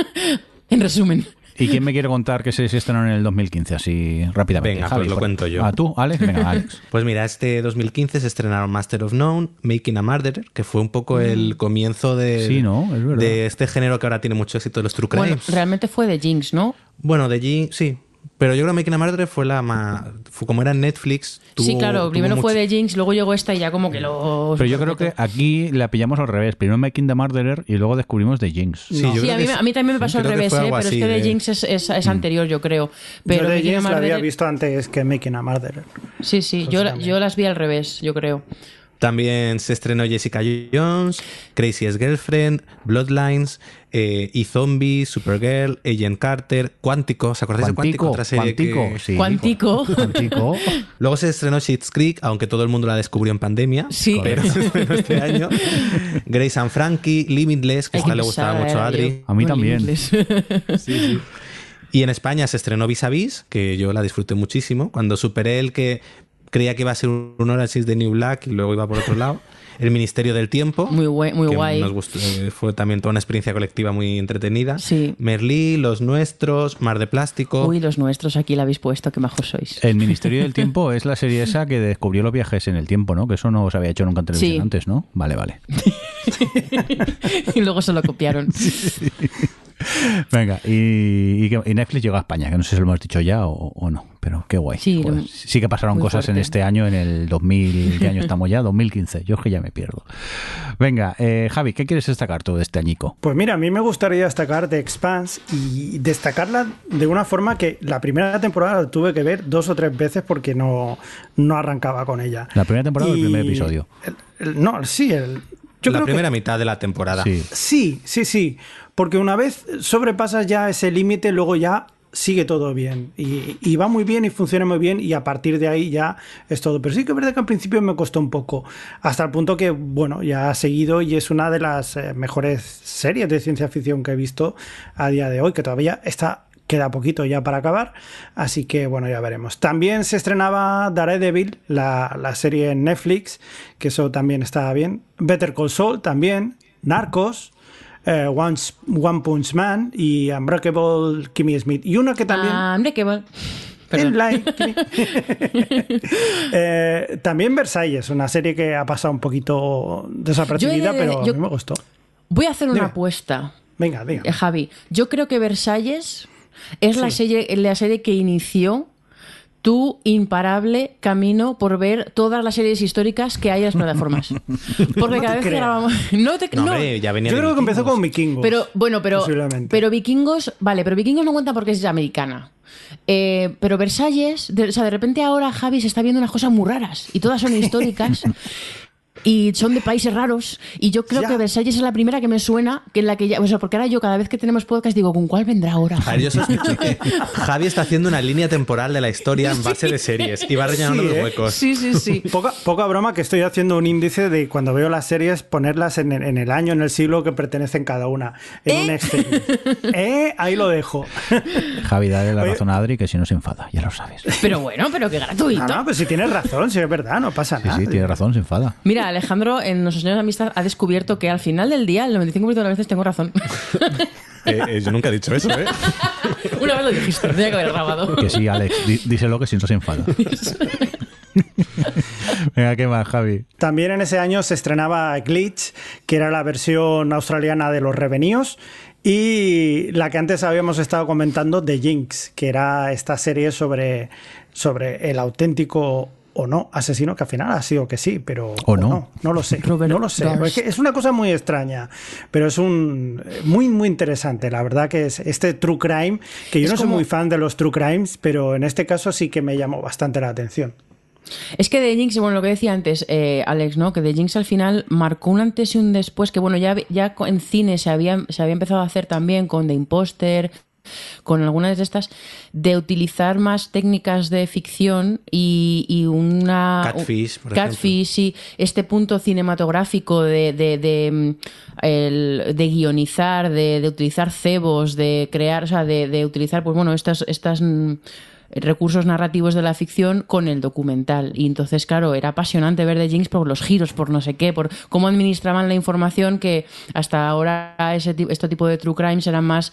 [LAUGHS] en resumen. ¿Y quién me quiere contar que se, se estrenó en el 2015 así rápidamente? Venga, Javi, pues lo por- cuento yo. ¿Ah, tú, Alex? Venga, [LAUGHS] Alex. Pues mira, este 2015 se estrenaron Master of None, Making a Murderer, que fue un poco el comienzo de, Mm. Sí, ¿no? Es verdad. de este género que ahora tiene mucho éxito, los True Bueno, realmente fue de Jinx, ¿no? Bueno, de allí sí. Pero yo creo que Making a Murderer fue la más. fue como era en Netflix. sí, claro, primero fue de Jinx, luego llegó esta y ya como que lo... Pero yo creo que aquí la pillamos al revés. Primero Making the Murderer y luego descubrimos The Jinx. Sí, yo Sí, creo a mí, que a mí también me pasó al revés, fue ¿eh? pero es así que de de- Jinx es, es- es anterior, yo creo. Pero yo a Jinx la había Murderer- visto antes que Making a Murderer. Sí, sí, yo, yo las vi al revés, yo creo. También se estrenó Jessica Jones, Craziest Girlfriend, Bloodlines, eh, y Zombie, Supergirl, Agent Carter, Cuántico. ¿Se acordáis de Cuántico? Otra serie Cuántico, que- sí. Cuántico. Cuántico. [LAUGHS] Luego se estrenó Schitt's Creek, aunque todo el mundo la descubrió en pandemia. Sí. Pero [LAUGHS] se estrenó este año. Grace and Frankie, Limitless, que esta le gustaba saber, mucho a Adri. yo, A mí también. inglés. Y en España se estrenó Vis a Vis, que yo la disfruté muchísimo. Cuando superé el que creía que iba a ser un Orange de New Black y luego iba por otro lado. El Ministerio del Tiempo. Muy guay- muy que guay. Nos gustó, eh, fue también toda una experiencia colectiva muy entretenida. Sí. Merlí, Los Nuestros, Mar de Plástico. Uy, los nuestros aquí la habéis puesto, qué majos sois. El Ministerio del Tiempo es la serie esa que descubrió los viajes en el tiempo, ¿no? Que eso no se había hecho nunca en televisión Sí. antes, ¿no? Vale, vale. [LAUGHS] y luego se lo copiaron. Venga, y, y Netflix llegó a España, que no sé si lo hemos dicho ya o, o no, pero qué guay. Sí, sí que pasaron cosas en este año, en el 2000, ¿qué año estamos ya? 2015, yo es que ya me pierdo. Venga, eh, Javi, ¿qué quieres destacar tú de este añico? Pues mira, a mí me gustaría destacar The Expanse y destacarla de una forma que la primera temporada la tuve que ver dos o tres veces porque no, no arrancaba con ella. ¿La primera temporada o el primer episodio? el- el- no, sí, el, yo la creo que- primera mitad de la temporada. Sí. Sí, sí, sí. Porque una vez sobrepasas ya ese límite, luego ya sigue todo bien. Y, va muy bien y funciona muy bien y a partir de ahí ya es todo. Pero sí que es verdad que al principio me costó un poco. Hasta el punto que, bueno, ya ha seguido y es una de las eh, mejores series de ciencia ficción que he visto a día de hoy, que todavía está queda poquito ya para acabar, así que bueno, ya veremos. También se estrenaba Daredevil, la, la serie en Netflix, que eso también estaba bien. Better Call Saul también, Narcos, eh, One, One, Punch Man y Unbreakable Kimmy Smith. Y una que también... Ah, Unbreakable. [LAUGHS] [LAUGHS] eh, también Versalles, una serie que ha pasado un poquito desapercibida, de, pero yo, a mí me gustó. Voy a hacer una Dime. apuesta. Venga, diga. Eh, Javi, yo creo que Versalles es sí. la, serie, la serie que inició tu imparable camino por ver todas las series históricas que hay en las plataformas. [LAUGHS] Porque no cada vez que grabamos. [LAUGHS] No te No, no. hombre, ya venía Yo creo que empezó con Vikingos. Pero bueno, pero, pero Vikingos, vale, pero Vikingos no cuenta porque es americana. Eh, pero Versalles, de, o sea, de repente ahora Javi se está viendo unas cosas muy raras y todas son históricas. [LAUGHS] Y son de países raros. Y yo creo Ya. que Versalles es la primera que me suena, que en la que ya. O sea, porque ahora yo, cada vez que tenemos podcast, digo, ¿con cuál vendrá ahora? A ver, yo sospecho que [LAUGHS] Javi está haciendo una línea temporal de la historia en base de series y va rellenando Sí, los ¿eh? huecos. Sí, sí, sí. [LAUGHS] Poca, poca broma que estoy haciendo un índice de cuando veo las series, ponerlas en, en el año, en el siglo que pertenecen cada una. En un Excel. [LAUGHS] ¿Eh? Ahí lo dejo. Javi, dale la Oye. razón a Adri que si no se enfada, ya lo sabes. Sí, Pero bueno, pero qué gratuito. No, no, pues si tienes razón, si es verdad, no pasa nada. sí, tiene razón, se enfada. Mira, Alejandro, en nuestros años de amistad, ha descubierto que al final del día, el 95% de las veces tengo razón. [LAUGHS] Eh, eh, yo nunca he dicho eso, ¿eh? [LAUGHS] Una vez lo dijiste, tenía que haber grabado. Que sí, Alex, díselo que si no se enfada. [LAUGHS] Venga, ¿qué más, Javi? También en ese año se estrenaba Glitch, que era la versión australiana de los Reveníos, y la que antes habíamos estado comentando, The Jinx, que era esta serie sobre, sobre el auténtico o no asesino, que al final ha sido que sí, pero O no. no, lo sé, Robert no lo sé. Es, que es una cosa muy extraña, pero es un muy muy interesante. La verdad que es este true crime, que yo Es no soy muy fan de los true crimes, pero en este caso sí que me llamó bastante la atención. Es que The Jinx, bueno, lo que decía antes, eh, Alex, ¿no? Que The Jinx al final marcó un antes y un después, que bueno, ya, ya en cine se había, se había empezado a hacer también con The Imposter, con algunas de estas, de utilizar más técnicas de ficción y, y una... Catfish, por Catfish, y este punto cinematográfico de, de, de, mm, el- de guionizar, de, de utilizar cebos, de crear, o sea, de, de utilizar, pues bueno, estas... estas mm, recursos narrativos de la ficción con el documental. Y entonces, claro, era apasionante ver de Jinx por los giros, por no sé qué, por cómo administraban la información que hasta ahora ese, este tipo de true crimes eran más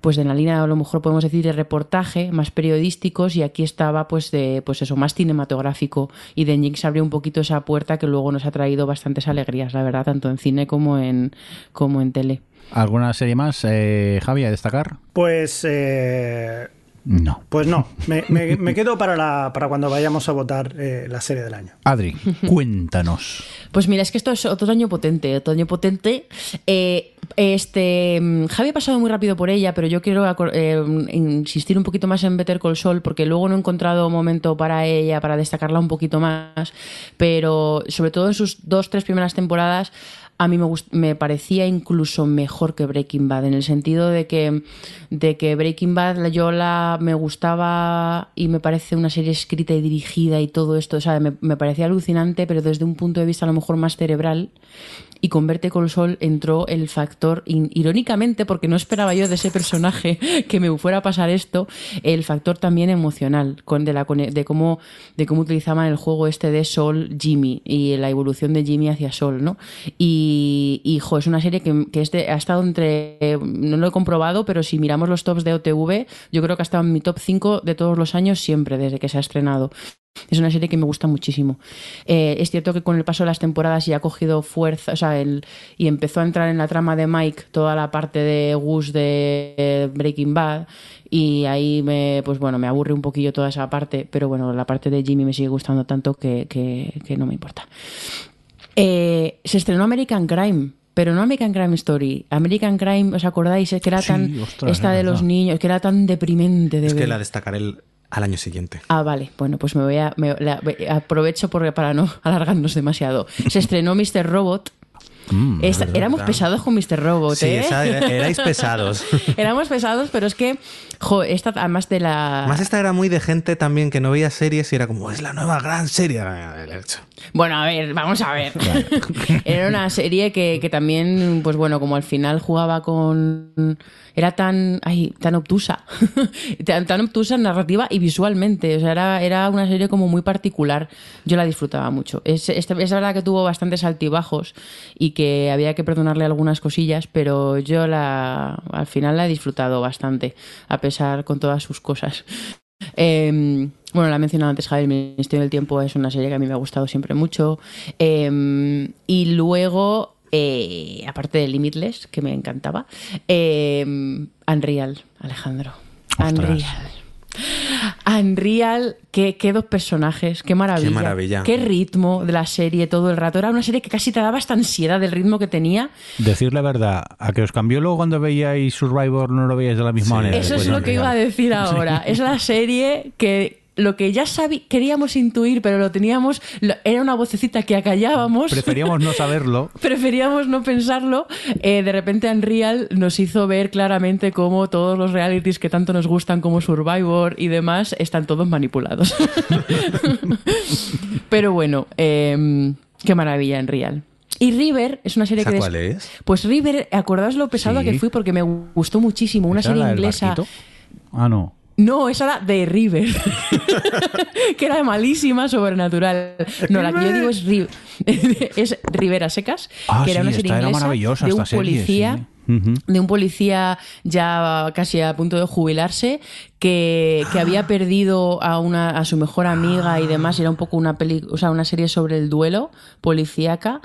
pues de la línea a lo mejor podemos decir de reportaje, más periodísticos y aquí estaba pues de pues eso más cinematográfico y de Jinx abrió un poquito esa puerta que luego nos ha traído bastantes alegrías, la verdad, tanto en cine como en como en tele. ¿Alguna serie más, eh, Javi, a destacar? Pues eh, No. Pues no, me, me- me quedo para, la, para cuando vayamos a votar eh, la serie del año. Adri, cuéntanos. [LAUGHS] Pues mira, es que esto es otoño potente, otoño potente. Eh, este mm, Javi ha pasado muy rápido por ella, pero yo quiero eh, insistir un poquito más en Better Call Saul porque luego no he encontrado momento para ella para destacarla un poquito más, pero sobre todo en sus dos tres primeras temporadas a mí me, me parecía incluso mejor que Breaking Bad, en el sentido de que, de que Breaking Bad yo la, me gustaba y me parece una serie escrita y dirigida y todo esto, o sea, me, me parecía alucinante, pero desde un punto de vista a lo mejor más cerebral. Y con Verte con Sol entró el factor, irónicamente, porque no esperaba yo de ese personaje [LAUGHS] que me fuera a pasar esto, el factor también emocional, con de, la, de, cómo, de cómo utilizaban el juego este de Sol Jimmy y la evolución de Jimmy hacia Sol, ¿no? Y, y jo, es una serie que, que ha estado entre, no lo he comprobado, pero si miramos los tops de OTV, yo creo que ha estado en mi top 5 de todos los años siempre, desde que se ha estrenado. Es una serie que me gusta muchísimo. Eh, es cierto que con el paso de las temporadas ya ha cogido fuerza, o sea, el, y empezó a entrar en la trama de Mike toda la parte de Gus de eh, Breaking Bad. Y ahí me, pues bueno, me aburre un poquillo toda esa parte, pero bueno, la parte de Jimmy me sigue gustando tanto que, que- que no me importa. Eh, se estrenó American Crime. Pero no American Crime Story. American Crime, ¿os acordáis? Es que era Sí, tan. ostras, esta es de los niños, que era tan deprimente de Es que la destacaré el- al año siguiente. Ah, vale. Bueno, pues me voy a. me- la- aprovecho por- para no [LAUGHS] alargarnos demasiado. Se estrenó Mr. Robot. Mm, éramos pesados con Mr. Robot, Sí, ¿eh? esa era- erais pesados. [LAUGHS] Éramos pesados, pero es que, jo, esta, además de la... Más esta era muy de gente también que no veía series y era como, es la nueva gran serie. Bueno, a ver, vamos a ver. [LAUGHS] Era una serie que, que también, pues bueno, como al final jugaba con... Era tan, ay, tan obtusa. [LAUGHS] tan, tan obtusa en narrativa y visualmente. O sea, era, era una serie como muy particular. Yo la disfrutaba mucho. Es, es, es verdad que tuvo bastantes altibajos y que había que perdonarle algunas cosillas, pero yo la, al final la he disfrutado bastante, a pesar con todas sus cosas. Eh, bueno, la he mencionado antes, Javier, El Ministerio del Tiempo es una serie que a mí me ha gustado siempre mucho. Eh, y luego, eh, aparte de Limitless, que me encantaba, eh, Unreal, Alejandro. Ostras. Unreal. Unreal, qué, qué dos personajes, qué maravilla. Qué maravilla. Qué ritmo de la serie todo el rato. Era una serie que casi te daba esta ansiedad del ritmo que tenía. Decir la verdad, a que os cambió luego cuando veíais Survivor no lo veíais de la misma manera. Eso después es lo que iba a decir [LAUGHS] ahora. Es la serie que lo que ya sabí, queríamos intuir, pero lo teníamos, lo- era una vocecita que acallábamos. Preferíamos no saberlo. [LAUGHS] Preferíamos no pensarlo. Eh, de repente Unreal nos hizo ver claramente cómo todos los realities que tanto nos gustan como Survivor y demás están todos manipulados. [LAUGHS] Pero bueno, eh, qué maravilla Unreal. Y River es una serie ¿Esa que... cuál es? Pues River, acordaos lo pesado Sí. que fui porque me gustó muchísimo. Una ¿Esa serie inglesa. Ah, no. No, esa era de River, [LAUGHS] que era malísima, sobrenatural. No, la que yo digo es, Ri- [LAUGHS] es Rivera Secas, Ah, que era sí, una serie inglesa maravillosa, de un esta serie, policía. sí. De un policía ya casi a punto de jubilarse que, que había perdido a una a su mejor amiga y demás. y Era un poco una peli, o sea, una serie sobre el duelo policíaca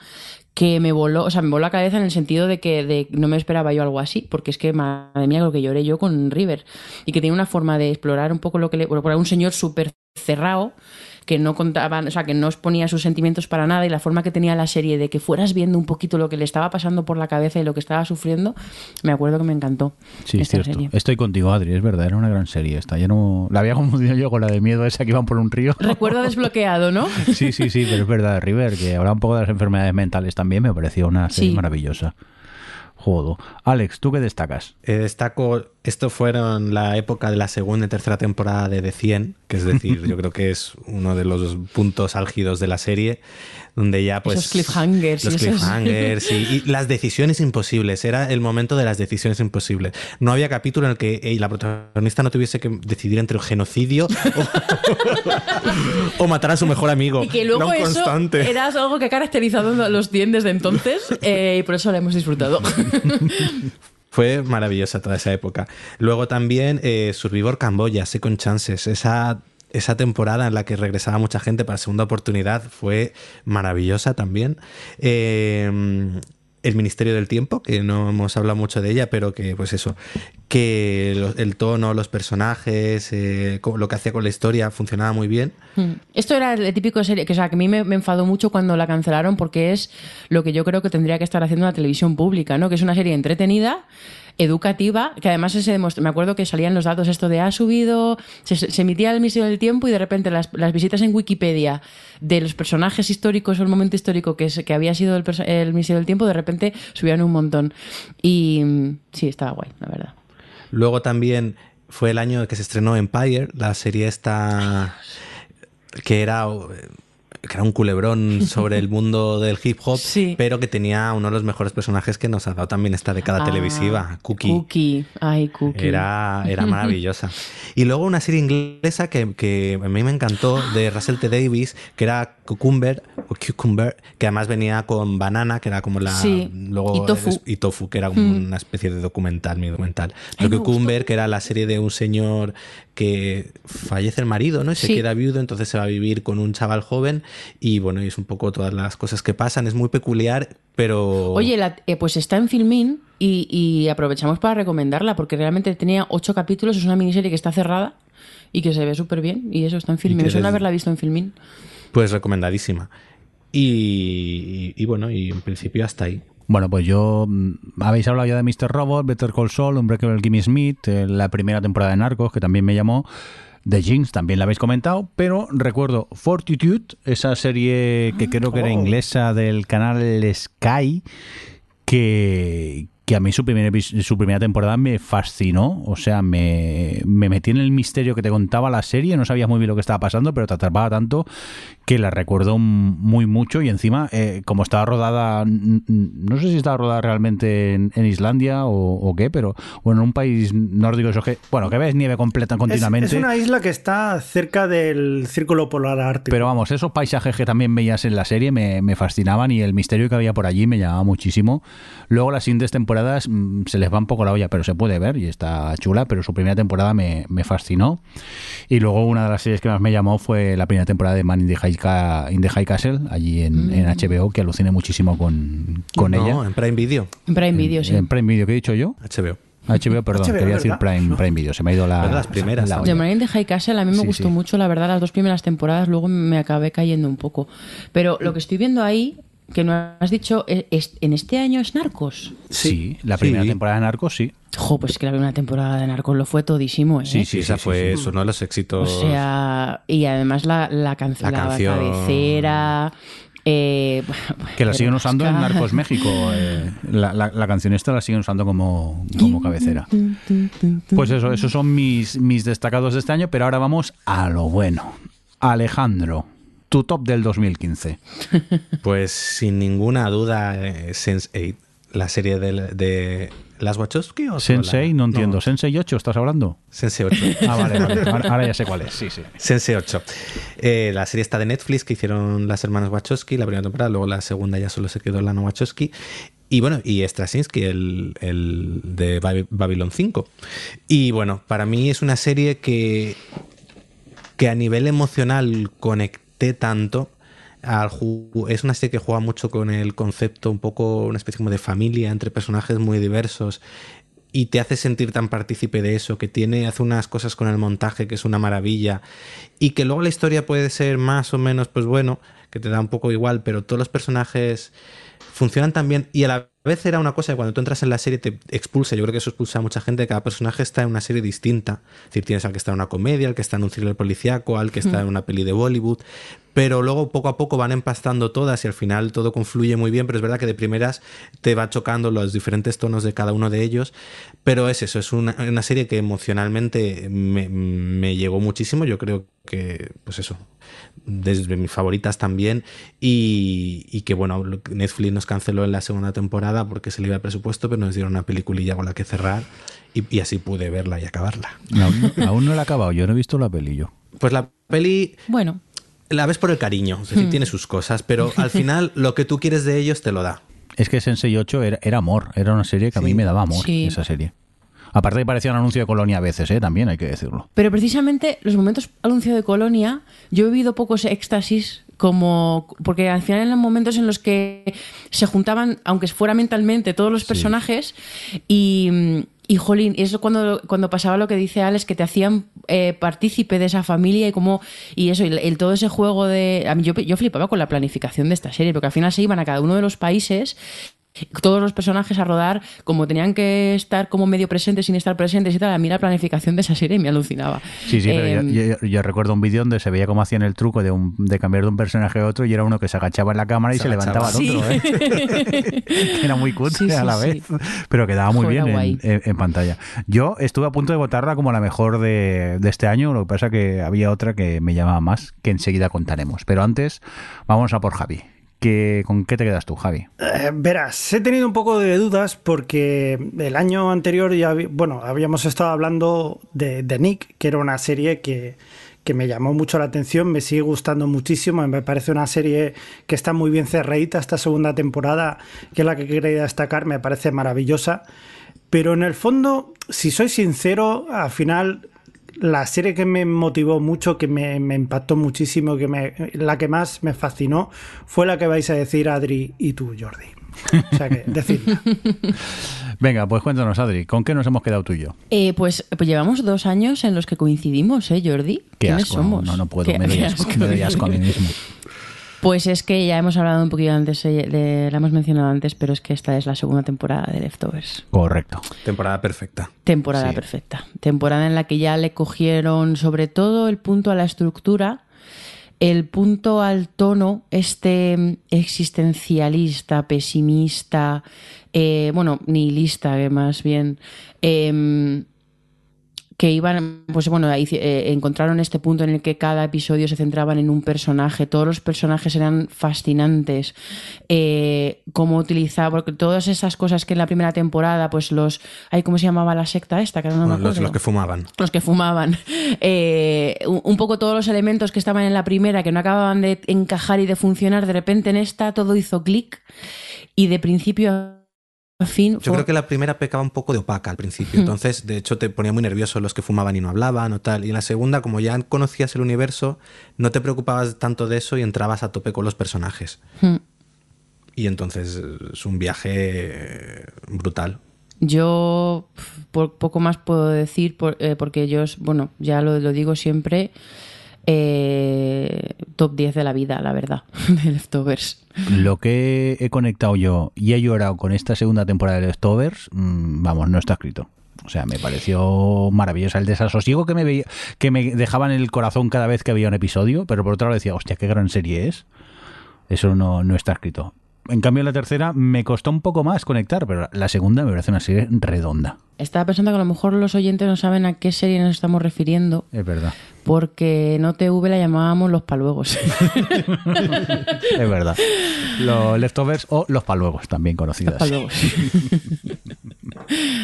que me voló, o sea, me voló la cabeza en el sentido de que de, no me esperaba yo algo así, porque es que, madre mía, lo que lloré yo con River, y que tiene una forma de explorar un poco lo que le... Era un señor súper cerrado, que no contaban, o sea, que no exponía sus sentimientos para nada, y la forma que tenía la serie de que fueras viendo un poquito lo que le estaba pasando por la cabeza y lo que estaba sufriendo, me acuerdo que me encantó Sí, es cierto. serie. Estoy contigo, Adri, es verdad, era una gran serie esta. Yo no... La había confundido yo con la de miedo esa que iban por un río. Recuerdo [LAUGHS] desbloqueado, ¿no? Sí, sí, sí, pero es verdad, River, que habla un poco de las enfermedades mentales también, me pareció una serie Sí. maravillosa. Jodo. Alex, ¿tú qué destacas? Eh, destaco, esto fueron la época de la segunda y tercera temporada de The 100, que es decir, [LAUGHS] yo creo que es uno de los puntos álgidos de la serie, donde ya pues... Esos cliffhangers y Los esos- cliffhangers y, y las decisiones imposibles, era el momento de las decisiones imposibles. No había capítulo en el que eh, la protagonista no tuviese que decidir entre un genocidio o, [LAUGHS] o matar a su mejor amigo. Y que luego Era un eso constante. era algo que ha caracterizado a los 100 desde entonces eh, y por eso la hemos disfrutado. [LAUGHS] Fue maravillosa toda esa época. Luego también eh, Survivor Camboya, Second Chances, esa, esa temporada en la que regresaba mucha gente para segunda oportunidad fue maravillosa también. Eh, el Ministerio del Tiempo, que no hemos hablado mucho de ella, pero que pues eso, que el tono, los personajes, eh, lo que hacía con la historia funcionaba muy bien. Mm. Esto era el típico serie que, o sea, que a mí me, me enfadó mucho cuando la cancelaron porque es lo que yo creo que tendría que estar haciendo la televisión pública, ¿no? Que es una serie entretenida, educativa, que además se demuestra, me acuerdo que salían los datos esto de ha subido, se, se emitía el Ministerio del Tiempo y de repente las, las visitas en Wikipedia de los personajes históricos o el momento histórico que, es- que había sido el, el del Tiempo, de repente subían un montón. Y sí, estaba guay, la verdad. Luego también fue el año que se estrenó Empire, la serie esta que era, que era un culebrón sobre el mundo del hip hop, [LAUGHS] Sí. pero que tenía uno de los mejores personajes que nos ha dado también esta década Ah, televisiva, Cookie. Cookie, ay, Cookie. Era, era maravillosa. Y luego una serie inglesa que, que a mí me encantó, de Russell T. Davis, que era Cucumber, o Cucumber, que además venía con Banana, que era como la... Sí, Luego, y Tofu. y Tofu, que era como una especie de documental, mi documental. Me Cucumber, que era la serie de un señor que fallece el marido, ¿no? Y se queda viudo, entonces se va a vivir con un chaval joven y bueno, y es un poco todas las cosas que pasan. Es muy peculiar, pero... Oye, la- eh, pues está en Filmin y, y aprovechamos para recomendarla porque realmente tenía ocho capítulos, es una miniserie que está cerrada y que se ve súper bien y eso está en Filmin. Me suena haberla visto en Filmin. Pues recomendadísima. Y, y bueno, y en principio hasta ahí. Bueno, pues yo. mm, Habéis hablado ya de Mr. Robot, Better Call Saul, Unbreakable Kimmy Smith, eh, la primera temporada de Narcos, que también me llamó. The Jinx también la habéis comentado, pero recuerdo Fortitude, esa serie que creo que era Oh. inglesa del canal Sky, que, que a mí su primera, epi- su primera temporada me fascinó. O sea, me, me metí en el misterio que te contaba la serie, no sabías muy bien lo que estaba pasando, pero te atrapaba tanto que la recuerdo muy mucho. Y encima, eh, como estaba rodada, no sé si estaba rodada realmente en, en Islandia o, o qué, pero bueno, en un país nórdico, eso que, bueno, que ves nieve completa Es, continuamente. es una isla que está cerca del Círculo Polar Ártico. Pero vamos, esos paisajes que también veías en la serie me, me fascinaban y el misterio que había por allí me llamaba muchísimo. Luego las siguientes temporadas mm, se les va un poco la olla, pero se puede ver y está chula, pero su primera temporada me, me fascinó. Y luego una de las series que más me llamó fue la primera temporada de Man in the High, Ca- in the High Castle, allí en, en HBO, que aluciné muchísimo con, con no, ella. en Prime Video, En Prime Video, sí. En Prime Video, ¿qué he dicho yo? HBO. HBO, perdón, HBO, quería decir ¿verdad? Prime, Prime Video, se me ha ido la... Las primeras la. The Marine de High Castle a mí me Sí, gustó sí. mucho, la verdad, las dos primeras temporadas, luego me acabé cayendo un poco. Pero lo que estoy viendo ahí, que no has dicho, es, es- en este año es Narcos. Sí, la primera Sí. temporada de Narcos, sí. Jo, pues es que la primera temporada de Narcos lo fue todísimo, ¿eh? Sí, Sí, esa fue uno de los O éxitos. sea, y además la, la, can- La la canción. cabecera. eh, Que la siguen usando en. Narcos México. eh, la, la- la canción esta la siguen usando como, como cabecera. Pues eso, esos son mis, mis destacados de este año, pero ahora vamos a lo bueno. Alejandro, tu top del 2015. [LAUGHS] Pues sin ninguna duda, eh, Sense8, la serie de, de las Wachowski o Sensei, sola? no entiendo. ¿Sensei 8 estás hablando? Sense 8. Ah, vale, vale. Ahora, ya sé cuál es. Sí, sí. Sense 8. Eh, la serie está de Netflix que hicieron las hermanas Wachowski, la primera temporada, luego la segunda ya solo se quedó Lana Wachowski. Y bueno, y Straczynski, el, el de Baby- Babylon 5. Y bueno, para mí es una serie que, que a nivel emocional conecté tanto. Al es una serie que juega mucho con el concepto, un poco una especie como de familia entre personajes muy diversos y te hace sentir tan partícipe de eso, que tiene, hace unas cosas con el montaje que es una maravilla, y que luego la historia puede ser más o menos, pues bueno, que te da un poco igual, pero todos los personajes funcionan tan bien, y a la vez era una cosa que cuando tú entras en la serie te expulsa, yo creo que eso expulsa a mucha gente, cada personaje está en una serie distinta, es decir, tienes al que está en una comedia, al que está en un thriller policíaco, al que está en una peli de Bollywood, pero luego poco a poco van empastando todas y al final todo confluye muy bien, pero es verdad que de primeras te va chocando los diferentes tonos de cada uno de ellos, pero es eso, es una, una serie que emocionalmente me, me llegó muchísimo, yo creo que, pues eso, desde mis favoritas también, y, y que bueno, Netflix nos canceló en la segunda temporada porque se le iba el presupuesto, pero nos dieron una peliculilla con la que cerrar y, y así pude verla y acabarla. Aún, aún no la he acabado. Yo no he visto la peli yo. Pues la peli Bueno, la ves por el cariño, es decir, tiene sus cosas, pero al [LAUGHS] final lo que tú quieres de ellos te lo da. Es que Sensei 8 era, era amor. Era una serie que a mí me daba amor, Sí. esa serie. Aparte que parecía un anuncio de colonia a veces, ¿eh? también hay que decirlo. Pero precisamente los momentos anuncio de Colonia, yo he vivido pocos éxtasis como porque al final eran momentos en los que se juntaban, aunque fuera mentalmente, todos los personajes y, y jolín, es cuando, cuando pasaba lo que dice Alex, que te hacían eh, partícipe de esa familia y como y eso, y el, el- todo ese juego de... A mí yo, yo flipaba con la planificación de esta serie, porque al final se iban a cada uno de los países todos los personajes a rodar como tenían que estar como medio presentes sin estar presentes y tal, a mí la planificación de esa serie me alucinaba. Sí, sí, pero Em, yo, yo- yo recuerdo un vídeo donde se veía cómo hacían el truco de, un- de cambiar de un personaje a otro y era uno que se agachaba en la cámara y se, Se levantaba al otro. ¿eh? [LAUGHS] Era muy cutre Sí, sí, a la sí. vez, pero quedaba muy Joder, bien en, guay. en- en pantalla. Yo estuve a punto de votarla como la mejor de, de este año, lo que pasa que había otra que me llamaba más, que enseguida contaremos. Pero antes, vamos a por Javi. ¿Qué, ¿Con qué te quedas tú, Javi? Eh, verás, he tenido un poco de dudas porque el año anterior ya, bueno, habíamos estado hablando de, de Nick, que era una serie que, que me llamó mucho la atención, me sigue gustando muchísimo, me parece una serie que está muy bien cerradita esta segunda temporada, que es la que quería destacar, me parece maravillosa. Pero en el fondo, si soy sincero, al final la serie que me motivó mucho, que me, me impactó muchísimo, que me, la que más me fascinó, fue la que vais a decir Adri y tú, Jordi. O sea que, decidla. [LAUGHS] Venga, pues cuéntanos, Adri, ¿con qué nos hemos quedado tú y yo? Eh, pues, pues llevamos dos años en los que coincidimos, ¿eh, Jordi? Qué ¿Quiénes asco, somos? no, no puedo, Qué- me doy asco, asco. me doy asco a mí mismo. [LAUGHS] Pues es que ya hemos hablado un poquito antes, eh, de- la hemos mencionado antes, pero es que esta es la segunda temporada de Leftovers. Correcto. Temporada perfecta. Temporada Sí. perfecta. Temporada en la que ya le cogieron sobre todo el punto a la estructura, el punto al tono, este existencialista, pesimista, eh, bueno, nihilista, que más bien. em, que iban, pues bueno, ahí, eh, encontraron este punto en el que cada episodio se centraban en un personaje, todos los personajes eran fascinantes, eh, cómo utilizar, porque todas esas cosas que en la primera temporada, pues los, ay, ¿cómo se llamaba la secta esta? Que no Bueno, los, que fumaban. Los que fumaban. Eh, un poco todos los elementos que estaban en la primera, que no acababan de encajar y de funcionar, de repente en esta todo hizo clic y de principio a fin... Yo creo que la primera pecaba un poco de opaca al principio. Entonces, de hecho, te ponía muy nervioso los que fumaban y no hablaban o tal. Y en la segunda, como ya conocías el universo, no te preocupabas tanto de eso y entrabas a tope con los personajes. Y entonces es un viaje brutal. Yo por- poco más puedo decir por- eh, porque yo, bueno, ya lo, lo digo siempre, eh, top 10 de la vida, la verdad, [LAUGHS] de Leftovers. Lo que he conectado yo y he llorado con esta segunda temporada de Leftovers, mm, vamos, no está escrito. O sea, me pareció maravillosa el desasosiego que me veía, que me dejaba en el corazón cada vez que había un episodio, pero por otro lado decía, hostia, qué gran serie es. Eso no, no está escrito. En cambio, la tercera me costó un poco más conectar, pero la segunda me parece una serie redonda. Estaba pensando que a lo mejor los oyentes no saben a qué serie nos estamos refiriendo, Es verdad. porque en OTV la llamábamos Los Paluegos. [LAUGHS] Es verdad. Los leftovers o los paluegos, también los conocidas. Paluegos.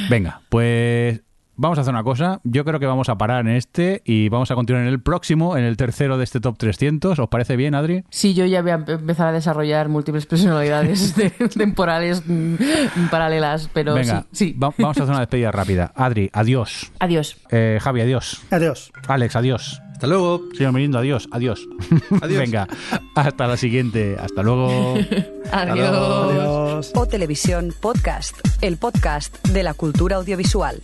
Venga, pues vamos a hacer una cosa. Yo creo que vamos a parar en este y vamos a continuar en el próximo, en el tercero de este top 300. ¿Os parece bien, Adri? Sí, yo ya voy a empezar a desarrollar múltiples personalidades [LAUGHS] de- temporales mm, paralelas, pero Venga, sí, sí. va- vamos a hacer una despedida rápida. Adri, adiós. Adiós. Eh, Javi, adiós. Adiós. Alex, adiós. Hasta luego. Señor Mirindo, adiós. Adiós. [LAUGHS] Adiós. Venga, hasta la siguiente. Hasta luego. [LAUGHS] Adiós. Adiós. O Televisión Podcast, el podcast de la cultura audiovisual.